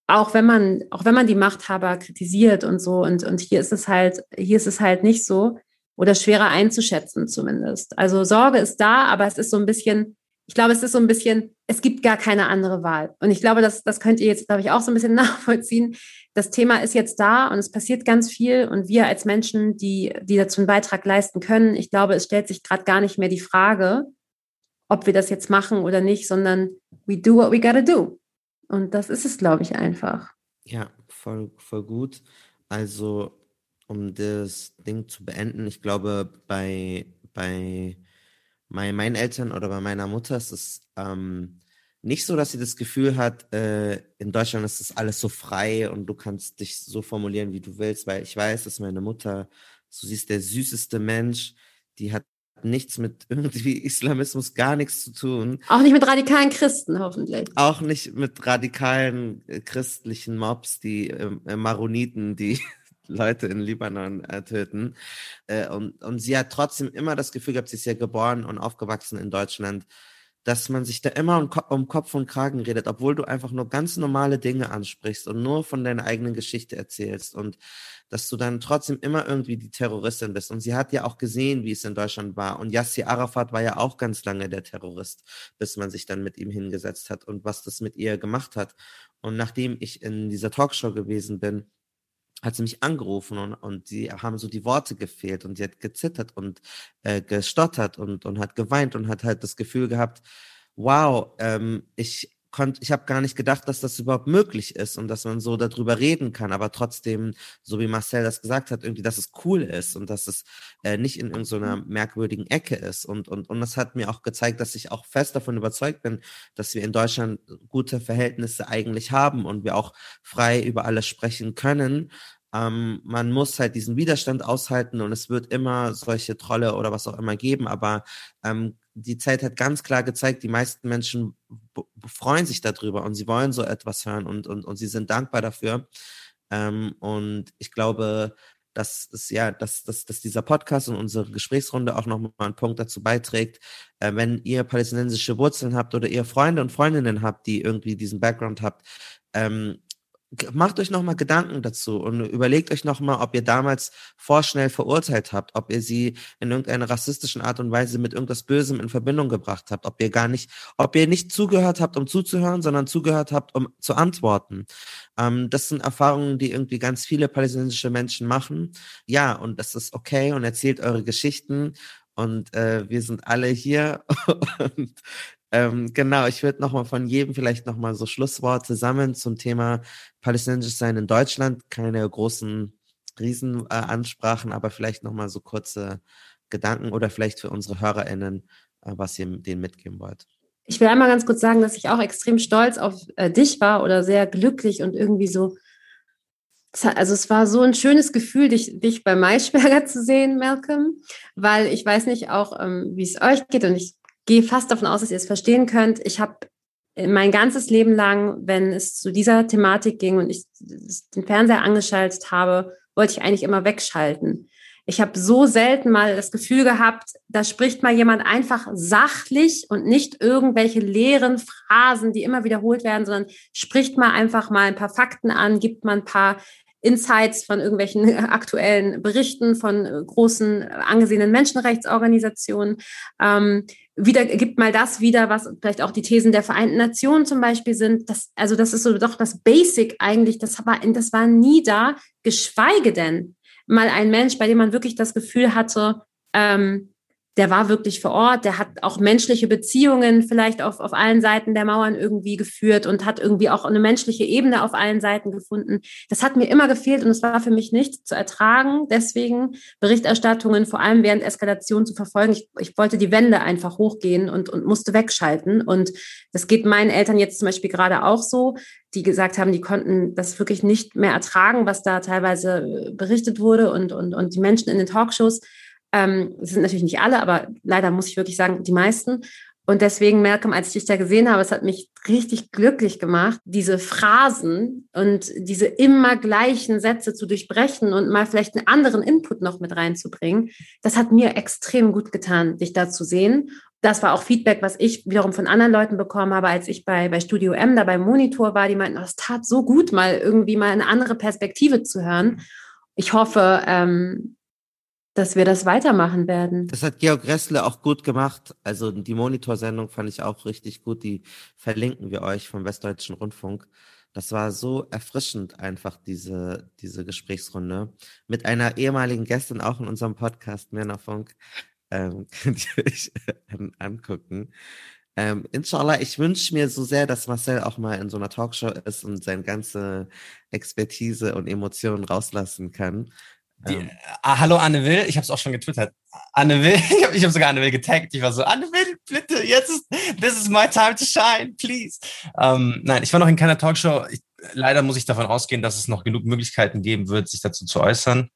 auch wenn man, auch wenn man die Machthaber kritisiert und so und, und hier ist es halt, hier ist es halt nicht so oder schwerer einzuschätzen zumindest. Also Sorge ist da, aber es ist so ein bisschen, ich glaube, es ist so ein bisschen, es gibt gar keine andere Wahl. Und ich glaube, das, das könnt ihr jetzt, glaube ich, auch so ein bisschen nachvollziehen. Das Thema ist jetzt da und es passiert ganz viel. Und wir als Menschen, die, die dazu einen Beitrag leisten können, ich glaube, es stellt sich gerade gar nicht mehr die Frage, ob wir das jetzt machen oder nicht, sondern we do what we gotta do. Und das ist es, glaube ich, einfach. Ja, voll, voll gut. Also, um das Ding zu beenden, ich glaube, bei, bei bei meinen Eltern oder bei meiner Mutter ist es ähm, nicht so, dass sie das Gefühl hat, äh, in Deutschland ist das alles so frei und du kannst dich so formulieren, wie du willst, weil ich weiß, dass meine Mutter, so sie ist der süßeste Mensch, die hat nichts mit irgendwie Islamismus, gar nichts zu tun. Auch nicht mit radikalen Christen, hoffentlich. Auch nicht mit radikalen äh, christlichen Mobs, die äh, Maroniten, die Leute in Libanon äh, töten. Äh, und, und sie hat trotzdem immer das Gefühl gehabt, sie ist ja geboren und aufgewachsen in Deutschland, dass man sich da immer um, um, Kopf und Kragen redet, obwohl du einfach nur ganz normale Dinge ansprichst und nur von deiner eigenen Geschichte erzählst und dass du dann trotzdem immer irgendwie die Terroristin bist. Und sie hat ja auch gesehen, wie es in Deutschland war. Und Yassir Arafat war ja auch ganz lange der Terrorist, bis man sich dann mit ihm hingesetzt hat und was das mit ihr gemacht hat. Und nachdem ich in dieser Talkshow gewesen bin, hat sie mich angerufen und, und die haben so die Worte gefehlt und sie hat gezittert und äh, gestottert und, und hat geweint und hat halt das Gefühl gehabt, wow, ähm, ich konnte, ich habe gar nicht gedacht, dass das überhaupt möglich ist und dass man so darüber reden kann, aber trotzdem, so wie Marcel das gesagt hat, irgendwie, dass es cool ist und dass es äh, nicht in irgendeiner mhm. merkwürdigen Ecke ist. Und, und, und das hat mir auch gezeigt, dass ich auch fest davon überzeugt bin, dass wir in Deutschland gute Verhältnisse eigentlich haben und wir auch frei über alles sprechen können. Ähm, man muss halt diesen Widerstand aushalten und es wird immer solche Trolle oder was auch immer geben, aber ähm, die Zeit hat ganz klar gezeigt, die meisten Menschen freuen sich darüber und sie wollen so etwas hören und, und, und sie sind dankbar dafür. Ähm, und ich glaube, dass, ist, ja, dass, dass, dass dieser Podcast und unsere Gesprächsrunde auch nochmal einen Punkt dazu beiträgt, äh, wenn ihr palästinensische Wurzeln habt oder ihr Freunde und Freundinnen habt, die irgendwie diesen Background habt, ähm, macht euch nochmal Gedanken dazu und überlegt euch nochmal, ob ihr damals vorschnell verurteilt habt, ob ihr sie in irgendeiner rassistischen Art und Weise mit irgendwas Bösem in Verbindung gebracht habt, ob ihr gar nicht, ob ihr nicht zugehört habt, um zuzuhören, sondern zugehört habt, um zu antworten. Ähm, das sind Erfahrungen, die irgendwie ganz viele palästinensische Menschen machen. Ja, und das ist okay und erzählt eure Geschichten und äh, wir sind alle hier. und ähm, genau, ich würde nochmal von jedem vielleicht nochmal so Schlussworte sammeln zum Thema palästinensisch sein in Deutschland. Keine großen Riesenansprachen, äh, aber vielleicht nochmal so kurze Gedanken oder vielleicht für unsere HörerInnen, äh, was ihr denen mitgeben wollt. Ich will einmal ganz kurz sagen, dass ich auch extrem stolz auf äh, dich war oder sehr glücklich und irgendwie so. Also es war so ein schönes Gefühl, dich, dich bei Maischberger zu sehen, Malcolm, weil ich weiß nicht auch, ähm, wie es euch geht und ich gehe fast davon aus, dass ihr es verstehen könnt. Ich habe mein ganzes Leben lang, wenn es zu dieser Thematik ging und ich den Fernseher angeschaltet habe, wollte ich eigentlich immer wegschalten. Ich habe so selten mal das Gefühl gehabt, da spricht mal jemand einfach sachlich und nicht irgendwelche leeren Phrasen, die immer wiederholt werden, sondern spricht mal einfach mal ein paar Fakten an, gibt mal ein paar Insights von irgendwelchen aktuellen Berichten von großen angesehenen Menschenrechtsorganisationen. Ähm, wieder gibt mal das wieder, was vielleicht auch die Thesen der Vereinten Nationen zum Beispiel sind. Das, also das ist so doch das Basic eigentlich. Das war, das war nie da, geschweige denn mal ein Mensch, bei dem man wirklich das Gefühl hatte, ähm, der war wirklich vor Ort, der hat auch menschliche Beziehungen vielleicht auf, auf allen Seiten der Mauern irgendwie geführt und hat irgendwie auch eine menschliche Ebene auf allen Seiten gefunden. Das hat mir immer gefehlt und es war für mich nicht zu ertragen, deswegen Berichterstattungen vor allem während Eskalation zu verfolgen. Ich, ich wollte die Wände einfach hochgehen und, und musste wegschalten. Und das geht meinen Eltern jetzt zum Beispiel gerade auch so, die gesagt haben, die konnten das wirklich nicht mehr ertragen, was da teilweise berichtet wurde und, und, und die Menschen in den Talkshows ähm, das sind natürlich nicht alle, aber leider muss ich wirklich sagen, die meisten. Und deswegen, Malcolm, als ich dich da gesehen habe, es hat mich richtig glücklich gemacht, diese Phrasen und diese immer gleichen Sätze zu durchbrechen und mal vielleicht einen anderen Input noch mit reinzubringen. Das hat mir extrem gut getan, dich da zu sehen. Das war auch Feedback, was ich wiederum von anderen Leuten bekommen habe, als ich bei, bei Studio M da beim Monitor war. Die meinten, oh, es tat so gut, mal irgendwie mal eine andere Perspektive zu hören. Ich hoffe, ähm, dass wir das weitermachen werden. Das hat Georg Ressle auch gut gemacht. Also die Monitorsendung fand ich auch richtig gut. Die verlinken wir euch vom Westdeutschen Rundfunk. Das war so erfrischend einfach, diese, diese Gesprächsrunde. Mit einer ehemaligen Gästin auch in unserem Podcast, Männerfunk. Ähm, könnt ihr euch angucken. Ähm, inshallah, ich wünsche mir so sehr, dass Marcel auch mal in so einer Talkshow ist und seine ganze Expertise und Emotionen rauslassen kann. Die, ähm. ah, hallo Anne Will, ich habe es auch schon getwittert. Anne Will, ich habe ich hab sogar Anne Will getaggt. Ich war so, Anne Will, bitte, jetzt ist, this is my time to shine, please. Ähm, nein, ich war noch in keiner Talkshow. Ich, leider muss ich davon ausgehen, dass es noch genug Möglichkeiten geben wird, sich dazu zu äußern.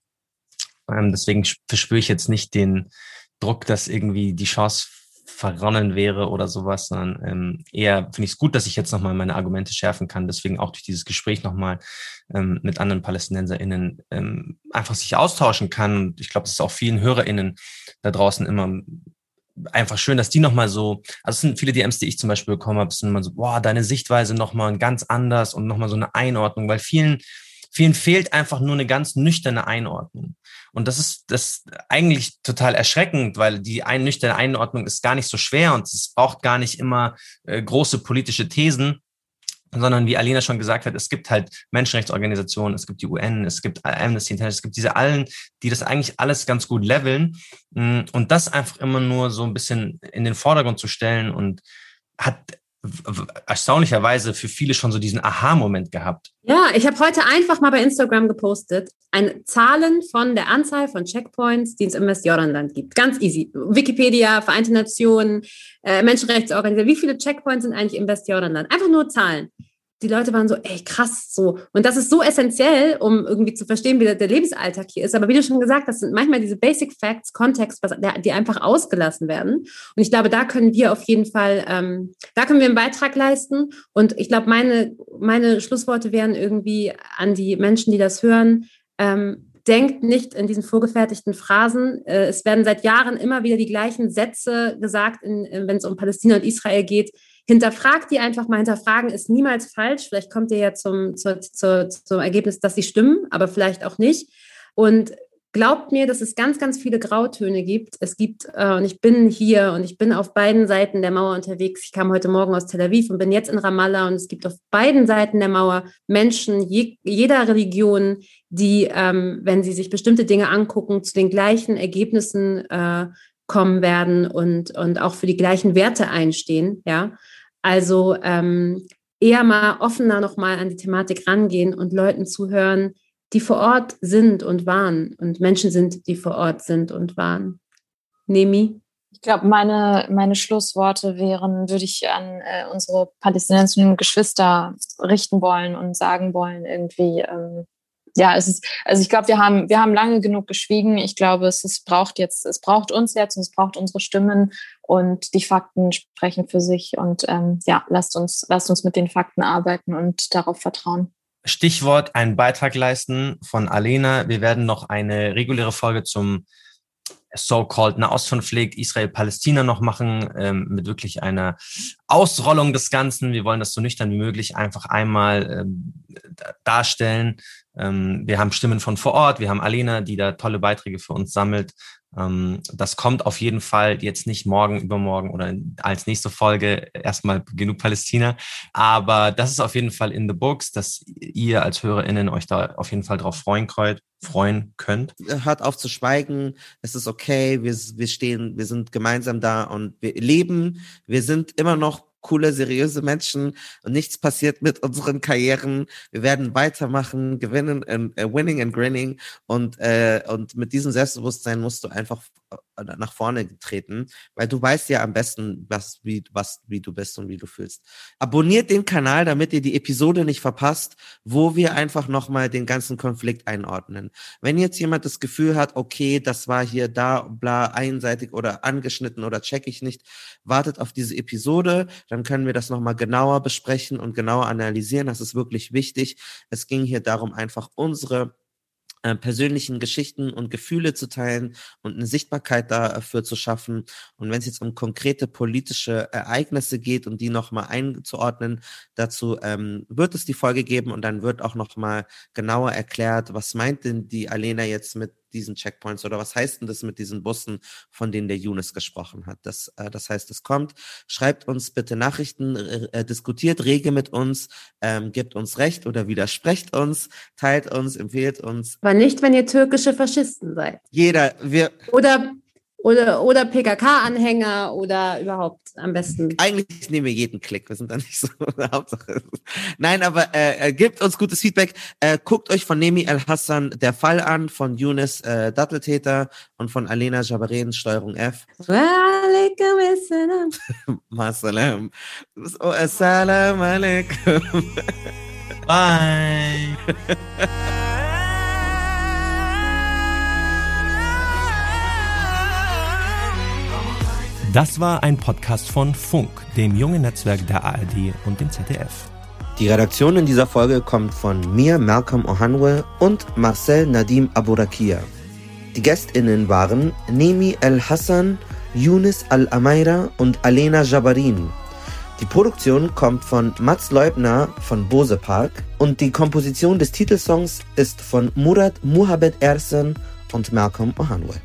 Ähm, deswegen verspüre ich jetzt nicht den Druck, dass irgendwie die Chance verronnen wäre oder sowas, sondern ähm, eher finde ich es gut, dass ich jetzt nochmal meine Argumente schärfen kann. Deswegen auch durch dieses Gespräch nochmal ähm, mit anderen PalästinenserInnen ähm, einfach sich austauschen kann. Und ich glaube, es ist auch vielen HörerInnen da draußen immer einfach schön, dass die nochmal so, also es sind viele DMs, die ich zum Beispiel bekommen habe, sind immer so, boah, deine Sichtweise nochmal ganz anders und nochmal so eine Einordnung, weil vielen Vielen fehlt einfach nur eine ganz nüchterne Einordnung. Und das ist das eigentlich total erschreckend, weil die ein, nüchterne Einordnung ist gar nicht so schwer und es braucht gar nicht immer äh, große politische Thesen, sondern wie Alina schon gesagt hat, es gibt halt Menschenrechtsorganisationen, es gibt die UN, es gibt Amnesty International, es gibt diese allen, die das eigentlich alles ganz gut leveln mm, und das einfach immer nur so ein bisschen in den Vordergrund zu stellen und hat erstaunlicherweise für viele schon so diesen Aha-Moment gehabt. Ja, ich habe heute einfach mal bei Instagram gepostet, eine Zahlen von der Anzahl von Checkpoints, die es im Westjordanland gibt. Ganz easy. Wikipedia, Vereinte Nationen, äh, Menschenrechtsorganisationen. Wie viele Checkpoints sind eigentlich im Westjordanland? Einfach nur Zahlen die Leute waren so, ey, krass, so. Und das ist so essentiell, um irgendwie zu verstehen, wie der, Lebensalltag hier ist. Aber wie du schon gesagt hast, sind manchmal diese Basic Facts, Kontext, die einfach ausgelassen werden. Und ich glaube, da können wir auf jeden Fall, ähm, da können wir einen Beitrag leisten. Und ich glaube, meine, meine Schlussworte wären irgendwie an die Menschen, die das hören, ähm, denkt nicht in diesen vorgefertigten Phrasen. Äh, es werden seit Jahren immer wieder die gleichen Sätze gesagt, wenn es um Palästina und Israel geht hinterfragt die einfach mal. Hinterfragen ist niemals falsch. Vielleicht kommt ihr ja zum, zu, zu, zum Ergebnis, dass sie stimmen, aber vielleicht auch nicht. Und glaubt mir, dass es ganz, ganz viele Grautöne gibt. Es gibt, äh, und ich bin hier und ich bin auf beiden Seiten der Mauer unterwegs. Ich kam heute Morgen aus Tel Aviv und bin jetzt in Ramallah und es gibt auf beiden Seiten der Mauer Menschen je, jeder Religion, die, ähm, wenn sie sich bestimmte Dinge angucken, zu den gleichen Ergebnissen äh, kommen werden und, und auch für die gleichen Werte einstehen, ja. Also ähm, eher mal offener nochmal an die Thematik rangehen und Leuten zuhören, die vor Ort sind und waren und Menschen sind, die vor Ort sind und waren. Nemi? Ich glaube, meine, meine Schlussworte wären, würde ich an äh, unsere palästinensischen Geschwister richten wollen und sagen wollen, irgendwie, ähm, ja, es ist, also ich glaube, wir haben, wir haben lange genug geschwiegen. Ich glaube, es, es braucht jetzt, es braucht uns jetzt und es braucht unsere Stimmen und die Fakten sprechen für sich. Und ähm, ja, lasst uns, lasst uns mit den Fakten arbeiten und darauf vertrauen. Stichwort einen Beitrag leisten von Alena. Wir werden noch eine reguläre Folge zum so-called Nahostkonflikt Israel-Palästina noch machen, ähm, mit wirklich einer Ausrollung des Ganzen. Wir wollen das so nüchtern wie möglich einfach einmal ähm, darstellen. Ähm, wir haben Stimmen von vor Ort, wir haben Alena, die da tolle Beiträge für uns sammelt. Ähm, das kommt auf jeden Fall jetzt nicht morgen, übermorgen oder als nächste Folge erstmal genug Palästina. Aber das ist auf jeden Fall in the books, dass ihr als HörerInnen euch da auf jeden Fall drauf freuen könnt. Freuen könnt. Hört auf zu schweigen. Es ist okay. Wir, wir stehen, wir sind gemeinsam da und wir leben. Wir sind immer noch coole, seriöse Menschen und nichts passiert mit unseren Karrieren. Wir werden weitermachen, gewinnen, uh, winning and grinning und, äh, und mit diesem Selbstbewusstsein musst du einfach äh, nach vorne treten, weil du weißt ja am besten, was, wie, was, wie du bist und wie du fühlst. Abonniert den Kanal, damit ihr die Episode nicht verpasst, wo wir einfach nochmal den ganzen Konflikt einordnen. Wenn jetzt jemand das Gefühl hat, okay, das war hier da, bla, einseitig oder angeschnitten oder check ich nicht, wartet auf diese Episode, dann können wir das nochmal genauer besprechen und genauer analysieren. Das ist wirklich wichtig. Es ging hier darum, einfach unsere äh, persönlichen Geschichten und Gefühle zu teilen und eine Sichtbarkeit dafür zu schaffen. Und wenn es jetzt um konkrete politische Ereignisse geht und die nochmal einzuordnen, dazu ähm, wird es die Folge geben und dann wird auch nochmal genauer erklärt, was meint denn die Alena jetzt mit diesen Checkpoints oder was heißt denn das mit diesen Bussen, von denen der Younes gesprochen hat? Das, äh, das heißt, es kommt. Schreibt uns bitte Nachrichten, äh, diskutiert rege mit uns, ähm, gebt uns Recht oder widersprecht uns, teilt uns, empfehlt uns. Aber nicht, wenn ihr türkische Faschisten seid. Jeder, wir. Oder oder, oder PKK-Anhänger oder überhaupt am besten. Eigentlich nehmen wir jeden Klick, wir sind da nicht so Hauptsache. Nein, aber äh, äh, gebt uns gutes Feedback. Äh, guckt euch von Nemi El Hassan der Fall an, von Yunus äh, Datteltäter und von Alena Jabaren Steuerung F. Masalam. Oh, Assalamu alaikum. Bye. Das war ein Podcast von Funk, dem jungen Netzwerk der ARD und dem ZDF. Die Redaktion in dieser Folge kommt von mir, Malcolm Ohanwe und Marcel Nadim Aburakia. Die GästInnen waren Nemi El Hassan, Yunis Al-Amaira und Alena Jabarin. Die Produktion kommt von Mats Leubner von Bose Park und die Komposition des Titelsongs ist von Murat Muhabbet Ersen und Malcolm Ohanwe.